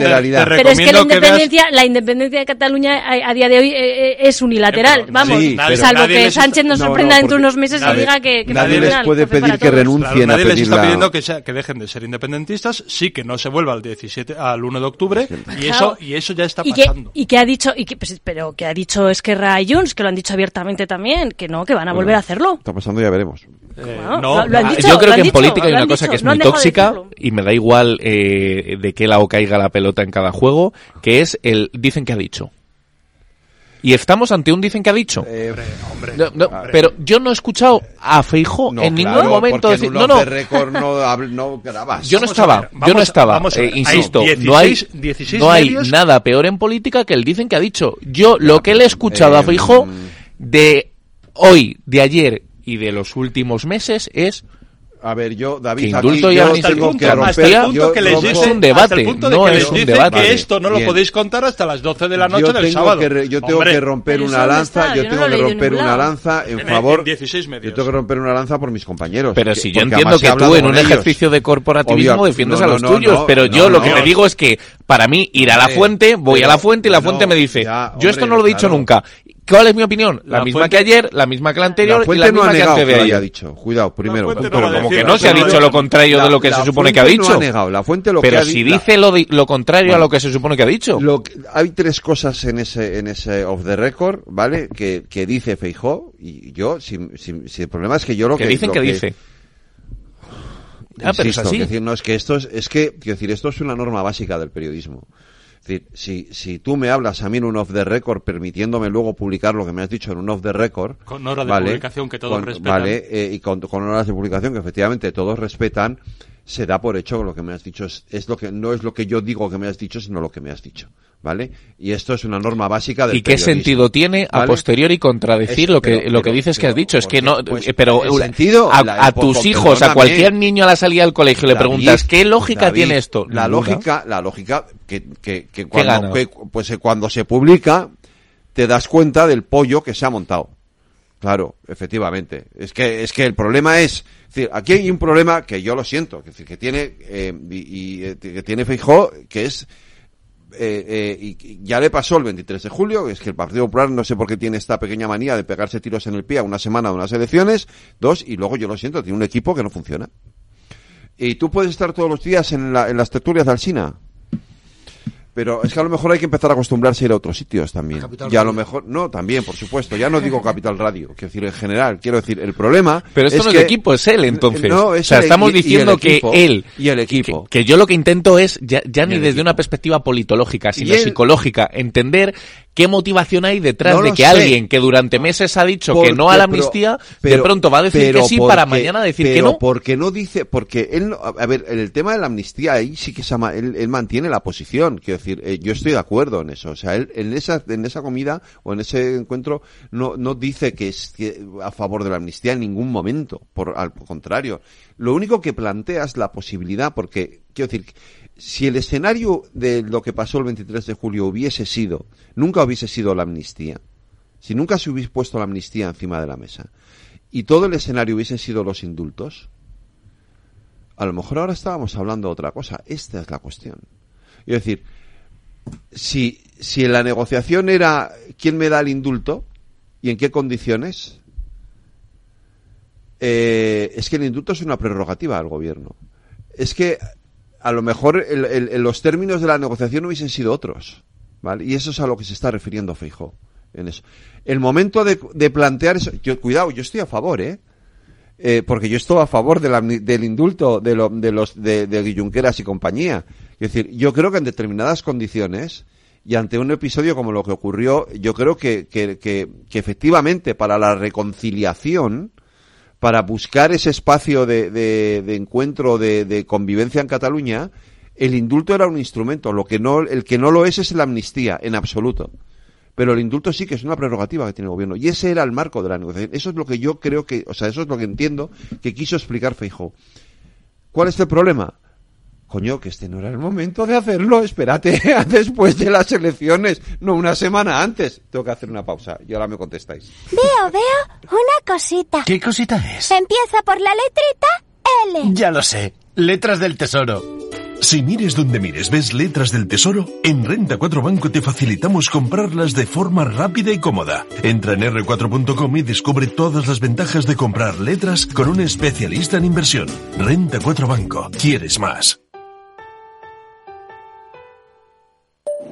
es que la independencia la independencia de Cataluña a, a día de hoy eh, es unilateral pero, vamos sí, salvo que Sánchez nos sorprenda dentro de unos meses y diga que, nadie les puede pedir que renuncien claro, nadie a les está pidiendo que, sea, que dejen de ser independentistas sí que no se vuelva al 17 al 1 de octubre y eso y eso ya está y pasando. que, y que ha dicho y que, pues, pero que ha dicho Esquerra y Junts que lo han dicho abiertamente también que no que van a volver a hacerlo. está pasando ya veremos. Eh, no, lo, lo dicho, yo creo que en dicho, política hay una cosa dicho, que es no muy tóxica y me da igual eh, de qué lado caiga la pelota en cada juego, que es el dicen que ha dicho. Y estamos ante un dicen que ha dicho. Eh, hombre, no, no, pero yo no he escuchado a Feijo no, en claro, ningún momento decir, no, no. no, no grabas. Yo no estaba, ver, yo no estaba, a eh, insisto, 16, no hay, 16 no hay nada peor en política que el dicen que ha dicho. Yo lo que le he escuchado eh, a Feijo de hoy, de ayer y de los últimos meses es A ver, yo, David, Que aquí indulto y amnistía- tengo que hasta el romper. punto yo que les rompo- es un debate, hasta el punto de no que es les un dicen debate. que esto no lo Bien. podéis contar hasta las 12 de la noche yo del tengo sábado. que re- yo tengo Hombre, que romper una lanza, yo tengo que romper una lanza en En- favor en 16 medios. Yo tengo que romper una lanza por mis compañeros. Pero que- si yo entiendo que tú en un ellos. ejercicio de corporativismo Obvio, defiendes no, a los tuyos, pero yo lo que te digo es que para mí ir a la fuente, voy a la fuente y la fuente me dice, yo esto no lo he dicho nunca. ¿Cuál es mi opinión? La, La misma fuente- que ayer, la misma que la anterior La y fuente la no misma ha que negado antes que de lo haya ayer. dicho. Cuidado, primero. no Pero uno. como decir, que no se ha dicho no- lo contrario de La- lo que se supone que fuente ha dicho. No ha negado. La fuente lo que Pero ha si dice lo, lo contrario a Bueno. lo que se supone que ha dicho. Lo que- hay tres cosas en ese en ese off the record, ¿vale? Que, que dice Feijó y yo, si, si, si el problema es que yo lo que que dicen lo que dice. Ah, pero es Insisto, así. decir, no es que esto es, es que, quiero decir, esto es una norma básica del periodismo. Decir, si, si tú me hablas a mí en un off the record permitiéndome luego publicar lo que me has dicho en un off the record. Con hora de publicación que todos Con- respetan. Vale, eh, y con, con horas de publicación que efectivamente todos respetan, se da por hecho lo que me has dicho es, es lo que, no es lo que yo digo que me has dicho, sino lo que me has dicho. ¿Vale? Y esto es una norma básica del ¿Y qué sentido tiene a ¿vale? posteriori contradecir Es- lo que pero- lo que pero- dices que has pero, dicho? Es que no, pues, eh, pero el sentido, a, la- a tus por- hijos, a cualquier niño a la salida del colegio le David, preguntas qué lógica David, tiene esto. La lógica, la lógica que, que, que cuando, que- pues eh, cuando se publica te das cuenta del pollo que se ha montado. Claro, efectivamente. Es que es que el problema es, es decir, aquí hay un problema que yo lo siento, que, que tiene eh, y, eh, que tiene Feijó, que es eh, eh, y ya le pasó el 23 de julio, es que el Partido Popular no sé por qué tiene esta pequeña manía de pegarse tiros en el pie a una semana de unas elecciones, dos, y luego yo lo siento, tiene un equipo que no funciona. Y tú puedes estar todos los días en, la- en las tertulias de Alsina. Pero es que a lo mejor hay que empezar a acostumbrarse a ir a otros sitios también. Capital y a lo mejor, no, también, por supuesto. Ya no digo Capital Radio, quiero decir en general. Quiero decir, el problema. Pero esto es no que, es equipo, es él entonces. No, o es sea, el- estamos y- y el diciendo equipo, que él. Y el equipo. Que, que yo lo que intento es, ya, ni desde equipo. una perspectiva politológica, sino él- psicológica, entender qué motivación hay detrás No de que sé. alguien que durante meses ha dicho que no a la pero- amnistía, de pronto va a decir pero que sí para mañana decir que no. porque no dice, porque él, no- a ver, en el tema de la amnistía ahí sí que se él, él mantiene la posición, quiero decir, eh, yo estoy de acuerdo en eso, o sea, él en esa, en esa comida o en ese encuentro no, no dice que es que- a favor de la amnistía en ningún momento, por, al contrario, lo único que plantea es la posibilidad, porque, quiero decir, si el escenario de lo que pasó el 23 de julio hubiese sido, nunca hubiese sido la amnistía, si nunca se hubiese puesto la amnistía encima de la mesa y todo el escenario hubiesen sido los indultos, a lo mejor ahora estábamos hablando de otra cosa. Esta es la cuestión. Es decir, si, si en la negociación era quién me da el indulto y en qué condiciones, eh, es que el indulto es una prerrogativa del gobierno. Es que a lo mejor el- el- los términos de la negociación hubiesen sido otros. ¿vale? Y eso es a lo que se está refiriendo Feijó en eso. El momento de, de plantear eso, yo, cuidado, yo estoy a favor, ¿eh? Eh, porque yo estoy a favor de del indulto de, lo- de los de, de y compañía. Es decir, yo creo que en determinadas condiciones y ante un episodio como lo que ocurrió, yo creo que, que, que, que efectivamente para la reconciliación, para buscar ese espacio de, encuentro, de, de convivencia en Cataluña, el indulto era un instrumento. Lo que no, el que no lo es es la amnistía, en absoluto. Pero el indulto sí que es una prerrogativa que tiene el gobierno. Y ese era el marco de la negociación. Eso es lo que yo creo que, o sea, eso es lo que entiendo que quiso explicar Feijóo. ¿Cuál es el problema? Coño, que este no era el momento de hacerlo. Espérate, después de las elecciones, no una semana antes. Tengo que hacer una pausa y ahora me contestáis. Veo, veo una cosita. ¿Qué cosita es? Empieza por la letrita L. Ya lo sé. Letras del Tesoro. Si mires donde mires ves letras del tesoro, en Renta 4 Banco te facilitamos comprarlas de forma rápida y cómoda. Entra en r4.com y descubre todas las ventajas de comprar letras con un especialista en inversión. Renta 4 Banco. ¿Quieres más?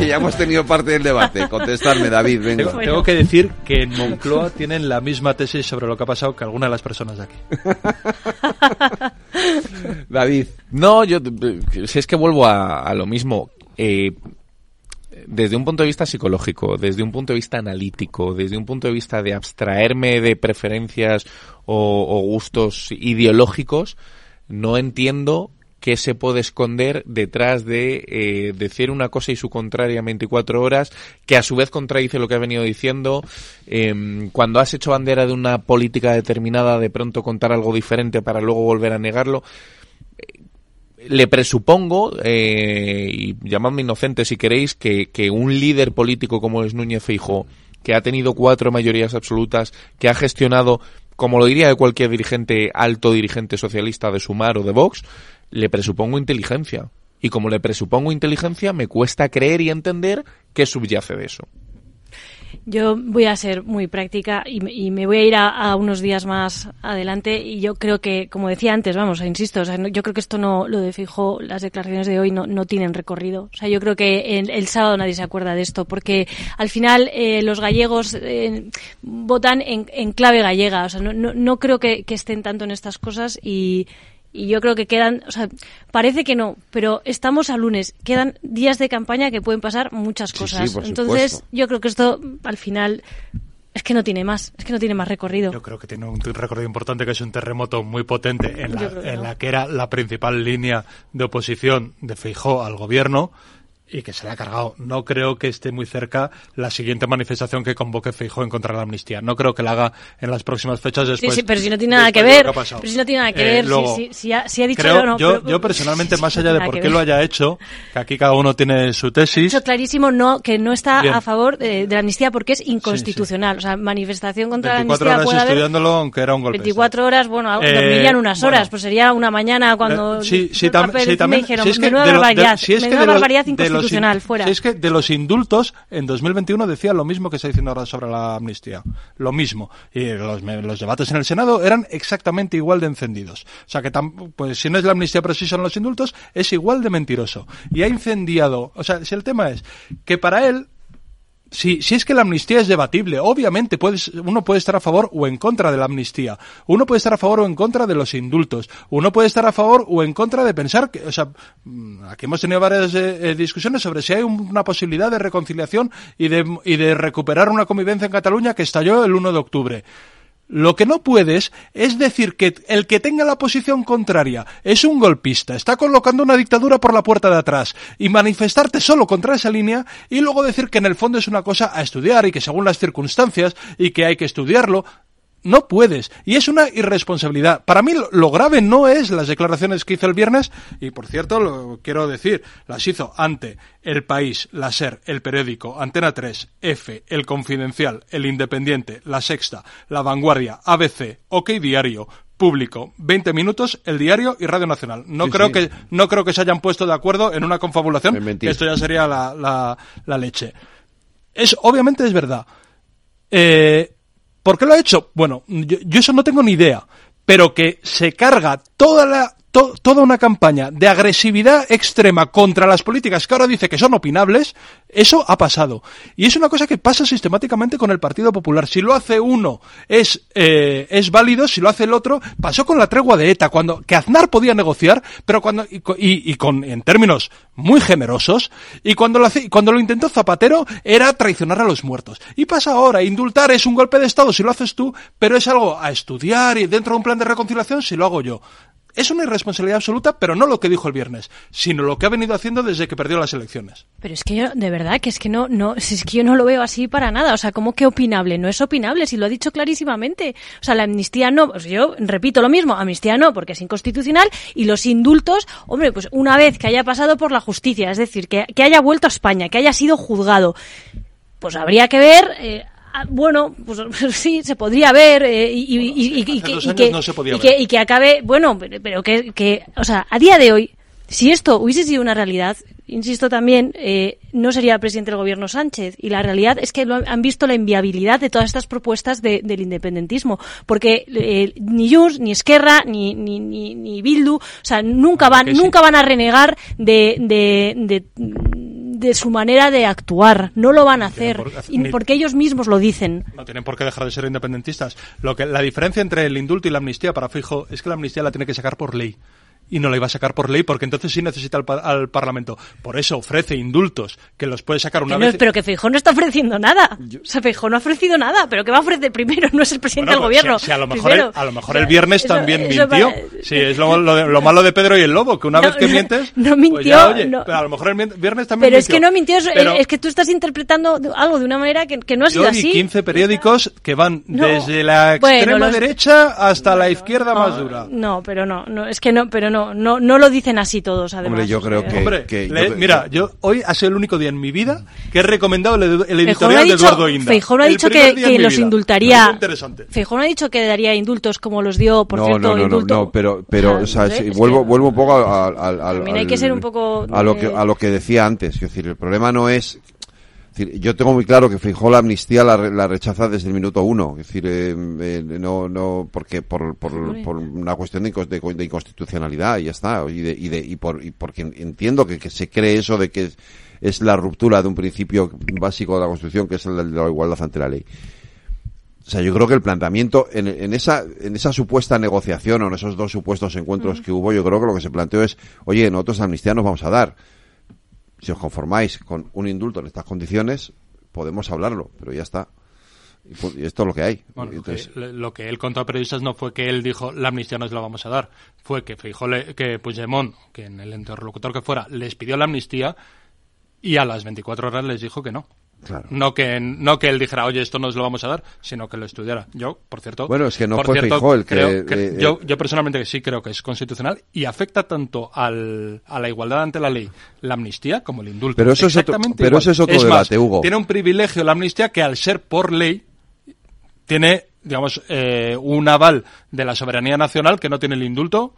Vale, ya hemos tenido parte del debate. Contestarme, David, venga. Tengo, tengo que decir que en Moncloa tienen la misma tesis sobre lo que ha pasado que alguna de las personas de aquí. David. No, yo si es que vuelvo a, a lo mismo. Eh, desde un punto de vista psicológico, desde un punto de vista analítico, desde un punto de vista de abstraerme de preferencias o, o gustos ideológicos, no entiendo qué se puede esconder detrás de eh, decir una cosa y su contraria en 24 horas, que a su vez contradice lo que ha venido diciendo. Eh, cuando has hecho bandera de una política determinada, de pronto contar algo diferente para luego volver a negarlo. Eh, le presupongo, eh, y llamadme inocente si queréis, que, que un líder político como es Núñez Feijóo, que ha tenido cuatro mayorías absolutas, que ha gestionado, como lo diría de cualquier dirigente, alto dirigente socialista de Sumar o de Vox, le presupongo inteligencia. Y como le presupongo inteligencia, me cuesta creer y entender qué subyace de eso. Yo voy a ser muy práctica y, me- voy a ir a, unos días más adelante y yo creo que, como decía antes, vamos, insisto, o sea, no- yo creo que esto no, lo de Fijo, las declaraciones de hoy no, no tienen recorrido. O sea, yo creo que el, el sábado nadie se acuerda de esto porque al final eh, los gallegos eh, votan en, en clave gallega. O sea, no, no, no creo que estén tanto en estas cosas y, y yo creo que quedan, o sea, parece que no, pero estamos a lunes, quedan días de campaña que pueden pasar muchas cosas. sí, por Entonces, supuesto. yo creo que esto al final es que no tiene más, es que no tiene más recorrido. Yo creo que tiene un recorrido importante que es un terremoto muy potente en la, que en no. la que era la principal línea de oposición de Feijó al gobierno y que se le ha cargado. No creo que esté muy cerca la siguiente manifestación que convoque Feijó en contra de la amnistía. No creo que la haga en las próximas fechas Sí, después. sí, pero si no tiene nada que ver, pasado. pero si no tiene nada que Eh, ver, luego, si, si ha, si ha dicho creo- no. yo, pero- yo personalmente, más Sí, allá de por que qué lo haya hecho, que aquí cada uno tiene su tesis, Eso clarísimo no que no está Bien. a favor de, de la amnistía porque es inconstitucional. O sea, manifestación contra la 24 amnistía horas puede haber estudiándolo, aunque era un golpe. 24 horas, bueno, Eh, dormirían unas bueno. horas, pues sería una mañana cuando Eh, sí, sí, tam- sí, también. dijeron, si es que menuda de lo- de- barbaridad, si es que menuda de los- barbaridad in- fuera. Si es que de los indultos, en 2021 decía lo mismo que está diciendo ahora sobre la amnistía. Lo mismo. Y los, los debates en el Senado eran exactamente igual de encendidos. O sea que, tam- pues si no es la amnistía, pero sí son los indultos, es igual de mentiroso. Y ha incendiado. O sea, si el tema es que para él si, si es que la amnistía es debatible, obviamente puedes, uno puede estar a favor o en contra de la amnistía. Uno puede estar a favor o en contra de los indultos. Uno puede estar a favor o en contra de pensar que, o sea, mm, aquí hemos tenido varias eh, eh, discusiones sobre si hay un- una posibilidad de reconciliación y de, y de recuperar una convivencia en Cataluña que estalló el 1 de octubre. Lo que no puedes es decir que el que tenga la posición contraria es un golpista, está colocando una dictadura por la puerta de atrás y manifestarte solo contra esa línea y luego decir que en el fondo es una cosa a estudiar y que según las circunstancias y que hay que estudiarlo. No puedes. Y es una irresponsabilidad. Para mí lo, grave no es las declaraciones que hizo el viernes, y por cierto, lo quiero decir, las hizo ante El País, La SER, El Periódico, Antena 3, F, El Confidencial, El Independiente, La Sexta, La Vanguardia, ABC, OK Diario, Público, 20 Minutos, El Diario y Radio Nacional. No Sí, creo sí. que no creo que se hayan puesto de acuerdo en una confabulación, esto ya sería la, la, la leche. Es, obviamente es verdad. Eh, ¿Por qué lo ha hecho? Bueno, yo, yo eso no tengo ni idea. Pero que se carga toda la, to- toda una campaña de agresividad extrema contra las políticas que ahora dice que son opinables, eso ha pasado. Y es una cosa que pasa sistemáticamente con el Partido Popular. Si lo hace uno es, eh, es válido, si lo hace el otro, pasó con la tregua de ETA, cuando, que Aznar podía negociar, pero cuando, y, y- y con, en términos muy generosos, y cuando lo, hace- cuando lo intentó Zapatero era traicionar a los muertos. Y pasa ahora, indultar es un golpe de Estado si lo haces tú, pero es algo a estudiar y dentro de un plan de reconciliación si lo hago yo. Es una irresponsabilidad absoluta, pero no lo que dijo el viernes, sino lo que ha venido haciendo desde que perdió las elecciones. Pero es que yo, de verdad, que es que no, no, es que yo no lo veo así para nada. O sea, ¿cómo que opinable? No es opinable, si lo ha dicho clarísimamente. O sea, la amnistía no, pues yo repito lo mismo, amnistía no, porque es inconstitucional, y los indultos, hombre, pues una vez que haya pasado por la justicia, es decir, que, que haya vuelto a España, que haya sido juzgado, pues habría que ver, eh, bueno, pues sí, se podría ver eh, y, que- y que, acabe, bueno, pero, pero que, que, o sea, a día de hoy, si esto hubiese sido una realidad, insisto también, eh, no sería presidente del gobierno Sánchez. Y la realidad es que lo han- visto la inviabilidad de todas estas propuestas de- del independentismo. Porque eh, ni Junts, ni Esquerra, ni, ni, ni, ni Bildu, o sea, nunca van, nunca van a renegar de, de, de, de su manera de actuar. No lo van a hacer. por- Y ni- porque ellos mismos lo dicen. No tienen por qué dejar de ser independentistas. Lo que, la diferencia entre el indulto y la amnistía para Fijo es que la amnistía la tiene que sacar por ley. Y no la iba a sacar por ley porque entonces sí necesita al, pa- al Parlamento. Por eso ofrece indultos que los puede sacar una Que no- vez. pero que Feijó no está ofreciendo nada. O sea, Feijó no ha ofrecido nada. Pero que va a ofrecer primero, no es el presidente Bueno, del pues, gobierno. si- si a lo mejor, el, Primero. a lo mejor O sea, el viernes eso- también eso mintió. para- Sí, es lo, lo de- lo malo de Pedro y el Lobo, que una No, vez que no, mientes. no pues mintió, ya, oye, no. pero a lo mejor el viernes también Pero es mintió. que no mintió, es, Pero es que tú estás interpretando algo de una manera que, que no ha sido yo así. vi 15 periódicos que van No. desde la Bueno, extrema los- derecha hasta la izquierda más dura. No, pero no, no, es que no, pero no, no, no lo dicen así todos, además. Hombre, yo creo que... Hombre, que- yo le- mira, yo hoy ha sido el único día en mi vida que he recomendado el, el no editorial de dicho, Eduardo Inda. Feijóo no ha dicho que, que los vida. indultaría. Muy interesante. Feijóo no ha dicho que daría indultos como los dio, por no, cierto, no, no, no, indulto. no, pero, pero, O o sea, sea, no sé, sí, es vuelvo, que- vuelvo un poco al, al- al- También hay al- que ser un poco a lo que a lo que decía antes, es decir, el problema no es, es decir, yo tengo muy claro que Feijóo la amnistía la, la rechaza desde el minuto uno, es decir, eh, eh, no, no, porque por, por, por una cuestión de, incos- de, de inconstitucionalidad y ya está, y de, y de, y por, y porque entiendo que, que se cree eso de que es, es la ruptura de un principio básico de la Constitución, que es el de la igualdad ante la ley. O sea, yo creo que el planteamiento en, en esa en esa supuesta negociación o en esos dos supuestos encuentros que hubo, yo creo que lo que se planteó es, oye, nosotros amnistía nos vamos a dar. Si os conformáis con un indulto en estas condiciones, podemos hablarlo, pero ya está. Y, pu- y esto es lo que hay. Bueno, lo, que, lo que él contó a periodistas no fue que él dijo la amnistía no se la vamos a dar, fue que Feijóo le- que Puigdemont, que en el interlocutor que fuera, les pidió la amnistía y a las 24 horas les dijo que no. Claro. No que no que él dijera, oye, esto no os lo vamos a dar, sino que lo estudiara. Yo, por cierto. Bueno, es que no fue cierto, Feijóo el que, creo que- eh, yo, yo personalmente sí creo que es constitucional y afecta tanto al, a la igualdad ante la ley la amnistía como el indulto. Pero eso es otro- Exactamente pero eso es otro más, debate, Hugo. Tiene un privilegio la amnistía que al ser por ley tiene, digamos, eh, un aval de la soberanía nacional que no tiene el indulto.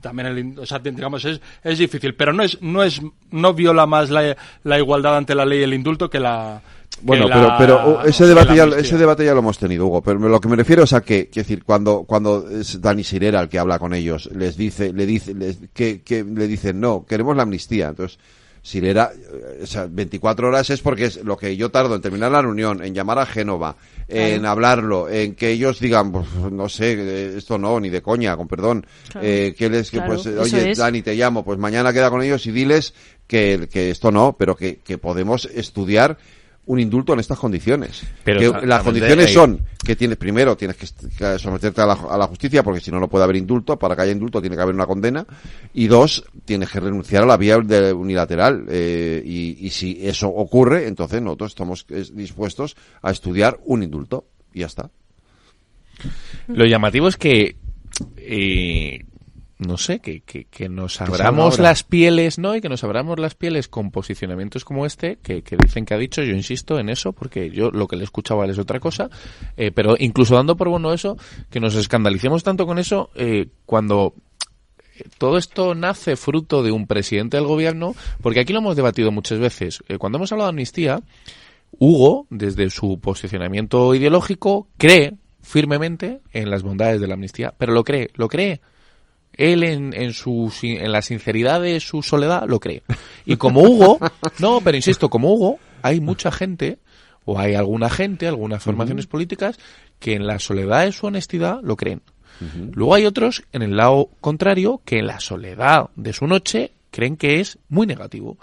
También el, o sea, digamos, es, es difícil, pero no es, no es, no viola más la, la igualdad ante la ley el indulto que la. Bueno, la- pero, pero ese debate ya, ese debate ya lo hemos tenido, Hugo. Pero lo que me refiero es a que, que decir, cuando, cuando es Dani Sirera el que habla con ellos, les dice, le dice, les- que, que le dicen, no, queremos la amnistía. Entonces, Sirera, eh, o sea, 24 horas es porque es lo que yo tardo en terminar la reunión, en llamar a Génova, en hablarlo, en que ellos digan, pues, no sé, eh, esto no, ni de coña, con perdón, Claro. eh, que les, que Claro, pues, oye, es. Dani, te llamo, pues mañana queda con ellos y diles que, que esto no, pero que, que podemos estudiar un indulto en estas condiciones. Pero que las condiciones son que tienes primero tienes que, someterte a la, a la justicia porque si no no puede haber indulto. Para que haya indulto tiene que haber una condena. Y dos tienes que renunciar a la vía de- unilateral. Eh, y, y si eso ocurre entonces nosotros estamos dispuestos a estudiar un indulto. Y ya está. Lo llamativo es que, eh, no sé, que, que, que nos abramos las pieles, ¿no? Y que nos abramos las pieles con posicionamientos como este, que, que dicen que ha dicho, yo insisto en eso, porque yo lo que le escuchaba es otra cosa, eh, pero incluso dando por bueno eso, que nos escandalicemos tanto con eso, eh, cuando eh, todo esto nace fruto de un presidente del gobierno, porque aquí lo hemos debatido muchas veces. Eh, cuando hemos hablado de amnistía, Hugo, desde su posicionamiento ideológico, cree firmemente en las bondades de la amnistía, pero lo cree, lo cree. Él en, en, su, en la sinceridad de su soledad lo cree. Y como Hugo, no, pero insisto, como Hugo, hay mucha gente, o hay alguna gente, algunas formaciones políticas, que en la soledad de su honestidad lo creen. Luego hay otros en el lado contrario que en la soledad de su noche creen que es muy negativo.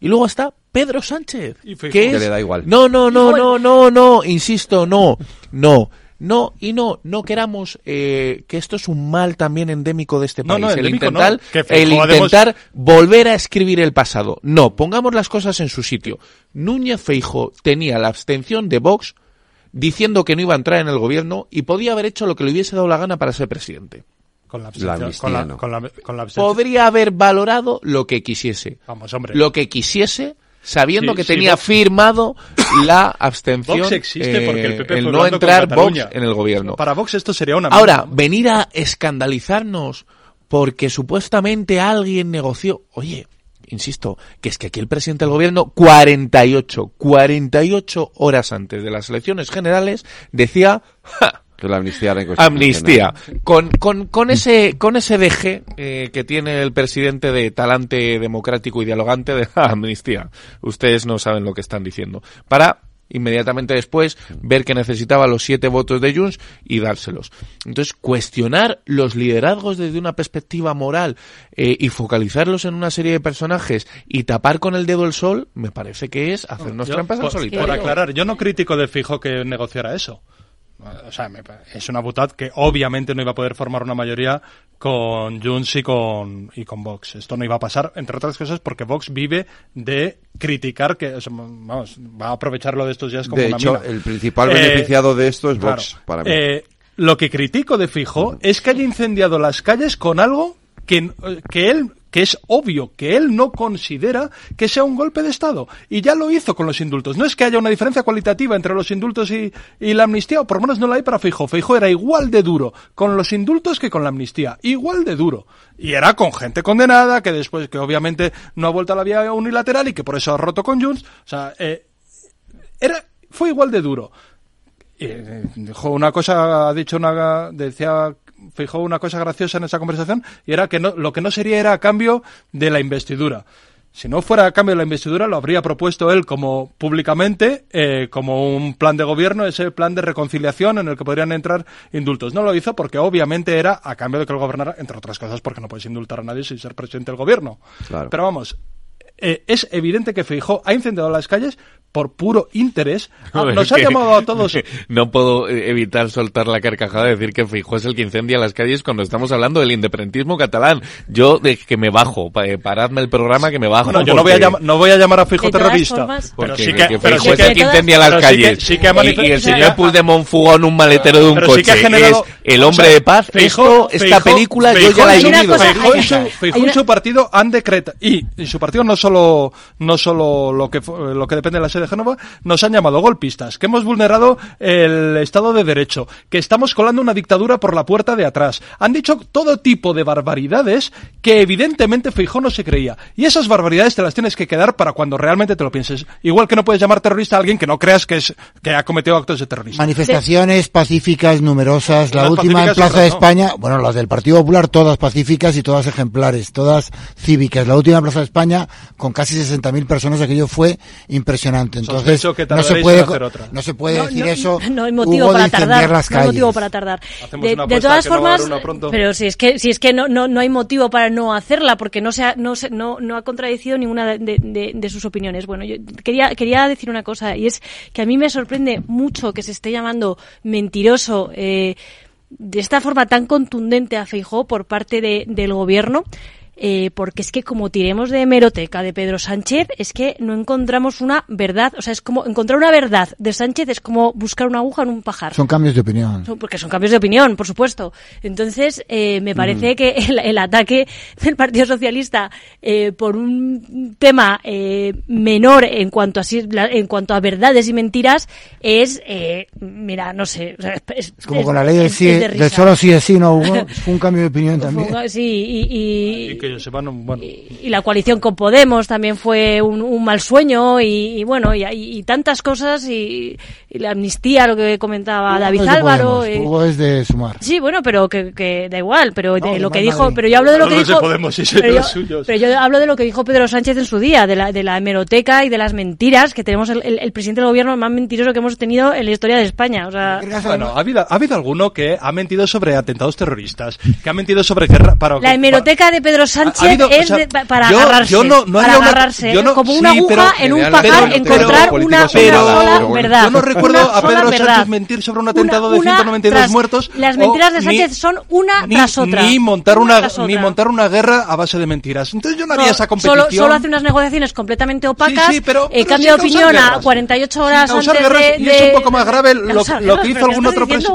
Y luego está Pedro Sánchez, Y que Que es- le da igual. No, no, no, no, no, no, insisto, no, no. No, y no, no queramos eh, que esto es un mal también endémico de este país. no, el intentar, no, que el Feijóo, además- intentar volver a escribir el pasado. No, pongamos las cosas en su sitio. Núñez Feijo tenía la abstención de Vox diciendo que no iba a entrar en el gobierno y podía haber hecho lo que le hubiese dado la gana para ser presidente. Con la La abstención. amnistía, con la, no. con la- con la abstención. Podría haber valorado lo que quisiese. Vamos, hombre. Lo que quisiese sabiendo Sí, que sí, tenía Vox- firmado la abstención Vox existe porque el eh, PP el fue no entrar Vox en el gobierno. Para Vox esto sería una Ahora, venir a escandalizarnos porque supuestamente alguien negoció. Oye, insisto, que es que aquí el presidente del gobierno, 48, 48 horas antes de las elecciones generales, decía, "Ja, Que la amnistía era amnistía. inconstitucional. Con, con, con ese, con ese deje eh, que tiene el presidente de talante democrático y dialogante de la amnistía. Ustedes no saben lo que están diciendo. Para inmediatamente después ver que necesitaba los siete votos de Junts y dárselos. Entonces, cuestionar los liderazgos desde una perspectiva moral eh, y focalizarlos en una serie de personajes y tapar con el dedo el sol, me parece que es hacernos Yo, trampas al solitario. por aclarar, yo no critico de fijo que negociara eso. O sea, es una butad que obviamente no iba a poder formar una mayoría con Junts y con, y con Vox. Esto no iba a pasar, entre otras cosas, porque Vox vive de criticar que, o sea, vamos, va a aprovecharlo de estos días como De una hecho, mina. el principal Eh, beneficiado de esto es claro. Vox, para mí. Eh, lo que critico de Fijo es que haya incendiado las calles con algo que, que él que es obvio que él no considera que sea un golpe de Estado. Y ya lo hizo con los indultos. No es que haya una diferencia cualitativa entre los indultos y, y la amnistía, o por lo menos no la hay para Fijo. Fijo era igual de duro con los indultos que con la amnistía. Igual de duro. Y era con gente condenada, que después, que obviamente no ha vuelto a la vía unilateral y que por eso ha roto con Junts. O sea, eh, era, fue igual de duro. Eh, dijo una cosa, ha dicho una, decía, fijó una cosa graciosa en esa conversación y era que no, lo que no sería era a cambio de la investidura. Si no fuera a cambio de la investidura, lo habría propuesto él como públicamente, eh, como un plan de gobierno, ese plan de reconciliación en el que podrían entrar indultos. No lo hizo porque obviamente era a cambio de que él gobernara, entre otras cosas, porque no puedes indultar a nadie sin ser presidente del gobierno. Claro. Pero vamos, eh, es evidente que Feijó ha incendiado las calles por puro interés. Ah, Nos ha que llamado a todos. No puedo eh, evitar soltar la carcajada de decir que Feijóo es el que incendia las calles cuando estamos hablando del independentismo catalán. Yo de que me bajo, eh, paradme el programa que me bajo. Bueno, yo no voy, a porque- llamar, no voy a llamar a Fijo terrorista. formas- pero Porque sí que, que, pero sí es el que, incendia las sí que- calles. sí que ha y, y el sí señor Puigdemont fugó en un maletero de un pero sí coche. generado- es el o hombre sea, de paz. Feijóo- Esto, esta Feijóo- película yo Feijóo ya la he vivido. Feijóo y su- Feijóo y su partido han decretado y, y su partido no solo no solo lo que lo que depende de la de Génova nos han llamado golpistas que hemos vulnerado el Estado de Derecho que estamos colando una dictadura por la puerta de atrás han dicho todo tipo de barbaridades que evidentemente Feijóo no se creía y esas barbaridades te las tienes que quedar para cuando realmente te lo pienses igual que no puedes llamar terrorista a alguien que no creas que es que ha cometido actos de terrorismo Manifestaciones pacíficas numerosas, la Las última en Plaza de no. España, bueno, las del Partido Popular todas pacíficas y todas ejemplares, todas cívicas. La última en Plaza de España con casi 60.000 personas, aquello fue impresionante. Entonces, Sospecho que no se tardaréis puede en hacer otra. no se puede No, decir no, eso. No hay motivo Hugo, para tardar. las No hay motivo para tardar. De, una de todas que no va a haber formas, pero si es que si es que no, no, no hay motivo para no hacerla porque no se ha, no, se- no, no ha contradecido ninguna de, de- de sus opiniones. Bueno, yo quería quería decir una cosa y es que a mí me sorprende mucho que se esté llamando mentiroso eh, de esta forma tan contundente a Feijó por parte de- del gobierno. Eh, porque es que como tiremos de hemeroteca de Pedro Sánchez, es que no encontramos una verdad, o sea, es como encontrar una verdad de Sánchez es como buscar una aguja en un pajar. Son cambios de opinión. Son- porque son cambios de opinión, por supuesto. Entonces, eh, me parece que el, el ataque del Partido Socialista eh, por un tema eh, menor en cuanto a en cuanto a verdades y mentiras es, eh, mira, no sé, o sea, es, Es como con la ley del, es- sí, es de del solo sí es sí, no Hugo, fue un cambio de opinión también. Sí, y, y- y que ellos se van un- bueno y la coalición con Podemos también fue un, un mal sueño y, y bueno y, y tantas cosas y, y la amnistía lo que comentaba Hugo David es de Álvaro Podemos, eh, Hugo es de sumar. Sí, bueno, pero que, que da igual, pero de de lo que dijo, Madrid. pero yo hablo de lo No, que no dijo, Podemos, pero, yo, suyos. pero yo hablo de lo que dijo Pedro Sánchez en su día, de la, de la hemeroteca y de las mentiras que tenemos el, el- el presidente del gobierno más mentiroso que hemos tenido en la historia de España, o sea, Bueno, ¿ha habido, ha habido alguno que ha mentido sobre atentados terroristas, que ha mentido sobre guerra para la hemeroteca de Pedro para Sánchez ha habido- o es sea, de- pa- para yo- agarrarse, yo no- no para haría una- agarrarse, yo no- como sí, una aguja pero- en un pajar, encontrar pero- una, pero- una sola pero- verdad. Yo no recuerdo a Pedro verdad. Sánchez mentir sobre un atentado de Una- 192 tras- muertos. Las o mentiras de ni- Sánchez son una ni, tras otra. ni montar Una una, ni montar una guerra a base de mentiras. Entonces yo no haría esa competición. Solo, solo hace unas negociaciones completamente opacas, Sí, sí, eh, pero cambio de opinión a guerras. 48 horas antes de, y es un poco más grave lo, que hizo ¿pero qué algún otro presidente.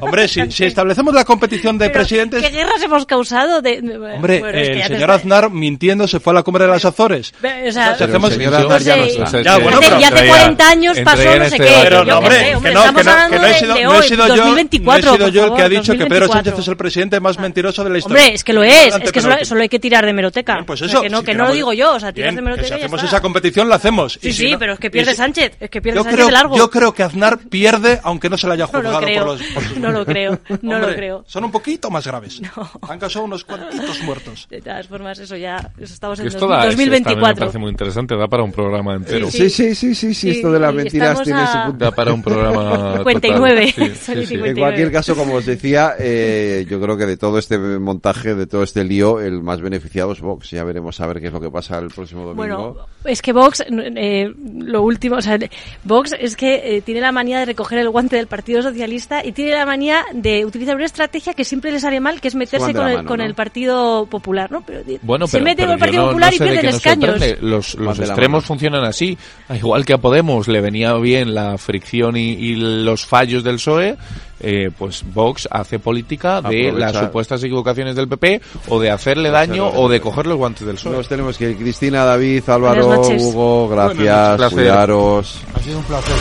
Hombre, si, establecemos la competición de presidentes, ¿Qué guerras hemos causado? Hombre, bueno, es señor está- Aznar mintiendo se fue a la cumbre de las Azores. O sea, Si hacemos- el señor Aznar ya no José, está. Ya, bueno, hace, pero- y hace ya- 40 años pasó no sé este qué. Pero no, hombre, que no, que estamos no, hablando que no he de- sido, no he sido yo, no he 2024, sido yo el que ha dicho que Pedro 2024. Sánchez es el presidente más mentiroso de la historia. Hombre, es que lo es, es que solo, hay que tirar de meroteca. Pues O eso, sea, que no, si que no lo digo yo, o sea, tiras de meroteca si hacemos esa competición la hacemos. Sí, sí, pero es que pierde Sánchez, es que pierde yo Sánchez creo, de largo. yo creo que Aznar pierde aunque no se le haya juzgado por los no lo creo, no lo creo. Son un poquito más graves. Han causado unos cuantitos muertos. De todas formas, eso ya, eso estamos en esto da, esto también me 2024. parece muy interesante, da para un programa entero. Sí, sí, sí, sí, sí, esto de las mentiras tiene su punto. Da para un programa 59. total. Sí, Son sí, sí. En cualquier caso, como os decía, eh, yo creo que de todo este montaje, de todo este lío, el más beneficiado es Vox. Ya veremos a ver qué es lo que pasa el próximo domingo. Bueno, es que Vox, eh, lo último, o sea, Vox es que eh, tiene la manía de recoger el guante del Partido Socialista y tiene la manía de utilizar una estrategia que siempre le sale mal, que es meterse con, el, con ¿no? el Partido Popular, ¿no? Pero Bueno, se pero, mete pero con el Partido no- Popular no y sé de pierden escaños. Los, los extremos funcionan así. Igual que a Podemos le venía bien la fricción y, y los fallos del PSOE, eh, pues Vox hace política de Aprovecha- las supuestas equivocaciones del PP o de hacerle daño o de coger los guantes del PSOE. Nos tenemos que ir. Cristina, David, Álvaro. Hugo, gracias, cuidaros. Ha sido un placer.